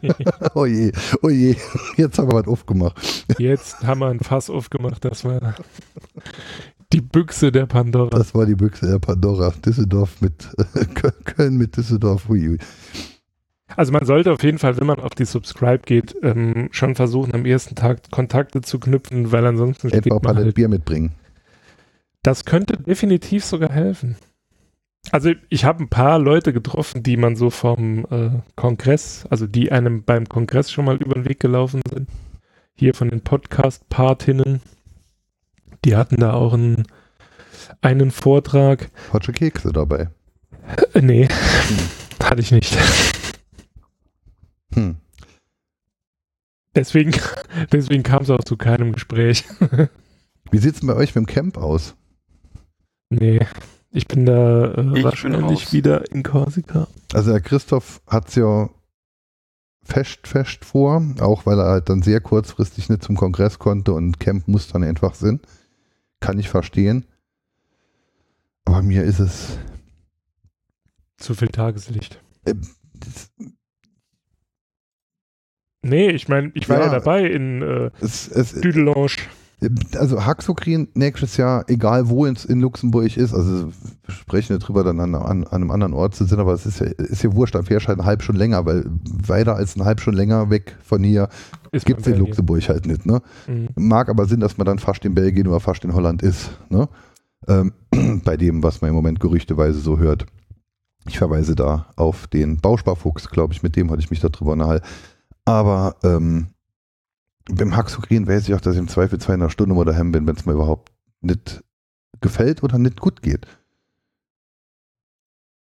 Oh je, oh je, jetzt haben wir was aufgemacht. Jetzt haben wir ein Fass aufgemacht, das war die Büchse der Pandora. Das war die Büchse der Pandora. Düsseldorf mit äh, Köln mit Düsseldorf. Ui, ui. Also man sollte auf jeden Fall, wenn man auf die Subscribe geht, ähm, schon versuchen, am ersten Tag Kontakte zu knüpfen, weil ansonsten steht Etwa ein man halt. Bier mitbringen. Das könnte definitiv sogar helfen. Also ich habe ein paar Leute getroffen, die man so vom äh, Kongress, also die einem beim Kongress schon mal über den Weg gelaufen sind. Hier von den Podcast-Partinnen. Die hatten da auch einen, einen Vortrag. Hotsche Kekse dabei. Äh, nee, hatte ich nicht. Hm. Deswegen, deswegen kam es auch zu keinem Gespräch. Wie sieht es bei euch mit dem Camp aus? Nee, ich bin da äh, bin wahrscheinlich raus. wieder in Korsika. Also der Christoph hat es ja fest, fest vor, auch weil er halt dann sehr kurzfristig nicht zum Kongress konnte und Camp muss dann einfach Sinn. Kann ich verstehen. Aber mir ist es. Zu viel Tageslicht. äh, das, Nee, ich meine, ich war ja, Ja. dabei in äh, es, es, Düdelange. Also Haxokrin nächstes Jahr, egal wo es in Luxemburg ist, also wir sprechen nicht drüber, dann an, an, an einem anderen Ort zu sind, aber es ist ja, ist ja wurscht, fährst du halt eine halbe Stunde länger, weil weiter als eine halbe Stunde länger weg von hier gibt es in Luxemburg halt nicht, ne? Mhm. Mag aber Sinn, dass man dann fast in Belgien oder fast in Holland ist, ne? Ähm, bei dem, was man im Moment gerüchteweise so hört. Ich verweise da auf den Bausparfuchs, glaube ich, mit dem hatte ich mich darüber unterhalten. Aber ähm, beim Haxokrin weiß ich auch, dass ich im Zweifel zwei in einer Stunde oder daheim bin, wenn es mir überhaupt nicht gefällt oder nicht gut geht.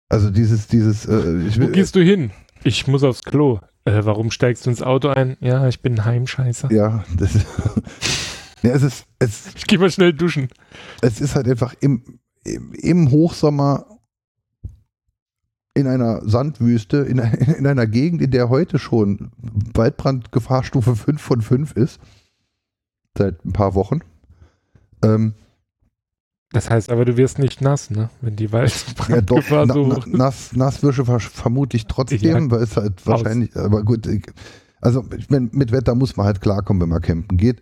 Also dieses, dieses, äh, ich Wo will, gehst du hin? Ich muss aufs Klo. Äh, warum steigst du ins Auto ein? Ja, ich bin ein Heimscheißer. ja, das, ja, es ist, es, Ich gehe mal schnell duschen. es ist halt einfach im, im, im Hochsommer in einer Sandwüste, in, in einer Gegend, in der heute schon Waldbrandgefahrstufe 5 von 5 ist, seit ein paar Wochen. Ähm, Das heißt aber, du wirst nicht nass, ne? Wenn die ja, doch, Waldbrandgefahr na, so na, hoch ist. nass, Nasswäsche ver- vermutlich trotzdem, Ja. weil es halt wahrscheinlich, aber gut, also ich mein, mit Wetter muss man halt klarkommen, wenn man campen geht.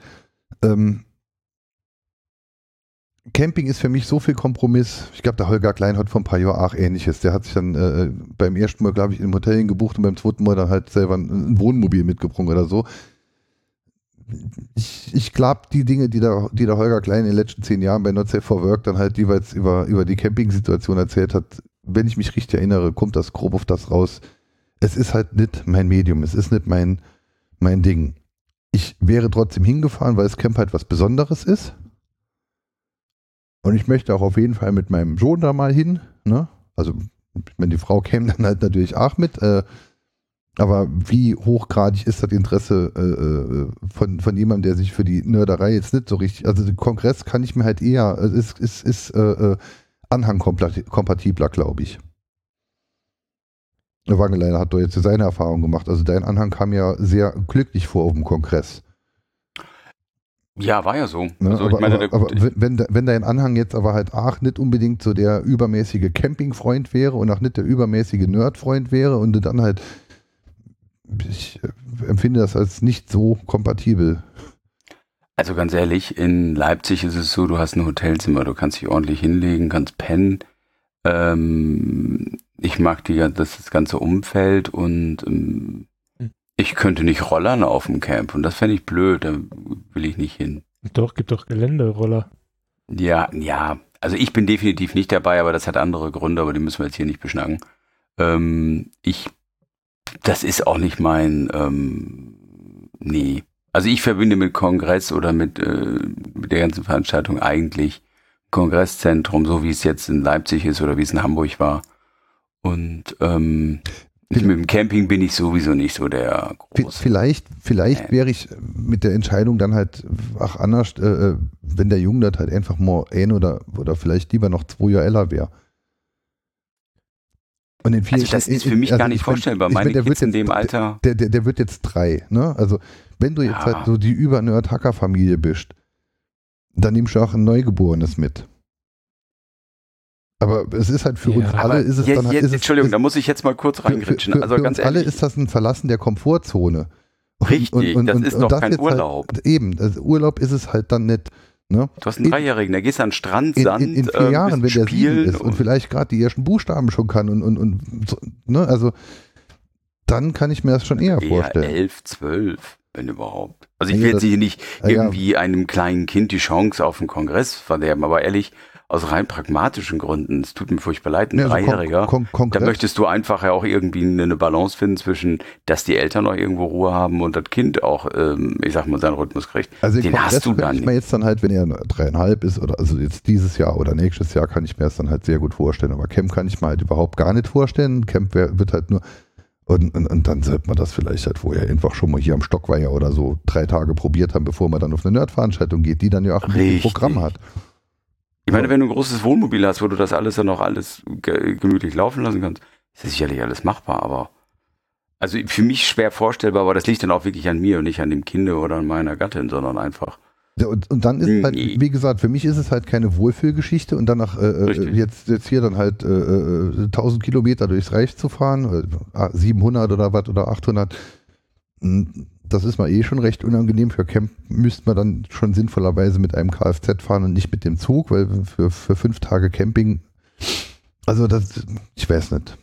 Ähm, Camping ist für mich so viel Kompromiss. Ich glaube, der Holger Klein hat vor ein paar Jahren auch ähnliches. Der hat sich dann äh, beim ersten Mal, glaube ich, im Hotel gebucht und beim zweiten Mal dann halt selber ein, Wohnmobil mitgebrungen oder so. Ich, ich glaube, die Dinge, die der, die der Holger Klein in den letzten zehn Jahren bei Not Safe for Work dann halt jeweils über, über die Camping-Situation erzählt hat, wenn ich mich richtig erinnere, kommt das grob auf das raus. Es ist halt nicht mein Medium, es ist nicht mein, mein Ding. Ich wäre trotzdem hingefahren, weil das Camp halt was Besonderes ist. Und ich möchte auch auf jeden Fall mit meinem Sohn da mal hin. Ne? Also, wenn die Frau käme, dann halt natürlich auch mit. Äh, aber wie hochgradig ist das Interesse äh, äh, von, von jemandem, der sich für die Nörderei jetzt nicht so richtig. Also, den Kongress kann ich mir halt eher. Es ist, ist, ist äh, äh, Anhang-kompatibler, glaube ich. Wangeleiner hat doch jetzt seine Erfahrung gemacht. Also, dein Anhang kam ja sehr glücklich vor auf dem Kongress. Ja, war ja so. Ne? Also, aber ich meine, aber, aber wenn- wenn, de- wenn dein Anhang jetzt aber halt auch nicht unbedingt so der übermäßige Campingfreund wäre und auch nicht der übermäßige Nerdfreund wäre und du dann halt, ich äh, empfinde das als nicht so kompatibel. Also ganz ehrlich, in Leipzig ist es so, du hast ein Hotelzimmer, du kannst dich ordentlich hinlegen, kannst pennen. Ähm, ich mag die, das, das ganze Umfeld und ähm, Hm. Ich könnte nicht rollern auf dem Camp und das fände ich blöd, da will ich nicht hin. Doch, gibt doch Geländeroller. Ja, ja, also ich bin definitiv nicht dabei, aber das hat andere Gründe, aber die müssen wir jetzt hier nicht beschnacken. Ähm, ich, das ist auch nicht mein, ähm, nee. Also ich verbinde mit Kongress oder mit, äh, mit der ganzen Veranstaltung eigentlich Kongresszentrum, so wie es jetzt in Leipzig ist oder wie es in Hamburg war. Und ähm, mit dem Camping bin ich sowieso nicht so der große. Vielleicht, vielleicht wäre ich mit der Entscheidung dann halt, ach anders, äh, äh wenn der Junge das halt einfach mal ein oder, oder vielleicht lieber noch zwei Jahre älter wäre. Und in vielen, also das ist für mich also gar nicht vorstellbar. Meine mein, Kids in dem Alter. Der, der, der wird jetzt drei. Ne? Also wenn du jetzt ja. halt so die über Nerd-Hacker-Familie bist, dann nimmst du auch ein Neugeborenes mit. Aber es ist halt für ja, uns alle ist es je, dann halt, je, ist Entschuldigung, es, da muss ich jetzt mal kurz reingritschen. Für, für, also für ganz ehrlich, alle ist das ein Verlassen der Komfortzone. Richtig, und, und, das ist doch kein Urlaub. Halt, eben, also Urlaub ist es halt dann nicht. Ne? Du hast einen Dreijährigen, der geht an den Strand, Sand, in, in, in vier äh, Jahren, wenn der sieben ist und, und vielleicht gerade die ersten Buchstaben schon kann und, und, und so, ne? also dann kann ich mir das schon eher, eher vorstellen. elf, zwölf, wenn überhaupt. Also ich will jetzt hier nicht irgendwie ja. einem kleinen Kind die Chance auf einen Kongress verderben, aber ehrlich, aus rein pragmatischen Gründen, es tut mir furchtbar leid, ein ja, also Dreijähriger, kon kon da möchtest du einfach ja auch irgendwie eine Balance finden zwischen, dass die Eltern noch irgendwo Ruhe haben und das Kind auch, ähm, ich sag mal, seinen Rhythmus kriegt. Also den hast du dann. Ich mir jetzt dann halt, wenn er dreieinhalb ist oder also jetzt dieses Jahr oder nächstes Jahr, kann ich mir das dann halt sehr gut vorstellen. Aber Camp kann ich mir halt überhaupt gar nicht vorstellen. Camp wird halt nur und, und, und, dann sollte man das vielleicht halt vorher einfach schon mal hier am Stockweiher oder so drei Tage probiert haben, bevor man dann auf eine Nerdveranstaltung geht, die dann ja auch ein Programm hat. Ich meine, wenn du ein großes Wohnmobil hast, wo du das alles dann noch alles ge gemütlich laufen lassen kannst, ist das sicherlich alles machbar, aber also für mich schwer vorstellbar, aber das liegt dann auch wirklich an mir und nicht an dem Kind oder an meiner Gattin, sondern einfach. Ja, und, und dann ist nee. halt, wie gesagt, für mich ist es halt keine Wohlfühlgeschichte und danach äh, äh jetzt, jetzt hier dann halt äh, 1000 äh, Kilometer durchs Reich zu fahren, äh, 700 oder was oder 800, das ist mal eh schon recht unangenehm. Für Camp müsste man dann schon sinnvollerweise mit einem Kfz fahren und nicht mit dem Zug, weil für, für fünf Tage Camping, also das, ich weiß nicht.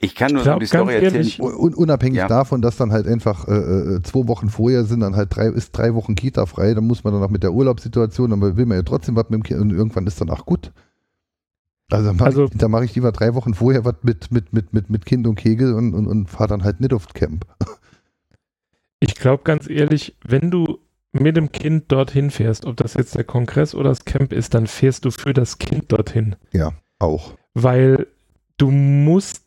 Ich kann nur ich glaub, so die Story erzählen. Un unabhängig ja. davon, dass dann halt einfach äh, äh, zwei Wochen vorher sind, dann halt drei, ist drei Wochen Kita frei, dann muss man dann auch mit der Urlaubssituation, dann will man ja trotzdem was mit dem Kind und irgendwann ist dann auch gut. Also, mach also ich, da mache ich lieber drei Wochen vorher was mit, mit, mit, mit, mit Kind und Kegel und, und, und fahre dann halt nicht aufs Camp. Ich glaube ganz ehrlich, wenn du mit dem Kind dorthin fährst, ob das jetzt der Kongress oder das Camp ist, dann fährst du für das Kind dorthin. Ja, auch. Weil du musst,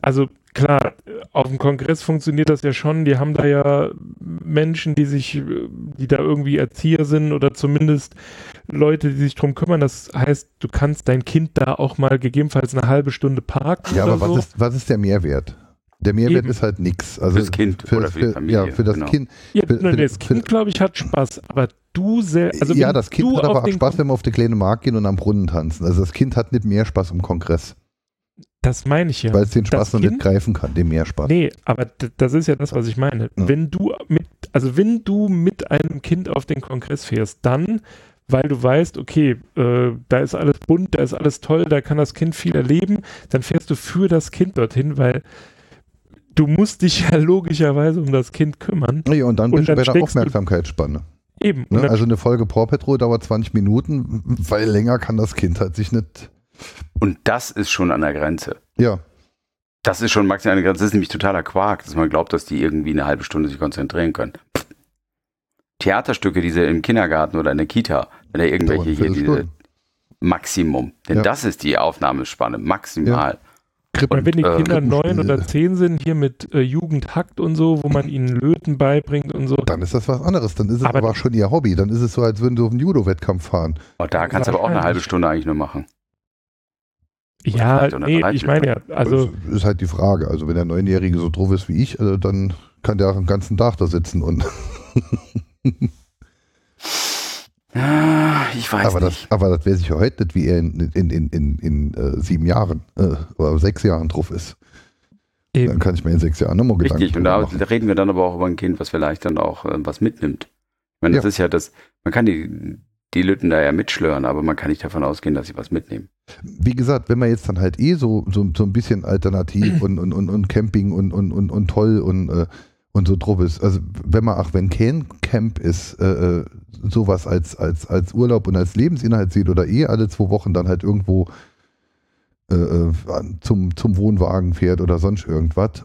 also klar, auf dem Kongress funktioniert das ja schon. Die haben da ja Menschen, die sich, die da irgendwie Erzieher sind oder zumindest Leute, die sich drum kümmern. Das heißt, du kannst dein Kind da auch mal gegebenenfalls eine halbe Stunde parken. Ja, aber was, so. ist, was ist der Mehrwert? Der Mehrwert Eben. ist halt nichts. Also fürs Kind für, oder für, die Familie. Ja, für das genau. Kind. Ja, für, für, das Kind, glaube ich, hat Spaß. Aber du sehr. Also ja, das Kind hat aber auch Spaß, wenn wir auf die kleine Markt gehen und am Brunnen tanzen. Also das Kind hat nicht mehr Spaß im Kongress. Das meine ich ja. Weil es den Spaß noch kind, nicht greifen kann, dem mehr Spaß. Nee, aber das ist ja das, was ich meine. Ja. Wenn du mit, also wenn du mit einem Kind auf den Kongress fährst, dann, weil du weißt, okay, äh, da ist alles bunt, da ist alles toll, da kann das Kind viel erleben, dann fährst du für das Kind dorthin, weil du musst dich ja logischerweise um das Kind kümmern. Ja, und dann bist du bei der Aufmerksamkeitsspanne. Eben. Ne? Also eine Folge Paw Patrol dauert 20 Minuten, weil länger kann das Kind halt sich nicht. Und das ist schon an der Grenze. Ja. Das ist schon maximal eine Grenze. Das ist nämlich totaler Quark, dass man glaubt, dass die irgendwie eine halbe Stunde sich konzentrieren können. Theaterstücke, diese im Kindergarten oder in der Kita, wenn da irgendwelche hier diese Maximum. Denn ja. das ist die Aufnahmespanne, maximal. Ja. Krippen. Und, wenn die Kinder äh, neun oder zehn sind, hier mit äh, Jugendhakt und so, wo man ihnen Löten beibringt und so. Dann ist das was anderes. Dann ist es aber, aber schon ihr Hobby. Dann ist es so, als würden sie auf einen Judo-Wettkampf fahren. Oh, da kannst du aber auch eine halbe Stunde eigentlich nur machen. Ja, nee, ich meine ja, also. Das ist halt die Frage. Also, wenn der Neunjährige so drauf ist wie ich, also dann kann der auch den ganzen Tag da sitzen und. Ah, ich weiß aber nicht. Das, aber das weiß ich ja heute nicht, wie er in, in, in, in, in äh, sieben Jahren äh, oder sechs Jahren drauf ist. Eben. Dann kann ich mir in sechs Jahren nochmal Gedanken Richtig, und da machen. reden wir dann aber auch über ein Kind, was vielleicht dann auch äh, was mitnimmt. Ich meine, das ja. ist ja das, man kann die, die Lütten da ja mitschlören, aber man kann nicht davon ausgehen, dass sie was mitnehmen. Wie gesagt, wenn man jetzt dann halt eh so, so, so ein bisschen alternativ und, und, und, und Camping und, und, und, und toll und, äh, und so drauf ist, also wenn man, auch wenn kein Camp ist, äh, äh sowas als, als, als Urlaub und als Lebensinhalt sieht oder eh alle zwei Wochen dann halt irgendwo äh, äh zum, zum Wohnwagen fährt oder sonst irgendwas,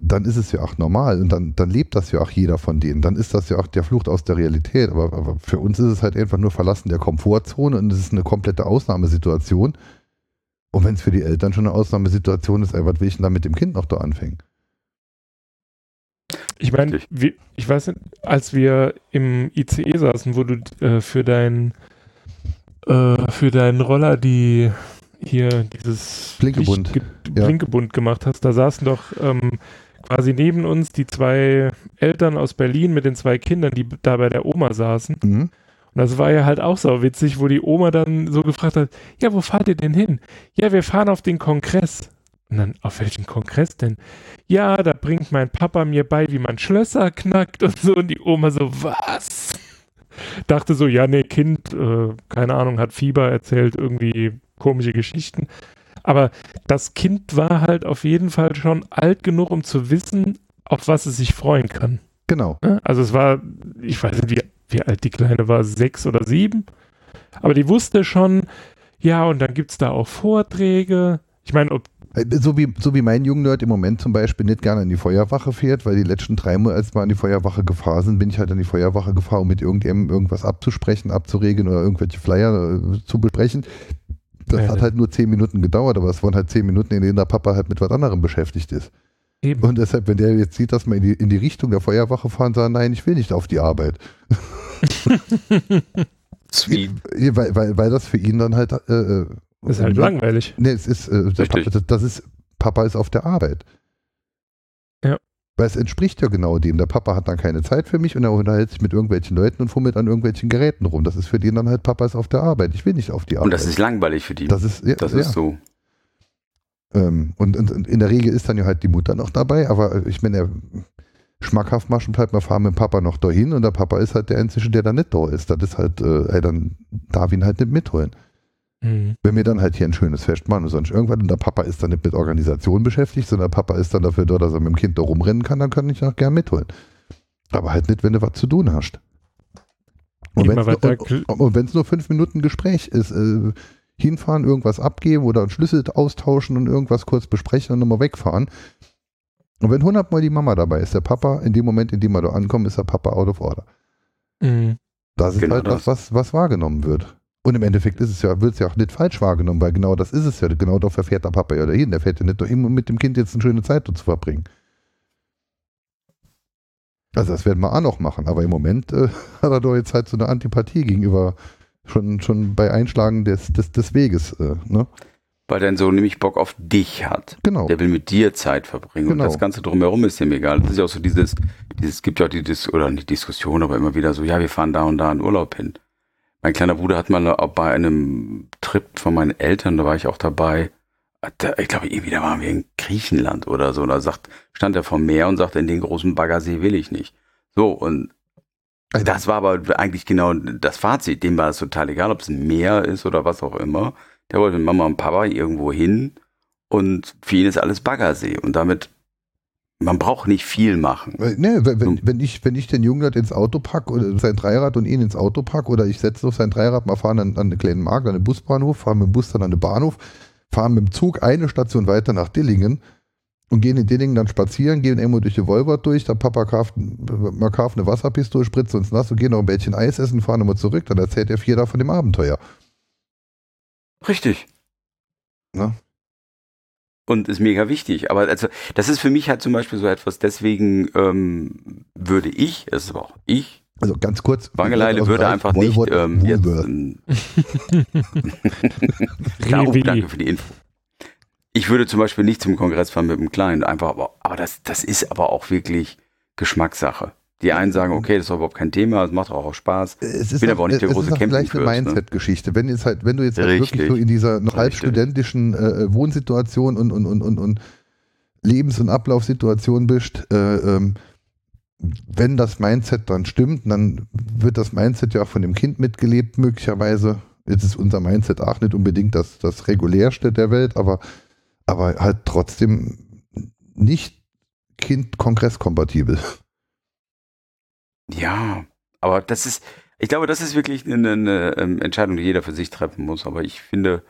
dann ist es ja auch normal und dann, dann lebt das ja auch jeder von denen. Dann ist das ja auch der Flucht aus der Realität. Aber, aber für uns ist es halt einfach nur Verlassen der Komfortzone und es ist eine komplette Ausnahmesituation. Und wenn es für die Eltern schon eine Ausnahmesituation ist, ey, was will ich denn da mit dem Kind noch da anfangen? Ich meine, ich weiß nicht, als wir im ICE saßen, wo du äh, für dein äh, für deinen Roller die hier dieses Blinkebund, Blinkebund ja. gemacht hast, da saßen doch ähm, quasi neben uns die zwei Eltern aus Berlin mit den zwei Kindern, die da bei der Oma saßen. Mhm. Und das war ja halt auch so witzig, wo die Oma dann so gefragt hat, ja, wo fahrt ihr denn hin? Ja, wir fahren auf den Kongress. Und dann, auf welchen Kongress denn? Ja, da bringt mein Papa mir bei, wie man Schlösser knackt und so. Und die Oma so, was? Dachte so, ja, nee, Kind, äh, keine Ahnung, hat Fieber, erzählt irgendwie komische Geschichten. Aber das Kind war halt auf jeden Fall schon alt genug, um zu wissen, auf was es sich freuen kann. Genau. Also es war, ich weiß nicht, wie, wie alt die Kleine war, sechs oder sieben. Aber die wusste schon, ja, und dann gibt es da auch Vorträge. Ich meine, ob so wie, so wie mein Jungnerd im Moment zum Beispiel nicht gerne in die Feuerwache fährt, weil die letzten drei Mal, als wir an die Feuerwache gefahren sind, bin ich halt an die Feuerwache gefahren, um mit irgendjemandem irgendwas abzusprechen, abzuregen oder irgendwelche Flyer äh, zu besprechen. Das ja, hat halt nur zehn Minuten gedauert, aber es waren halt zehn Minuten, in denen der Papa halt mit was anderem beschäftigt ist. Eben. Und deshalb, wenn der jetzt sieht, dass wir in die, in die Richtung der Feuerwache fahren, sagt nein, ich will nicht auf die Arbeit. Sweet. weil, weil, weil das für ihn dann halt. Äh, äh ist halt langweilig. Nee, es ist, äh, Papa, das ist, Papa ist auf der Arbeit. Ja. Weil es entspricht ja genau dem. Der Papa hat dann keine Zeit für mich und er unterhält sich mit irgendwelchen Leuten und fummelt an irgendwelchen Geräten rum. Das ist für den dann halt, Papa ist auf der Arbeit. Ich will nicht auf die Arbeit. Und das ist langweilig für die. Das ist, ja, das ja. ist so. Ähm, und, und, und, in der Regel ist dann ja halt die Mutter noch dabei, aber ich meine, schmackhaft machen, bleibt man fahren mit dem Papa noch dahin und der Papa ist halt der Einzige, der da nicht da ist. Das ist halt, äh, ey, dann darf ihn halt nicht mitholen. Mhm. Wenn wir dann halt hier ein schönes Fest machen und sonst irgendwann und der Papa ist dann nicht mit Organisation beschäftigt, sondern der Papa ist dann dafür da, dass er mit dem Kind da rumrennen kann, dann kann ich auch gern mitholen. Aber halt nicht, wenn du was zu tun hast. Und wenn es nur, nur, fünf Minuten Gespräch ist, äh, hinfahren, irgendwas abgeben oder einen Schlüssel austauschen und irgendwas kurz besprechen und nochmal wegfahren. Und wenn hundertmal die Mama dabei ist, der Papa, in dem Moment, in dem wir da ankommen, ist der Papa out of order. Mhm. Das ist genau halt das, was, was wahrgenommen wird. Und im Endeffekt ist es ja, wird es ja auch nicht falsch wahrgenommen, weil genau das ist es ja. Genau dafür fährt der Papa ja dahin. Der fährt ja nicht dahin, um mit dem Kind jetzt eine schöne Zeit zu verbringen. Also das werden wir auch noch machen, aber im Moment äh, hat er doch jetzt halt so eine Antipathie gegenüber schon, schon bei Einschlagen des, des, des Weges. Äh, ne? Weil dein Sohn nämlich Bock auf dich hat. Genau. Der will mit dir Zeit verbringen. Genau. Und das Ganze drumherum ist ihm egal. Das ist ja auch so dieses, dieses gibt ja auch die Dis oder nicht Diskussion, aber immer wieder so, ja, wir fahren da und da in Urlaub hin. Mein kleiner Bruder hat mal bei einem Trip von meinen Eltern, da war ich auch dabei, ich glaube, irgendwie, da waren wir in Griechenland oder so, da sagt, stand er vom Meer und sagte, in den großen Baggersee will ich nicht. So, und das war aber eigentlich genau das Fazit. Dem war es total egal, ob es ein Meer ist oder was auch immer. Der wollte mit Mama und Papa irgendwo hin und für ihn ist alles Baggersee. Und damit man braucht nicht viel machen. Nee, wenn, wenn, ich, wenn ich den Jungen ins Auto packe oder sein Dreirad und ihn ins Auto packe oder ich setze auf sein Dreirad, mal fahren an, an einen kleinen Markt, an den Busbahnhof, fahren mit dem Bus dann an den Bahnhof, fahren mit dem Zug eine Station weiter nach Dillingen und gehen in Dillingen dann spazieren, gehen irgendwo durch die Wolbert durch, der Papa kauft, man kauft eine Wasserpistole, spritzt uns nass und gehen noch ein Bällchen Eis essen, fahren immer zurück, dann erzählt er vier da von dem Abenteuer. Richtig. Na? Und ist mega wichtig. Aber also das ist für mich halt zum Beispiel so etwas, deswegen ähm, würde ich, es ist aber auch ich, also ganz kurz. Wangeleile würde einfach nicht ähm, jetzt. Klar, oh, danke für die Info. Ich würde zum Beispiel nicht zum Kongress fahren mit dem Kleinen, einfach, aber, aber das, das ist aber auch wirklich Geschmackssache. Die einen sagen, okay, das ist überhaupt kein Thema, es macht auch Spaß. Es ist bin aber auch nicht der große Camping. Es ist eine ne? Mindset-Geschichte. Wenn, jetzt halt, wenn du jetzt halt wirklich so in dieser noch halb studentischen äh, Wohnsituation und, und, und, und, und Lebens- und Ablaufsituation bist, äh, ähm, wenn das Mindset dann stimmt, dann wird das Mindset ja auch von dem Kind mitgelebt, möglicherweise. Jetzt ist unser Mindset auch nicht unbedingt das, das regulärste der Welt, aber, aber halt trotzdem nicht Kind-Kongress-kompatibel. Ja, aber das ist, ich glaube, das ist wirklich eine, eine ähm, Entscheidung, die jeder für sich treffen muss. Aber ich finde,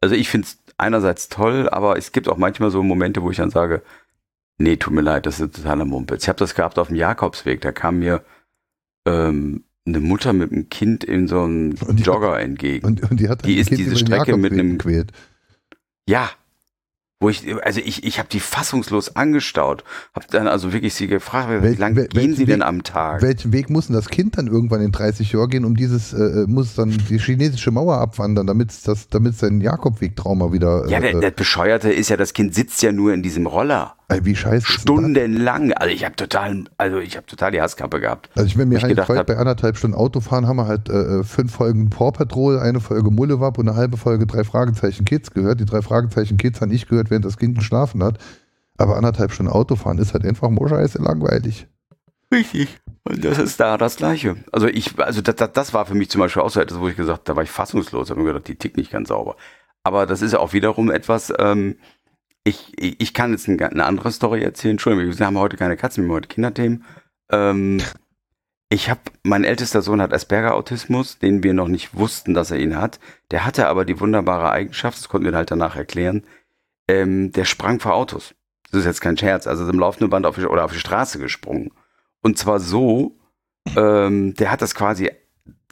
also ich finde es einerseits toll, aber es gibt auch manchmal so Momente, wo ich dann sage, Nee, tut mir leid, das ist totaler Mumpitz. Ich habe das gehabt auf dem Jakobsweg, da kam mir ähm, eine Mutter mit einem Kind in so einem Jogger entgegen. Und, und die hat Die ist Kind diese Strecke mit einem- gequält. Ja. Wo ich, also ich, ich habe die fassungslos angestaut. Hab dann also wirklich sie gefragt, wie Wel- lange wel- gehen sie denn Weg- am Tag? Welchen Weg muss denn das Kind dann irgendwann in 30 Jahren gehen, um dieses, äh, äh, muss dann die chinesische Mauer abwandern, damit es das, damit sein Jakobweg-Trauma wieder, äh, ja, der, äh, der Bescheuerte ist ja, das Kind sitzt ja nur in diesem Roller. Wie scheiße? Stundenlang. Also ich habe total, also ich habe total die Hasskappe gehabt. Also ich, wenn mir halt bei anderthalb Stunden Autofahren haben wir halt äh, äh, fünf Folgen Paw Patrol, eine Folge Mullewab und eine halbe Folge drei Fragezeichen Kids gehört. Die drei Fragezeichen Kids habe ich gehört, während das Kind geschlafen hat. Aber anderthalb Stunden Autofahren ist halt einfach nur scheiße langweilig. Richtig. Und das ist da das Gleiche. Also ich, also das, das, das war für mich zum Beispiel auch so etwas, wo ich gesagt, da war ich fassungslos, habe mir gedacht, die tickt nicht ganz sauber. Aber das ist ja auch wiederum etwas, ähm, ich, ich, kann jetzt ein, eine andere Story erzählen. Entschuldigung, wir haben heute keine Katzen, wir haben heute Kinderthemen. Ähm, ich habe, mein ältester Sohn hat Asperger-Autismus, den wir noch nicht wussten, dass er ihn hat. Der hatte aber die wunderbare Eigenschaft, das konnten wir halt danach erklären, ähm, der sprang vor Autos. Das ist jetzt kein Scherz, also im laufenden Band auf oder auf die Straße gesprungen. Und zwar so, ähm, der hat das quasi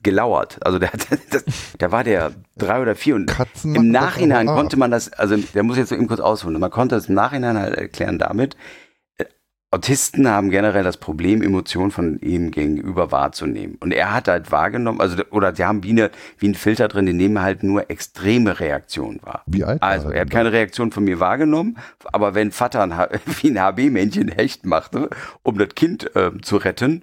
gelauert. Also der, das, der war der drei oder vier und Katzen im Nachhinein konnte man das, also der muss jetzt so eben kurz ausholen, man konnte das im Nachhinein halt erklären damit, äh, Autisten haben generell das Problem, Emotionen von ihm gegenüber wahrzunehmen. Und er hat halt wahrgenommen, also oder die haben wie, eine, wie ein Filter drin, die nehmen halt nur extreme Reaktionen wahr. Wie alt Also, er hat keine Reaktion von mir wahrgenommen, aber wenn Vater ein, wie ein HB-Männchen Hecht machte, um das Kind ähm, zu retten?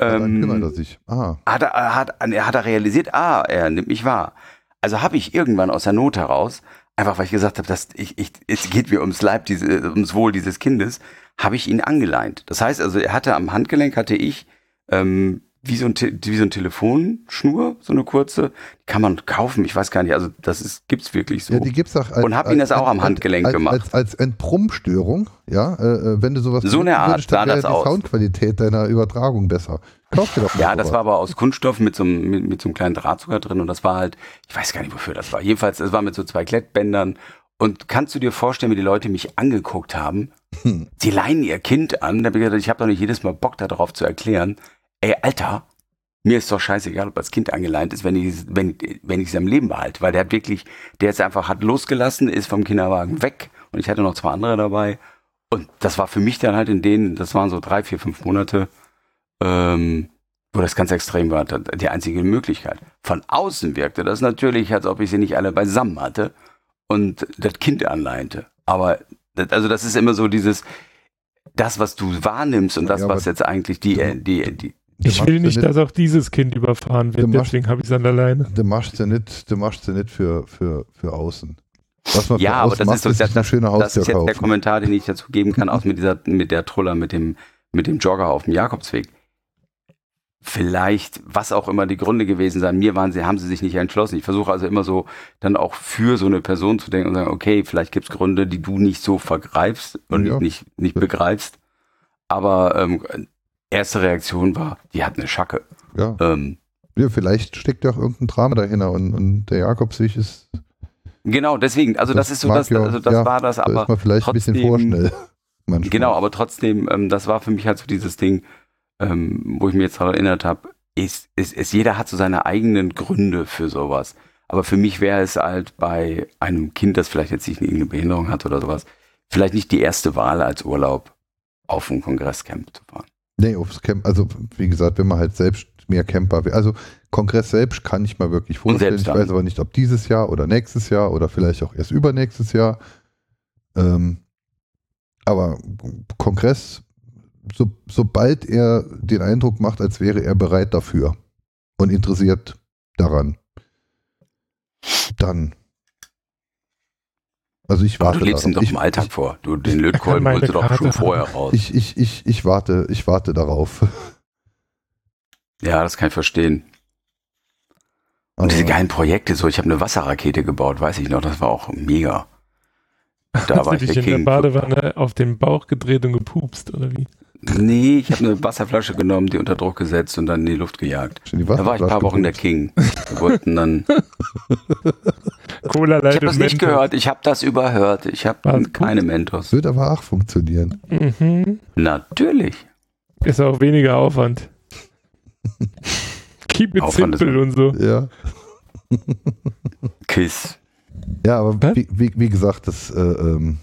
Ja, dann kümmert er ähm, sich. Ah, hat, er, hat, er hat er realisiert, ah, er nimmt mich wahr. Also habe ich irgendwann aus der Not heraus, einfach weil ich gesagt habe, dass ich, ich, es geht mir ums Leib, diese, ums Wohl dieses Kindes, habe ich ihn angeleint. Das heißt also, er hatte am Handgelenk hatte ich ähm, wie so ein, Te- wie so ein Telefonschnur, so eine kurze, die kann man kaufen, ich weiß gar nicht, also das ist, gibt's wirklich so. ja, die gibt's auch als, Und hab ihn das auch am Handgelenk als, gemacht. Als, als Entbrummstörung, ja, äh, äh, wenn du sowas So eine Art sah das die aus. Soundqualität deiner Übertragung besser. Kauf dir doch mal Ja, das war aber aus Kunststoff mit so, einem, mit, mit so einem kleinen Draht sogar drin und das war halt, ich weiß gar nicht, wofür das war. Jedenfalls, es war mit so zwei Klettbändern. Und kannst du dir vorstellen, wie die Leute mich angeguckt haben? Hm. Sie leihen ihr Kind an. Da hab ich gesagt, ich habe doch nicht jedes Mal Bock darauf zu erklären. Ey, Alter, mir ist doch scheißegal, ob das Kind angeleint ist, wenn ich wenn, wenn ich es am Leben behalte. Weil der hat wirklich, der jetzt einfach hat losgelassen, ist vom Kinderwagen weg. Und ich hatte noch zwei andere dabei. Und das war für mich dann halt in denen, das waren so drei, vier, fünf Monate, ähm, wo das ganz extrem war, die einzige Möglichkeit. Von außen wirkte das natürlich, als ob ich sie nicht alle beisammen hatte und das Kind anleinte. Aber das, also das ist immer so dieses, das, was du wahrnimmst und das, Ja, was jetzt eigentlich die, äh, die, die Ich will nicht, nicht- dass auch dieses Kind überfahren wird, deswegen habe ich es an der Leine. Du machst ja nicht, du machst ja nicht für, für, für außen. Was man Ja, für aber das macht, ist so, ist das, eine das, das ist jetzt der. Kommentar, den ich dazu geben kann, aus mit dieser, mit der Troller, mit dem, mit dem Jogger auf dem Jakobsweg. Vielleicht, was auch immer die Gründe gewesen sein, mir waren sie, haben sie sich nicht entschlossen. Ich versuche also immer so, dann auch für so eine Person zu denken und sagen, okay, vielleicht gibt es Gründe, die du nicht so vergreifst und Ja. nicht, nicht begreifst. Aber ähm, erste Reaktion war, die hat eine Schacke. Ja. Ähm, ja, vielleicht steckt ja auch irgendein Drama dahinter und, und der Jakobsweg ist, genau, deswegen, also das, ist so, das, also das ja, war das, da aber ist man vielleicht ein bisschen trotzdem- vorschnell. Manchmal. Genau, aber trotzdem, ähm, das war für mich halt so dieses Ding, ähm, wo ich mir jetzt daran erinnert habe, ist, ist, ist, jeder hat so seine eigenen Gründe für sowas. Aber für mich wäre es halt bei einem Kind, das vielleicht jetzt nicht irgendeine Behinderung hat oder sowas, vielleicht nicht die erste Wahl als Urlaub auf ein Kongresscamp zu fahren. Nee, aufs Camp, also wie gesagt, wenn man halt selbst mehr Camper will. Also Kongress selbst kann ich mal wirklich vorstellen. Ich weiß aber nicht, ob dieses Jahr oder nächstes Jahr oder vielleicht auch erst übernächstes Jahr. Ähm, aber Kongress, so, sobald er den Eindruck macht, als wäre er bereit dafür und interessiert daran, dann. Also ich Aber warte du lebst ihm darauf. doch im ich, Alltag vor. Du, den Lötkolben holst du doch Karte schon vorher raus. Ich, ich, ich, ich warte, ich warte darauf. ja, das kann ich verstehen. Und Aber- diese geilen Projekte, so, ich habe eine Wasserrakete gebaut, weiß ich noch, das war auch mega. Da Hast war du ich dich der in der King. Badewanne auf den Bauch gedreht und gepupst, oder wie? Nee, ich habe eine Wasserflasche genommen, die unter Druck gesetzt und dann in die Luft gejagt. Die Da war ich ein paar Wochen der. King. Wir wollten dann, Cola Ich habe das nicht Mentos. gehört, ich habe das überhört. Ich habe keine Mentos. Wird aber auch funktionieren. Mhm. Natürlich. Ist auch weniger Aufwand. Keep it Aufwand simple und so. Ja. Kiss. Ja, aber wie, wie, wie gesagt, das äh, ähm,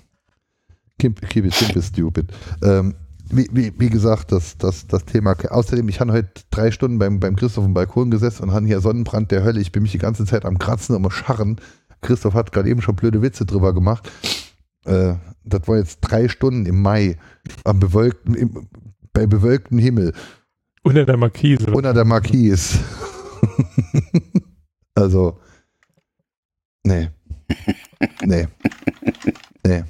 keep, keep it simple, stupid. Ähm, wie, wie, wie gesagt, das, das, das Thema. Außerdem, ich habe heute drei Stunden beim, beim Christoph im Balkon gesessen und habe hier Sonnenbrand der Hölle. Ich bin mich die ganze Zeit am Kratzen und am Scharren. Christoph hat gerade eben schon blöde Witze drüber gemacht. Äh, das war jetzt drei Stunden im Mai am bewölkten, im, bei bewölktem Himmel Unter der Markise. unter der Marquise. also, nee. Nee. Nee.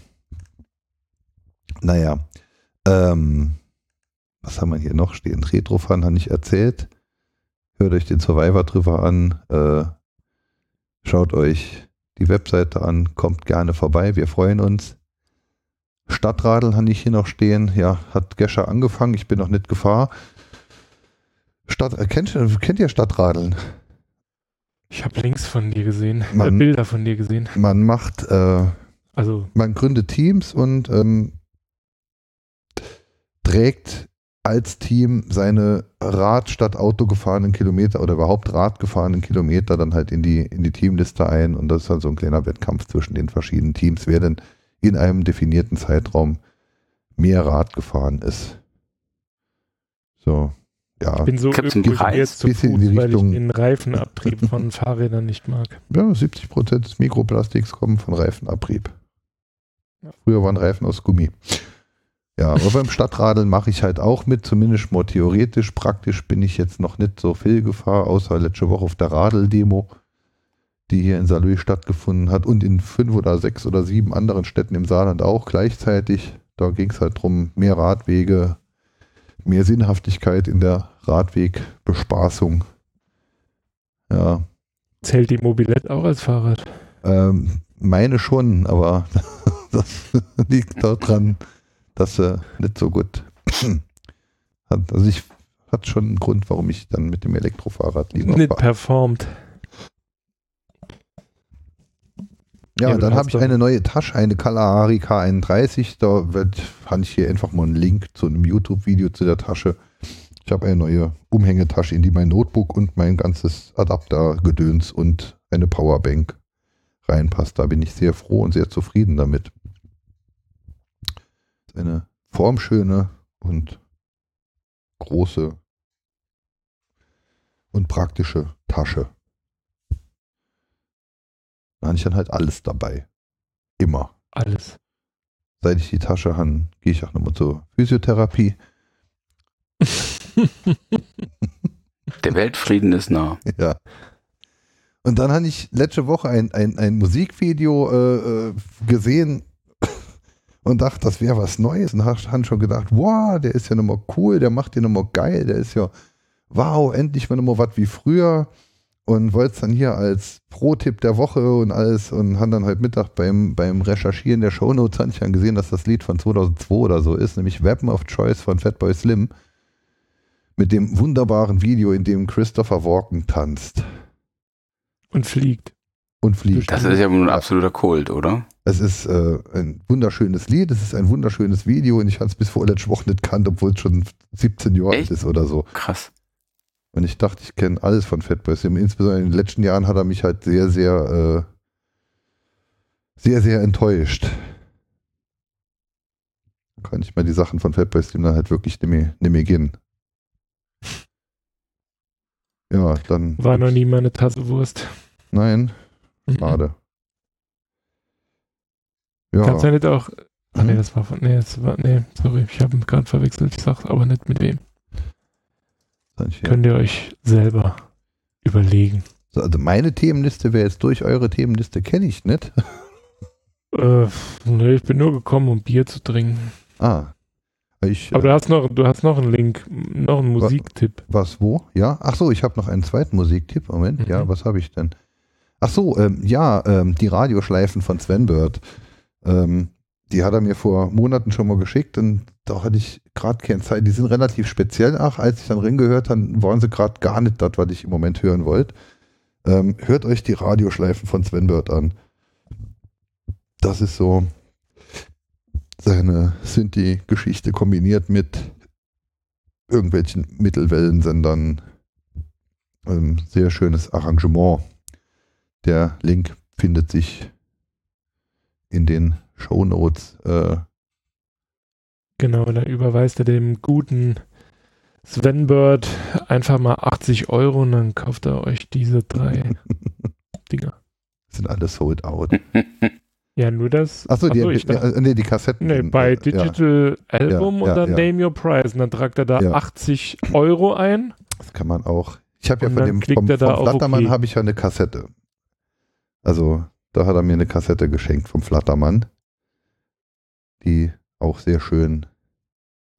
Naja. Ähm, was haben wir hier noch stehen? Retrofan habe ich erzählt. Hört euch den Survivor drüber an. Äh, schaut euch die Webseite an. Kommt gerne vorbei. Wir freuen uns. Stadtradeln habe ich hier noch stehen. Ja, hat Gescher angefangen. Ich bin noch nicht gefahren. Stadt, äh, kennt, kennt ihr Stadtradeln? Ich habe Links von dir gesehen. Äh, Mann. Bilder von dir gesehen. Man macht, äh, Also, man gründet Teams und ähm, trägt als Team seine Rad statt Auto gefahrenen Kilometer oder überhaupt Rad gefahrenen Kilometer dann halt in die, in die Teamliste ein und das ist halt so ein kleiner Wettkampf zwischen den verschiedenen Teams, wer denn in einem definierten Zeitraum mehr Rad gefahren ist. So, ja. ich bin so Preis? jetzt zu Bisschen in Fuß, die weil ich Richtung- den Reifenabtrieb von Fahrrädern nicht mag. Ja, 70 Prozent des Mikroplastiks kommen von Reifenabrieb. Früher waren Reifen aus Gummi. Ja, aber beim Stadtradeln mache ich halt auch mit, zumindest mal theoretisch. Praktisch bin ich jetzt noch nicht so viel gefahren, außer letzte Woche auf der Radeldemo, die hier in Saarlouis stattgefunden hat und in fünf oder sechs oder sieben anderen Städten im Saarland auch gleichzeitig. Da ging es halt darum, mehr Radwege, mehr Sinnhaftigkeit in der Radwegbespaßung. Ja, Zählt die Mobilette auch als Fahrrad? ähm, meine schon, aber das liegt daran, dass sie nicht so gut hat. Also ich hat schon einen Grund, warum ich dann mit dem Elektrofahrrad lieber Nicht fahre. performt. Ja, Ja, dann habe ich eine neue Tasche, eine Kalahari K31. Da wird, habe ich hier einfach mal einen Link zu einem YouTube-Video zu der Tasche. Ich habe eine neue Umhängetasche, in die mein Notebook und mein ganzes Adaptergedöns und eine Powerbank reinpasst. Da bin ich sehr froh und sehr zufrieden damit. Eine formschöne und große und praktische Tasche. Da habe ich dann halt alles dabei. Immer. Alles. Seit ich die Tasche habe, gehe ich auch nochmal zur Physiotherapie. Der Weltfrieden ist nah. Ja. Und dann habe ich letzte Woche ein, ein, ein Musikvideo äh, äh, gesehen und dachte, das wäre was Neues. Und habe schon gedacht, wow, der ist ja nochmal cool, der macht den nochmal geil, der ist ja, wow, endlich mal nochmal was wie früher. Und wollte es dann hier als Pro-Tipp der Woche und alles und haben dann heute Mittag beim, beim Recherchieren der Shownotes habe ich dann gesehen, dass das Lied von 2002 oder so ist, nämlich Weapon of Choice von Fatboy Slim mit dem wunderbaren Video, in dem Christopher Walken tanzt Und fliegt. Und fliegt. Das ist ja wohl ein absoluter Kult, oder? Es ist äh, ein wunderschönes Lied, es ist ein wunderschönes Video und ich hatte es bis vorletzte Woche nicht kannt, obwohl es schon 17 Jahre alt ist oder so. Krass. Und ich dachte, ich kenne alles von Fatboy Slim. Insbesondere in den letzten Jahren hat er mich halt sehr, sehr, äh, sehr, sehr enttäuscht. Kann ich mal die Sachen von Fatboy Slim dann halt wirklich nicht mehr, nicht mehr gehen. Ja, dann. War noch nie meine Tasse Wurst. Nein, schade. Ja. Kannst ja nicht auch. Ah, nee, Mhm. das war von. Nee, das war. Nee, sorry, ich habe ihn gerade verwechselt. Ich sag's aber nicht mit wem. Könnt ihr euch selber überlegen. So, also meine Themenliste wäre jetzt durch, eure Themenliste kenne ich nicht. Äh, nee, ich bin nur gekommen, um Bier zu trinken. Ah. Ich, Aber äh, du hast noch, du hast noch einen Link, noch einen Musiktipp. was, wo? Ja? Ach so, ich habe noch einen zweiten Musiktipp. Moment, Mhm. ja, was habe ich denn? Ach so, ähm, ja, ähm, die Radioschleifen von Sven Bird. Ähm, die hat er mir vor Monaten schon mal geschickt und da hatte ich gerade keine Zeit. Die sind relativ speziell. Ach, als ich dann reingehört habe, waren sie gerade gar nicht das, was ich im Moment hören wollte. Ähm, hört euch die Radioschleifen von Sven Bird an. Das ist so seine Synthi-Geschichte kombiniert mit irgendwelchen Mittelwellensendern. Ein sehr schönes Arrangement. Der Link findet sich in den Show Notes. Äh, Genau, da überweist er dem guten Sven Bird einfach mal 80 Euro und dann kauft er euch diese drei Dinger. sind alle sold out. Ja, nur das. Achso, die, die, dachte- nee, die Kassetten. Nee, bei äh, ja. Digital Album Ja, und ja, dann ja. Name Your Price. Und dann tragt er da Ja. 80 Euro ein. Das kann man auch. Ich habe ja von dem vom, vom Flattermann OK. habe ich ja eine Kassette. Also da hat er mir eine Kassette geschenkt vom Flattermann, die auch sehr schön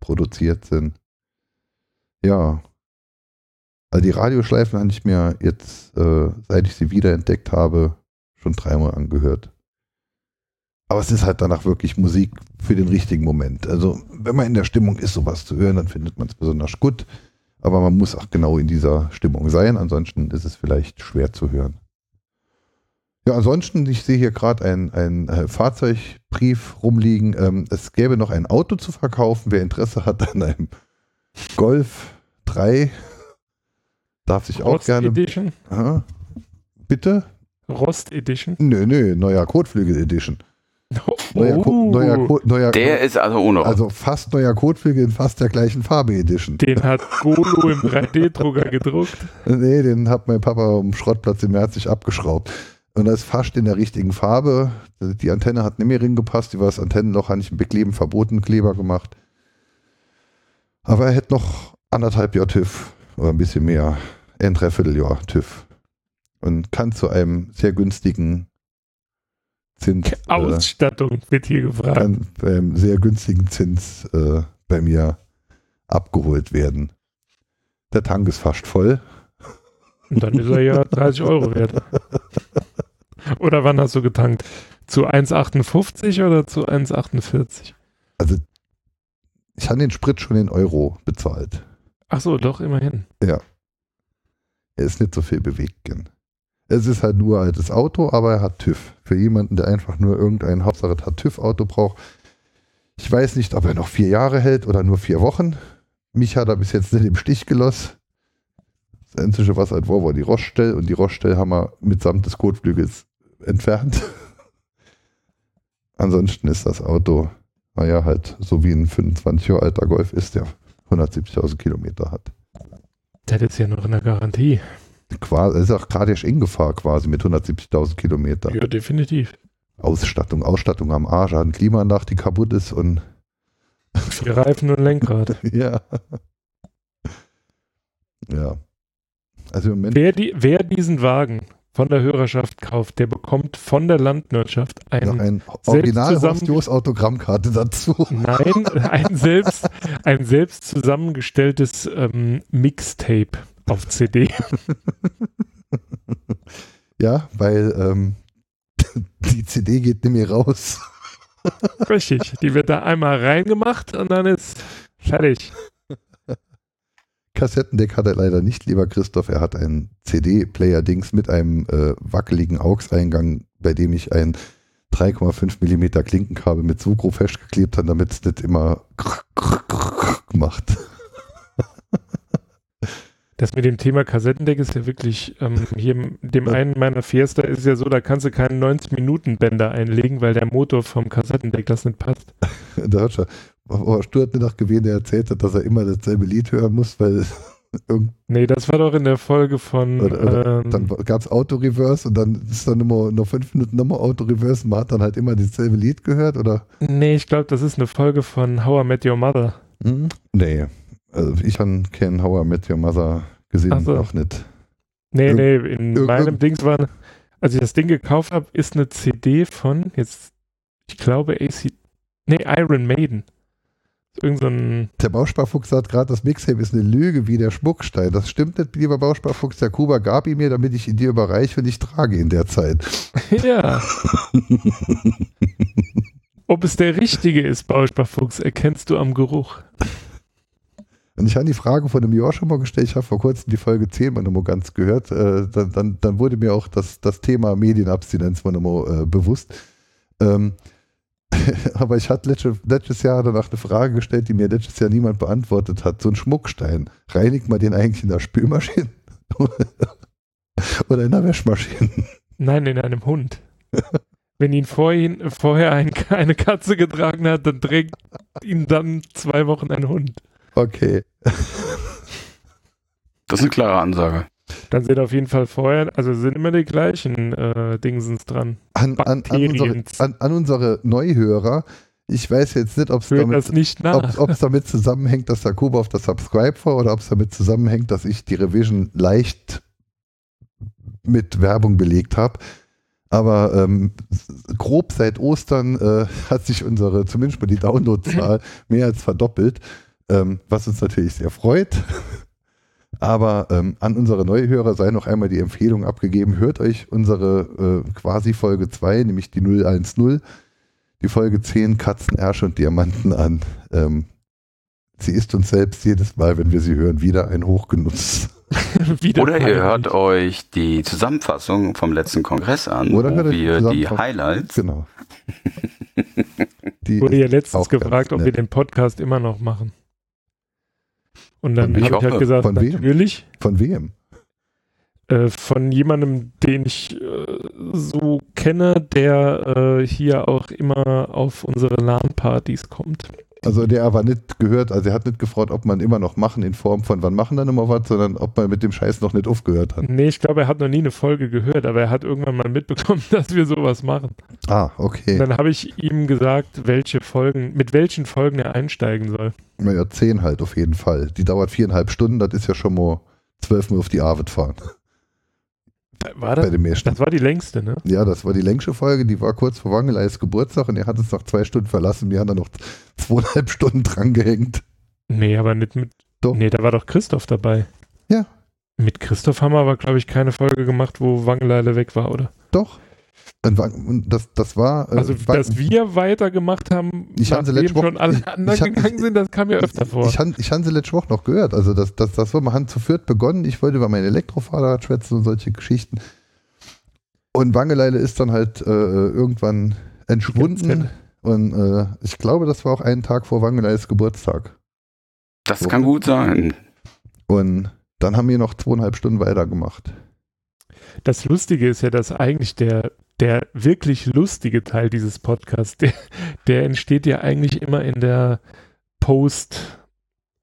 produziert sind. Ja. Also die Radioschleifen habe ich mir jetzt, äh, seit ich sie wiederentdeckt habe, schon dreimal angehört. Aber es ist halt danach wirklich Musik für den richtigen Moment. Also wenn man in der Stimmung ist, sowas zu hören, dann findet man es besonders gut. Aber man muss auch genau in dieser Stimmung sein, ansonsten ist es vielleicht schwer zu hören. Ja, ansonsten, ich sehe hier gerade einen ein Fahrzeugbrief rumliegen. Ähm, es gäbe noch ein Auto zu verkaufen. Wer Interesse hat an einem Golf 3, darf sich auch Rost gerne. Edition. Aha. Bitte? Rost Edition. Nö, nö, neuer Kotflügel Edition. Neuer, Oh, neuer, Ko neuer Der ist also ohne. also fast neuer Kotflügel in fast der gleichen Farbe Edition. den hat Golo im 3D-Drucker gedruckt. Nee, den hat mein Papa am Schrottplatz in Merzig abgeschraubt. Und das ist fast in der richtigen Farbe. Die Antenne hat nicht mehr gepasst. Die war das Antennenloch, habe ich im Bekleben verboten, Kleber gemacht. Aber er hätte noch anderthalb Jahr TÜV oder ein bisschen mehr, ein Dreivierteljahr TÜV. Und kann zu einem sehr günstigen Zins, äh, Ausstattung wird hier gefragt. kann beim sehr günstigen Zins äh, bei mir abgeholt werden. Der Tank ist fast voll. Und dann ist er ja 30 Euro wert. Oder wann hast du getankt? Zu 1,58 oder zu 1,48? Also ich habe den Sprit schon in Euro bezahlt. Ach so, doch, immerhin. Er ist nicht so viel bewegt. Es ist halt nur ein altes Auto, aber er hat TÜV. Für jemanden, der einfach nur irgendein Hauptsache hat TÜV-Auto braucht. Ich weiß nicht, ob er noch vier Jahre hält oder nur vier Wochen. Mich hat er bis jetzt nicht im Stich gelassen. Das Einzige, was halt war, war die Roststell und die Roststell haben wir mitsamt des Kotflügels entfernt. Ansonsten ist das Auto, naja, halt so wie ein 25 Jahre alter Golf ist, der 170.000 Kilometer hat. Der hat jetzt ja noch in der Garantie. Quasi, ist auch gerade erst in Gefahr quasi mit 170.000 Kilometer. Ja, definitiv. Ausstattung, Ausstattung am Arsch, hat eine Klimaanlage, die kaputt ist und Vier Reifen und Lenkrad. ja. Ja. Also im Moment Wer, die, wer diesen Wagen von der Hörerschaft kauft, der bekommt von der Landwirtschaft ein, ein Original Joos Autogrammkarte dazu. nein, ein selbst, ein selbst zusammengestelltes ähm, Mixtape auf CD. Ja, weil ähm, die CD geht nicht mehr raus. Richtig. Die wird da einmal reingemacht und dann ist fertig. Kassettendeck hat er leider nicht, lieber Christoph. Er hat einen CD-Player-Dings mit einem äh, wackeligen AUX-Eingang, bei dem ich ein 3,5 mm Klinkenkabel mit Sucro festgeklebt habe, damit es nicht immer macht. Das mit dem Thema Kassettendeck ist ja wirklich, ähm, hier dem Ja. einen meiner Fiesta ist ja so, da kannst du keinen 90-Minuten-Bänder einlegen, weil der Motor vom Kassettendeck das nicht passt. Da hat schon, oh, Stuart nicht noch gewesen, der erzählt hat, dass er immer dasselbe Lied hören muss, weil Nee, das war doch in der Folge von, Oder- ähm, dann gab es Auto-Reverse und dann ist dann immer noch fünf Minuten nochmal Auto-Reverse und man hat dann halt immer dasselbe Lied gehört, oder? nee, ich glaube, das ist eine Folge von How I Met Your Mother. Hm? Nee. Also ich habe keinen How I Met Your Mother gesehen, so. noch nicht. Nee, Irg- nee, in irg- meinem Dings war, als ich das Ding gekauft habe, ist eine CD von, jetzt, ich glaube, AC, nee, Iron Maiden. Irgend so ein, Der Bausparfuchs sagt gerade, das Mixtape ist eine Lüge wie der Schmuckstein. Das stimmt nicht, lieber Bausparfuchs. Der Kuba gab ihn mir, damit ich ihn dir überreiche und ich trage in der Zeit. ja. Ob es der richtige ist, Bausparfuchs, erkennst du am Geruch. Und ich habe die Frage vor einem Jahr schon mal gestellt, ich habe vor kurzem die Folge 10 mal nochmal ganz gehört, äh, dann, dann, dann wurde mir auch das, das Thema Medienabstinenz mal nochmal äh, bewusst. Ähm, aber ich hatte letzte, letztes Jahr danach eine Frage gestellt, die mir letztes Jahr niemand beantwortet hat. So ein Schmuckstein, reinigt man den eigentlich in der Spülmaschine? Oder in der Wäschmaschine? Nein, in einem Hund. Wenn ihn vorhin, vorher ein, eine Katze getragen hat, dann trägt ihn dann zwei Wochen ein Hund. Okay. Das ist eine klare Ansage. Dann sind auf jeden Fall vorher, also sind immer die gleichen äh, Dingsens dran. An, an, an, unsere, an, an unsere Neuhörer, ich weiß jetzt nicht, ob es damit, ob damit zusammenhängt, dass der Kuba auf der Subscribe war oder ob es damit zusammenhängt, dass ich die Revision leicht mit Werbung belegt habe. Aber ähm, grob seit Ostern äh, hat sich unsere, zumindest mal die Downloadzahl, mehr als verdoppelt, ähm, was uns natürlich sehr freut. Aber ähm, an unsere Neuhörer sei noch einmal die Empfehlung abgegeben, hört euch unsere äh, quasi Folge 2, nämlich die 010, die Folge 10 Katzen, Ärsche und Diamanten an. Ähm, sie ist uns selbst jedes Mal, wenn wir sie hören, wieder ein Hochgenuss. Wieder Oder ihr hört euch die Zusammenfassung vom letzten Kongress an, Oder hört wo euch die wir die Highlights. Genau. Die Wurde ja letztens gefragt, ob wir den Podcast immer noch machen. Und dann habe wem? ich halt gesagt, Von wem? natürlich. Von wem? Äh, von jemandem, den ich äh, so kenne, der äh, hier auch immer auf unsere LAN-Partys kommt. Also der aber nicht gehört, also er hat nicht gefragt, ob man immer noch machen in Form von wann machen dann immer was, sondern ob man mit dem Scheiß noch nicht aufgehört hat. Nee, ich glaube, er hat noch nie eine Folge gehört, aber er hat irgendwann mal mitbekommen, dass wir sowas machen. Ah, Und okay. dann habe ich ihm gesagt, welche Folgen, mit welchen Folgen er einsteigen soll. Naja, zehn halt auf jeden Fall. Die dauert viereinhalb Stunden, das ist ja schon mal zwölfmal auf die Arbeit fahren. War Bei das? dem Meerstand. Das war die längste, ne? Ja, das war die längste Folge, die war kurz vor Wangeleis Geburtstag und er hat uns nach zwei Stunden verlassen. Wir haben dann noch zweieinhalb Stunden dran gehängt. Nee, aber nicht mit. Doch. Nee, da war doch Christoph dabei. Ja. Mit Christoph haben wir aber, glaube ich, keine Folge gemacht, wo Wangeleile weg war, oder? Doch. Und das, das war. äh, Also, Wang- dass wir weitergemacht haben, Ich nachdem letzte Woche- schon alle ich- anderen ich gegangen sind, das kam ja öfter vor. Ich, ich habe sie letzte Woche noch gehört. Also, das, das, das war, wir haben zu viert begonnen. Ich wollte über mein Elektrofahrrad schwätzen und solche Geschichten. Und Wangeleile ist dann halt äh, irgendwann entschwunden. Und äh, ich glaube, das war auch einen Tag vor Wangeleis Geburtstag. Das kann gut sein. Und dann haben wir noch zweieinhalb Stunden weitergemacht. Das Lustige ist ja, dass eigentlich der, der wirklich lustige Teil dieses Podcasts, der, der entsteht ja eigentlich immer in der Post,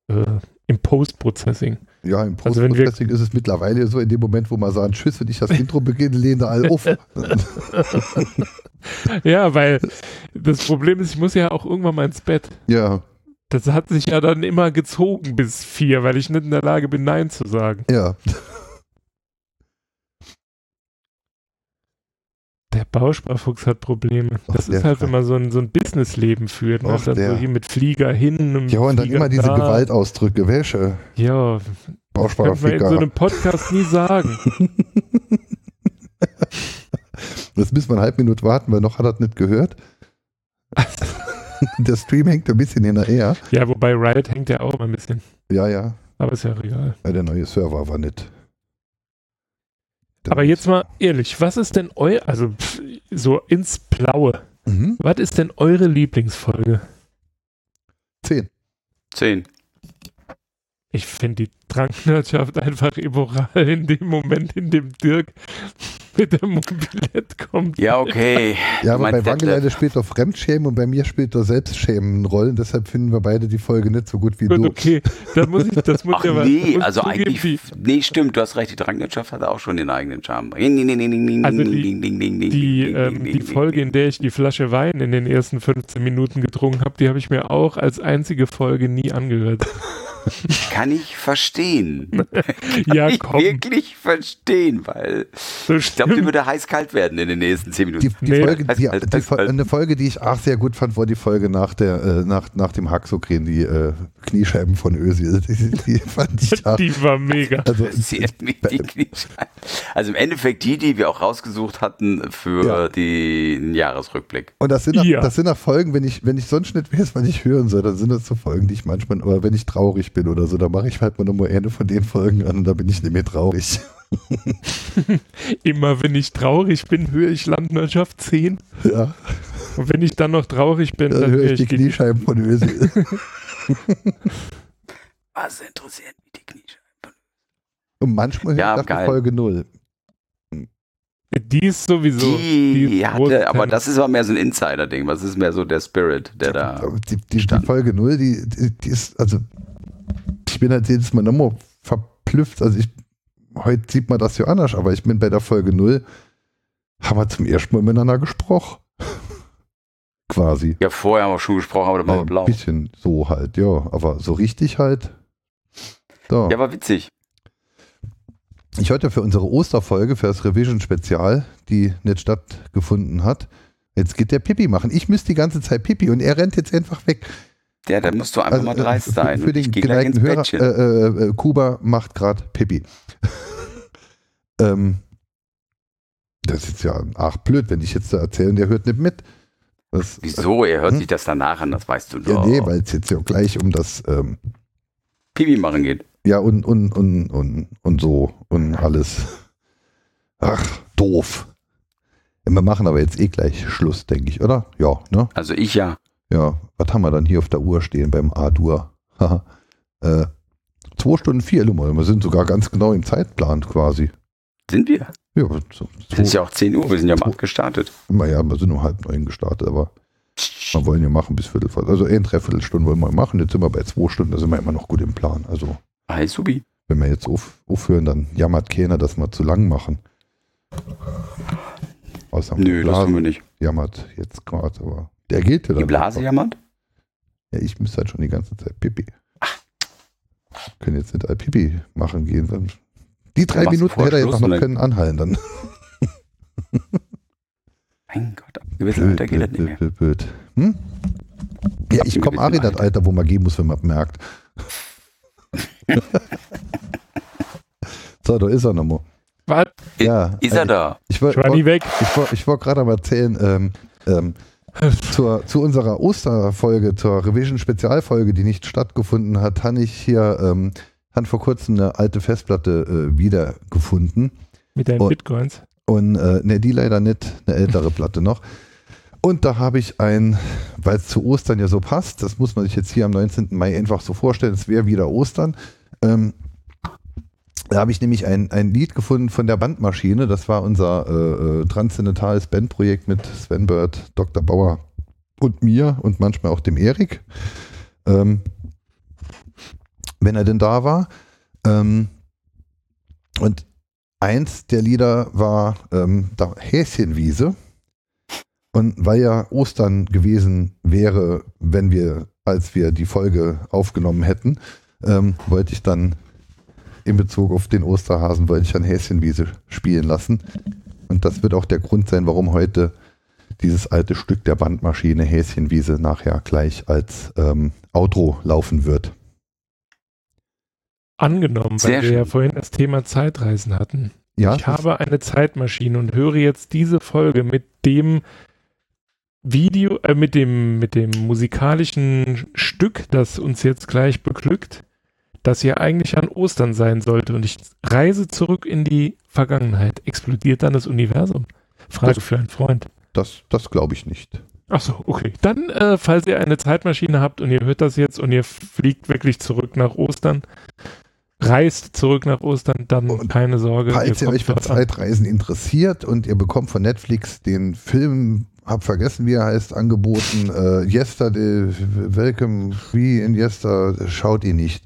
äh, im Post-Processing. Ja, im Also Post-Processing ist es mittlerweile so, in dem Moment, wo man sagt, tschüss, wenn ich das Intro beginne, lehne alle auf. ja, weil das Problem ist, ich muss ja auch irgendwann mal ins Bett. ja, Das hat sich ja dann immer gezogen bis vier, weil ich nicht in der Lage bin, Nein zu sagen. ja. Der Bausparfuchs hat Probleme. Das Ach, ist halt, wenn man so ein, so ein Businessleben führt. Ne? Ach, dann der. so hier mit Flieger hin. und Ja, und dann Flieger immer diese da. Gewaltausdrücke. Welche? Ja, könnte man in so einem Podcast nie sagen. Jetzt müssen wir eine halbe Minute warten, weil noch hat er das nicht gehört. der Stream hängt ein bisschen hinterher. Ja, wobei Riot hängt ja auch mal ein bisschen. Ja, ja. Aber ist ja auch egal. Ja, Der neue Server war nicht. Aber jetzt mal ehrlich, was ist denn euer, also pff, so ins Blaue, Mhm. was ist denn eure Lieblingsfolge? Zehn. Zehn. Ich finde die Drankwirtschaft einfach immoral in dem Moment, in dem Dirk mit der Mobilett kommt. Ja, okay. Ja, aber bei Wangeleide spielt doch Fremdschämen und bei mir spielt doch Selbstschämen eine Rolle. Deshalb finden wir beide die Folge nicht so gut wie Gut, du. okay, da muss ich, das muss Ach ich aber, nee, muss also eigentlich, die, nee, stimmt, du hast recht, die Drangwirtschaft hat auch schon den eigenen Charme. Also die- die, ähm, die Folge, in der ich die Flasche Wein in den ersten 15 Minuten getrunken habe, die habe ich mir auch als einzige Folge nie angehört. Kann ich verstehen. ja, ich komm, wirklich verstehen, weil so ich glaube, die würde heiß-kalt werden in den nächsten zehn Minuten. Die, die Nee. Folge, die, halt, die, eine Folge, die ich auch sehr gut fand, war die Folge nach, der, äh, nach, nach dem Haxokren, die äh, Kniescheiben von Özil. Die, die fand ich auch. Die war mega. Also, interessiert mich die Kniescheiben. Also im Endeffekt die, die wir auch rausgesucht hatten für Ja. den Jahresrückblick. und das sind, auch, Ja. das sind auch Folgen, wenn ich, wenn ich sonst nicht weiß, was ich hören soll, dann sind das so Folgen, die ich manchmal, aber wenn ich traurig traurig bin oder so, dann mache ich halt mal nochmal eine von den Folgen an und da bin ich nicht mehr traurig. Immer wenn ich traurig bin, höre ich Landwirtschaft 10. Ja, Und wenn ich dann noch traurig bin, dann höre ich die Kniescheiben von Ösel. Was interessiert mich die Kniescheiben? Und manchmal Ja, hört das geil. die Folge null. Die ist sowieso. Die, ist hatte, aber das ist aber mehr so ein Insider-Ding. Was ist mehr so der Spirit, der da. Aber die, die, die. Folge null, die, die, die ist, also ich bin halt jedes Mal nochmal verblüfft. Also ich, heute sieht man das ja anders, aber ich bin bei der Folge null, haben wir zum ersten Mal miteinander gesprochen. Quasi. Ja, vorher haben wir schon gesprochen, aber da waren wir Ein blau. bisschen so halt, ja. Aber so richtig halt. Da. Ja, war witzig. Ich heute für unsere Osterfolge, für das Revision-Spezial, die nicht stattgefunden hat, jetzt geht der Pipi machen. Ich müsste die ganze Zeit Pipi und er rennt jetzt einfach weg. Ja, da musst du einfach mal äh, dreist sein. Für den geneigten Hörer, äh, äh, äh, Kuba macht gerade Pipi. ähm, das ist ja ach blöd, wenn ich jetzt so erzähle und der hört nicht mit. Das, Wieso? Er hört Hm? sich das danach an, das weißt du Ja, doch. nee, weil es jetzt ja gleich um das, ähm, Pipi machen geht. ja und, und, und, und, und so und alles. Ach, doof. Ja, wir machen aber jetzt eh gleich Schluss, denke ich, oder? Ja, ne? Also ich ja. Ja, was haben wir dann hier auf der Uhr stehen beim A-Dur? Äh, zwei Stunden vier, Lummer. Wir sind sogar ganz genau im Zeitplan quasi. Sind wir? Ja, so, Es ist ja auch 10 Uhr, wir sind ja um Zwei- 8 gestartet. naja, wir sind um halb neun gestartet, aber wir wollen ja machen bis Viertel vor. Also ein Dreiviertelstunde wollen wir machen. Jetzt sind wir bei zwei Stunden, da sind wir immer noch gut im Plan. Also Hi, Subi. wenn wir jetzt auf, aufhören, dann jammert keiner, dass wir zu lang machen. Außer Nö, das tun wir nicht. jammert jetzt gerade, aber der gilt ja Die dann. Blase einfach. jammert? Ja, ich müsste halt schon die ganze Zeit Pipi. Können jetzt nicht all Pipi machen gehen. Dann die drei Minuten hätte er jetzt noch können anhalten. Dann. Mein Gott, ab gewissen Alter geht das nicht mehr. blöd, blöd. Hm? Ja, ich komme auch in das Alter. Wo man gehen muss, wenn man merkt. so, da ist er nochmal. Was? Ja, Ist er äh, da? Ich wollte Schweini weg. ich wollt, ich wollt gerade mal erzählen, ähm, ähm, zur, zu unserer Osterfolge, zur Revision-Spezialfolge, die nicht stattgefunden hat, habe ich hier ähm, han vor kurzem eine alte Festplatte äh, wiedergefunden. Mit deinen Und- Bitcoins. Und äh, ne, die leider nicht, eine ältere Platte noch. Und da habe ich ein, weil es zu Ostern ja so passt, das muss man sich jetzt hier am 19. Mai einfach so vorstellen, es wäre wieder Ostern. Ähm, da habe ich nämlich ein, ein Lied gefunden von der Bandmaschine. Das war unser äh, äh, transzendentales Bandprojekt mit Sven Bird, Dr. Bauer und mir und manchmal auch dem Erik. Ähm, wenn er denn da war. Ähm, und eins der Lieder war ähm, da Häschenwiese. Und weil ja Ostern gewesen wäre, wenn wir, als wir die Folge aufgenommen hätten, ähm, wollte ich dann in Bezug auf den Osterhasen, wollte ich dann Häschenwiese spielen lassen. Und das wird auch der Grund sein, warum heute dieses alte Stück der Bandmaschine Häschenwiese nachher gleich als ähm, Outro laufen wird. Angenommen, Sehr weil wir ja schön. vorhin das Thema Zeitreisen hatten. Ja, ich habe eine Zeitmaschine und höre jetzt diese Folge mit dem Video, äh, mit dem, mit dem musikalischen Stück, das uns jetzt gleich beglückt, das ja eigentlich an Ostern sein sollte und ich reise zurück in die Vergangenheit. Explodiert dann das Universum? Frage Das- für einen Freund. das, das glaube ich nicht. Ach so, okay. Dann, äh, falls ihr eine Zeitmaschine habt und ihr hört das jetzt und ihr fliegt wirklich zurück nach Ostern, reist zurück nach Ostern, dann Und keine Sorge. Falls ihr euch für dort an. Zeitreisen interessiert und ihr bekommt von Netflix den Film, hab vergessen, wie er heißt, angeboten, äh, Yesterday, Welcome Free in Yester, schaut ihn nicht.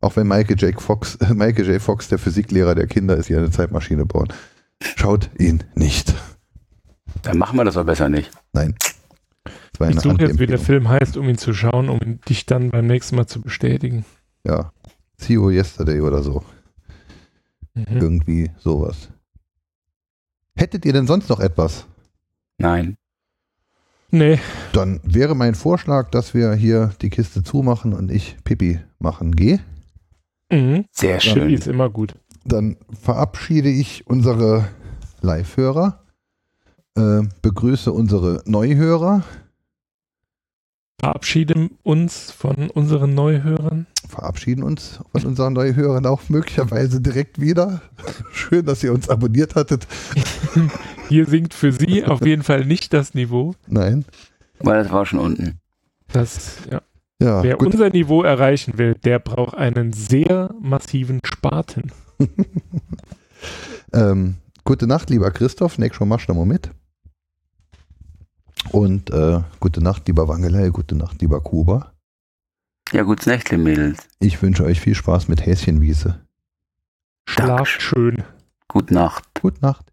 Auch wenn Michael J. Fox, Michael J. Fox der Physiklehrer der Kinder ist, die eine Zeitmaschine bauen. Schaut ihn nicht. Dann machen wir das aber besser nicht. Nein. Ich suche jetzt, wie der. Film heißt, um ihn zu schauen, um ihn- dich dann beim nächsten Mal zu bestätigen. Ja. See you yesterday oder so. Mhm. Irgendwie sowas. Hättet ihr denn sonst noch etwas? Nein. Nee, Dann wäre mein Vorschlag, dass wir hier die Kiste zumachen und ich Pipi machen gehe. Mhm. Sehr schön. ist immer gut. Dann verabschiede ich unsere Live-Hörer, äh, begrüße unsere Neuhörer verabschieden uns von unseren Neuhörern. Verabschieden uns von unseren Neuhörern auch möglicherweise direkt wieder. Schön, dass ihr uns abonniert hattet. Hier sinkt für Sie auf jeden Fall nicht das Niveau. Nein. Weil das war schon unten. Das, ja. Ja, Wer gut. unser Niveau erreichen will, der braucht einen sehr massiven Spaten. Ähm, gute Nacht, lieber Christoph. Nächstes Mal machst du mal mit. Und äh, gute Nacht, lieber Wangelei. Gute Nacht, lieber Kuba. Ja, gutes Nächtle, Mädels. Ich wünsche euch viel Spaß mit Häschenwiese. Schlaft schön. Gute Nacht. Gute Nacht.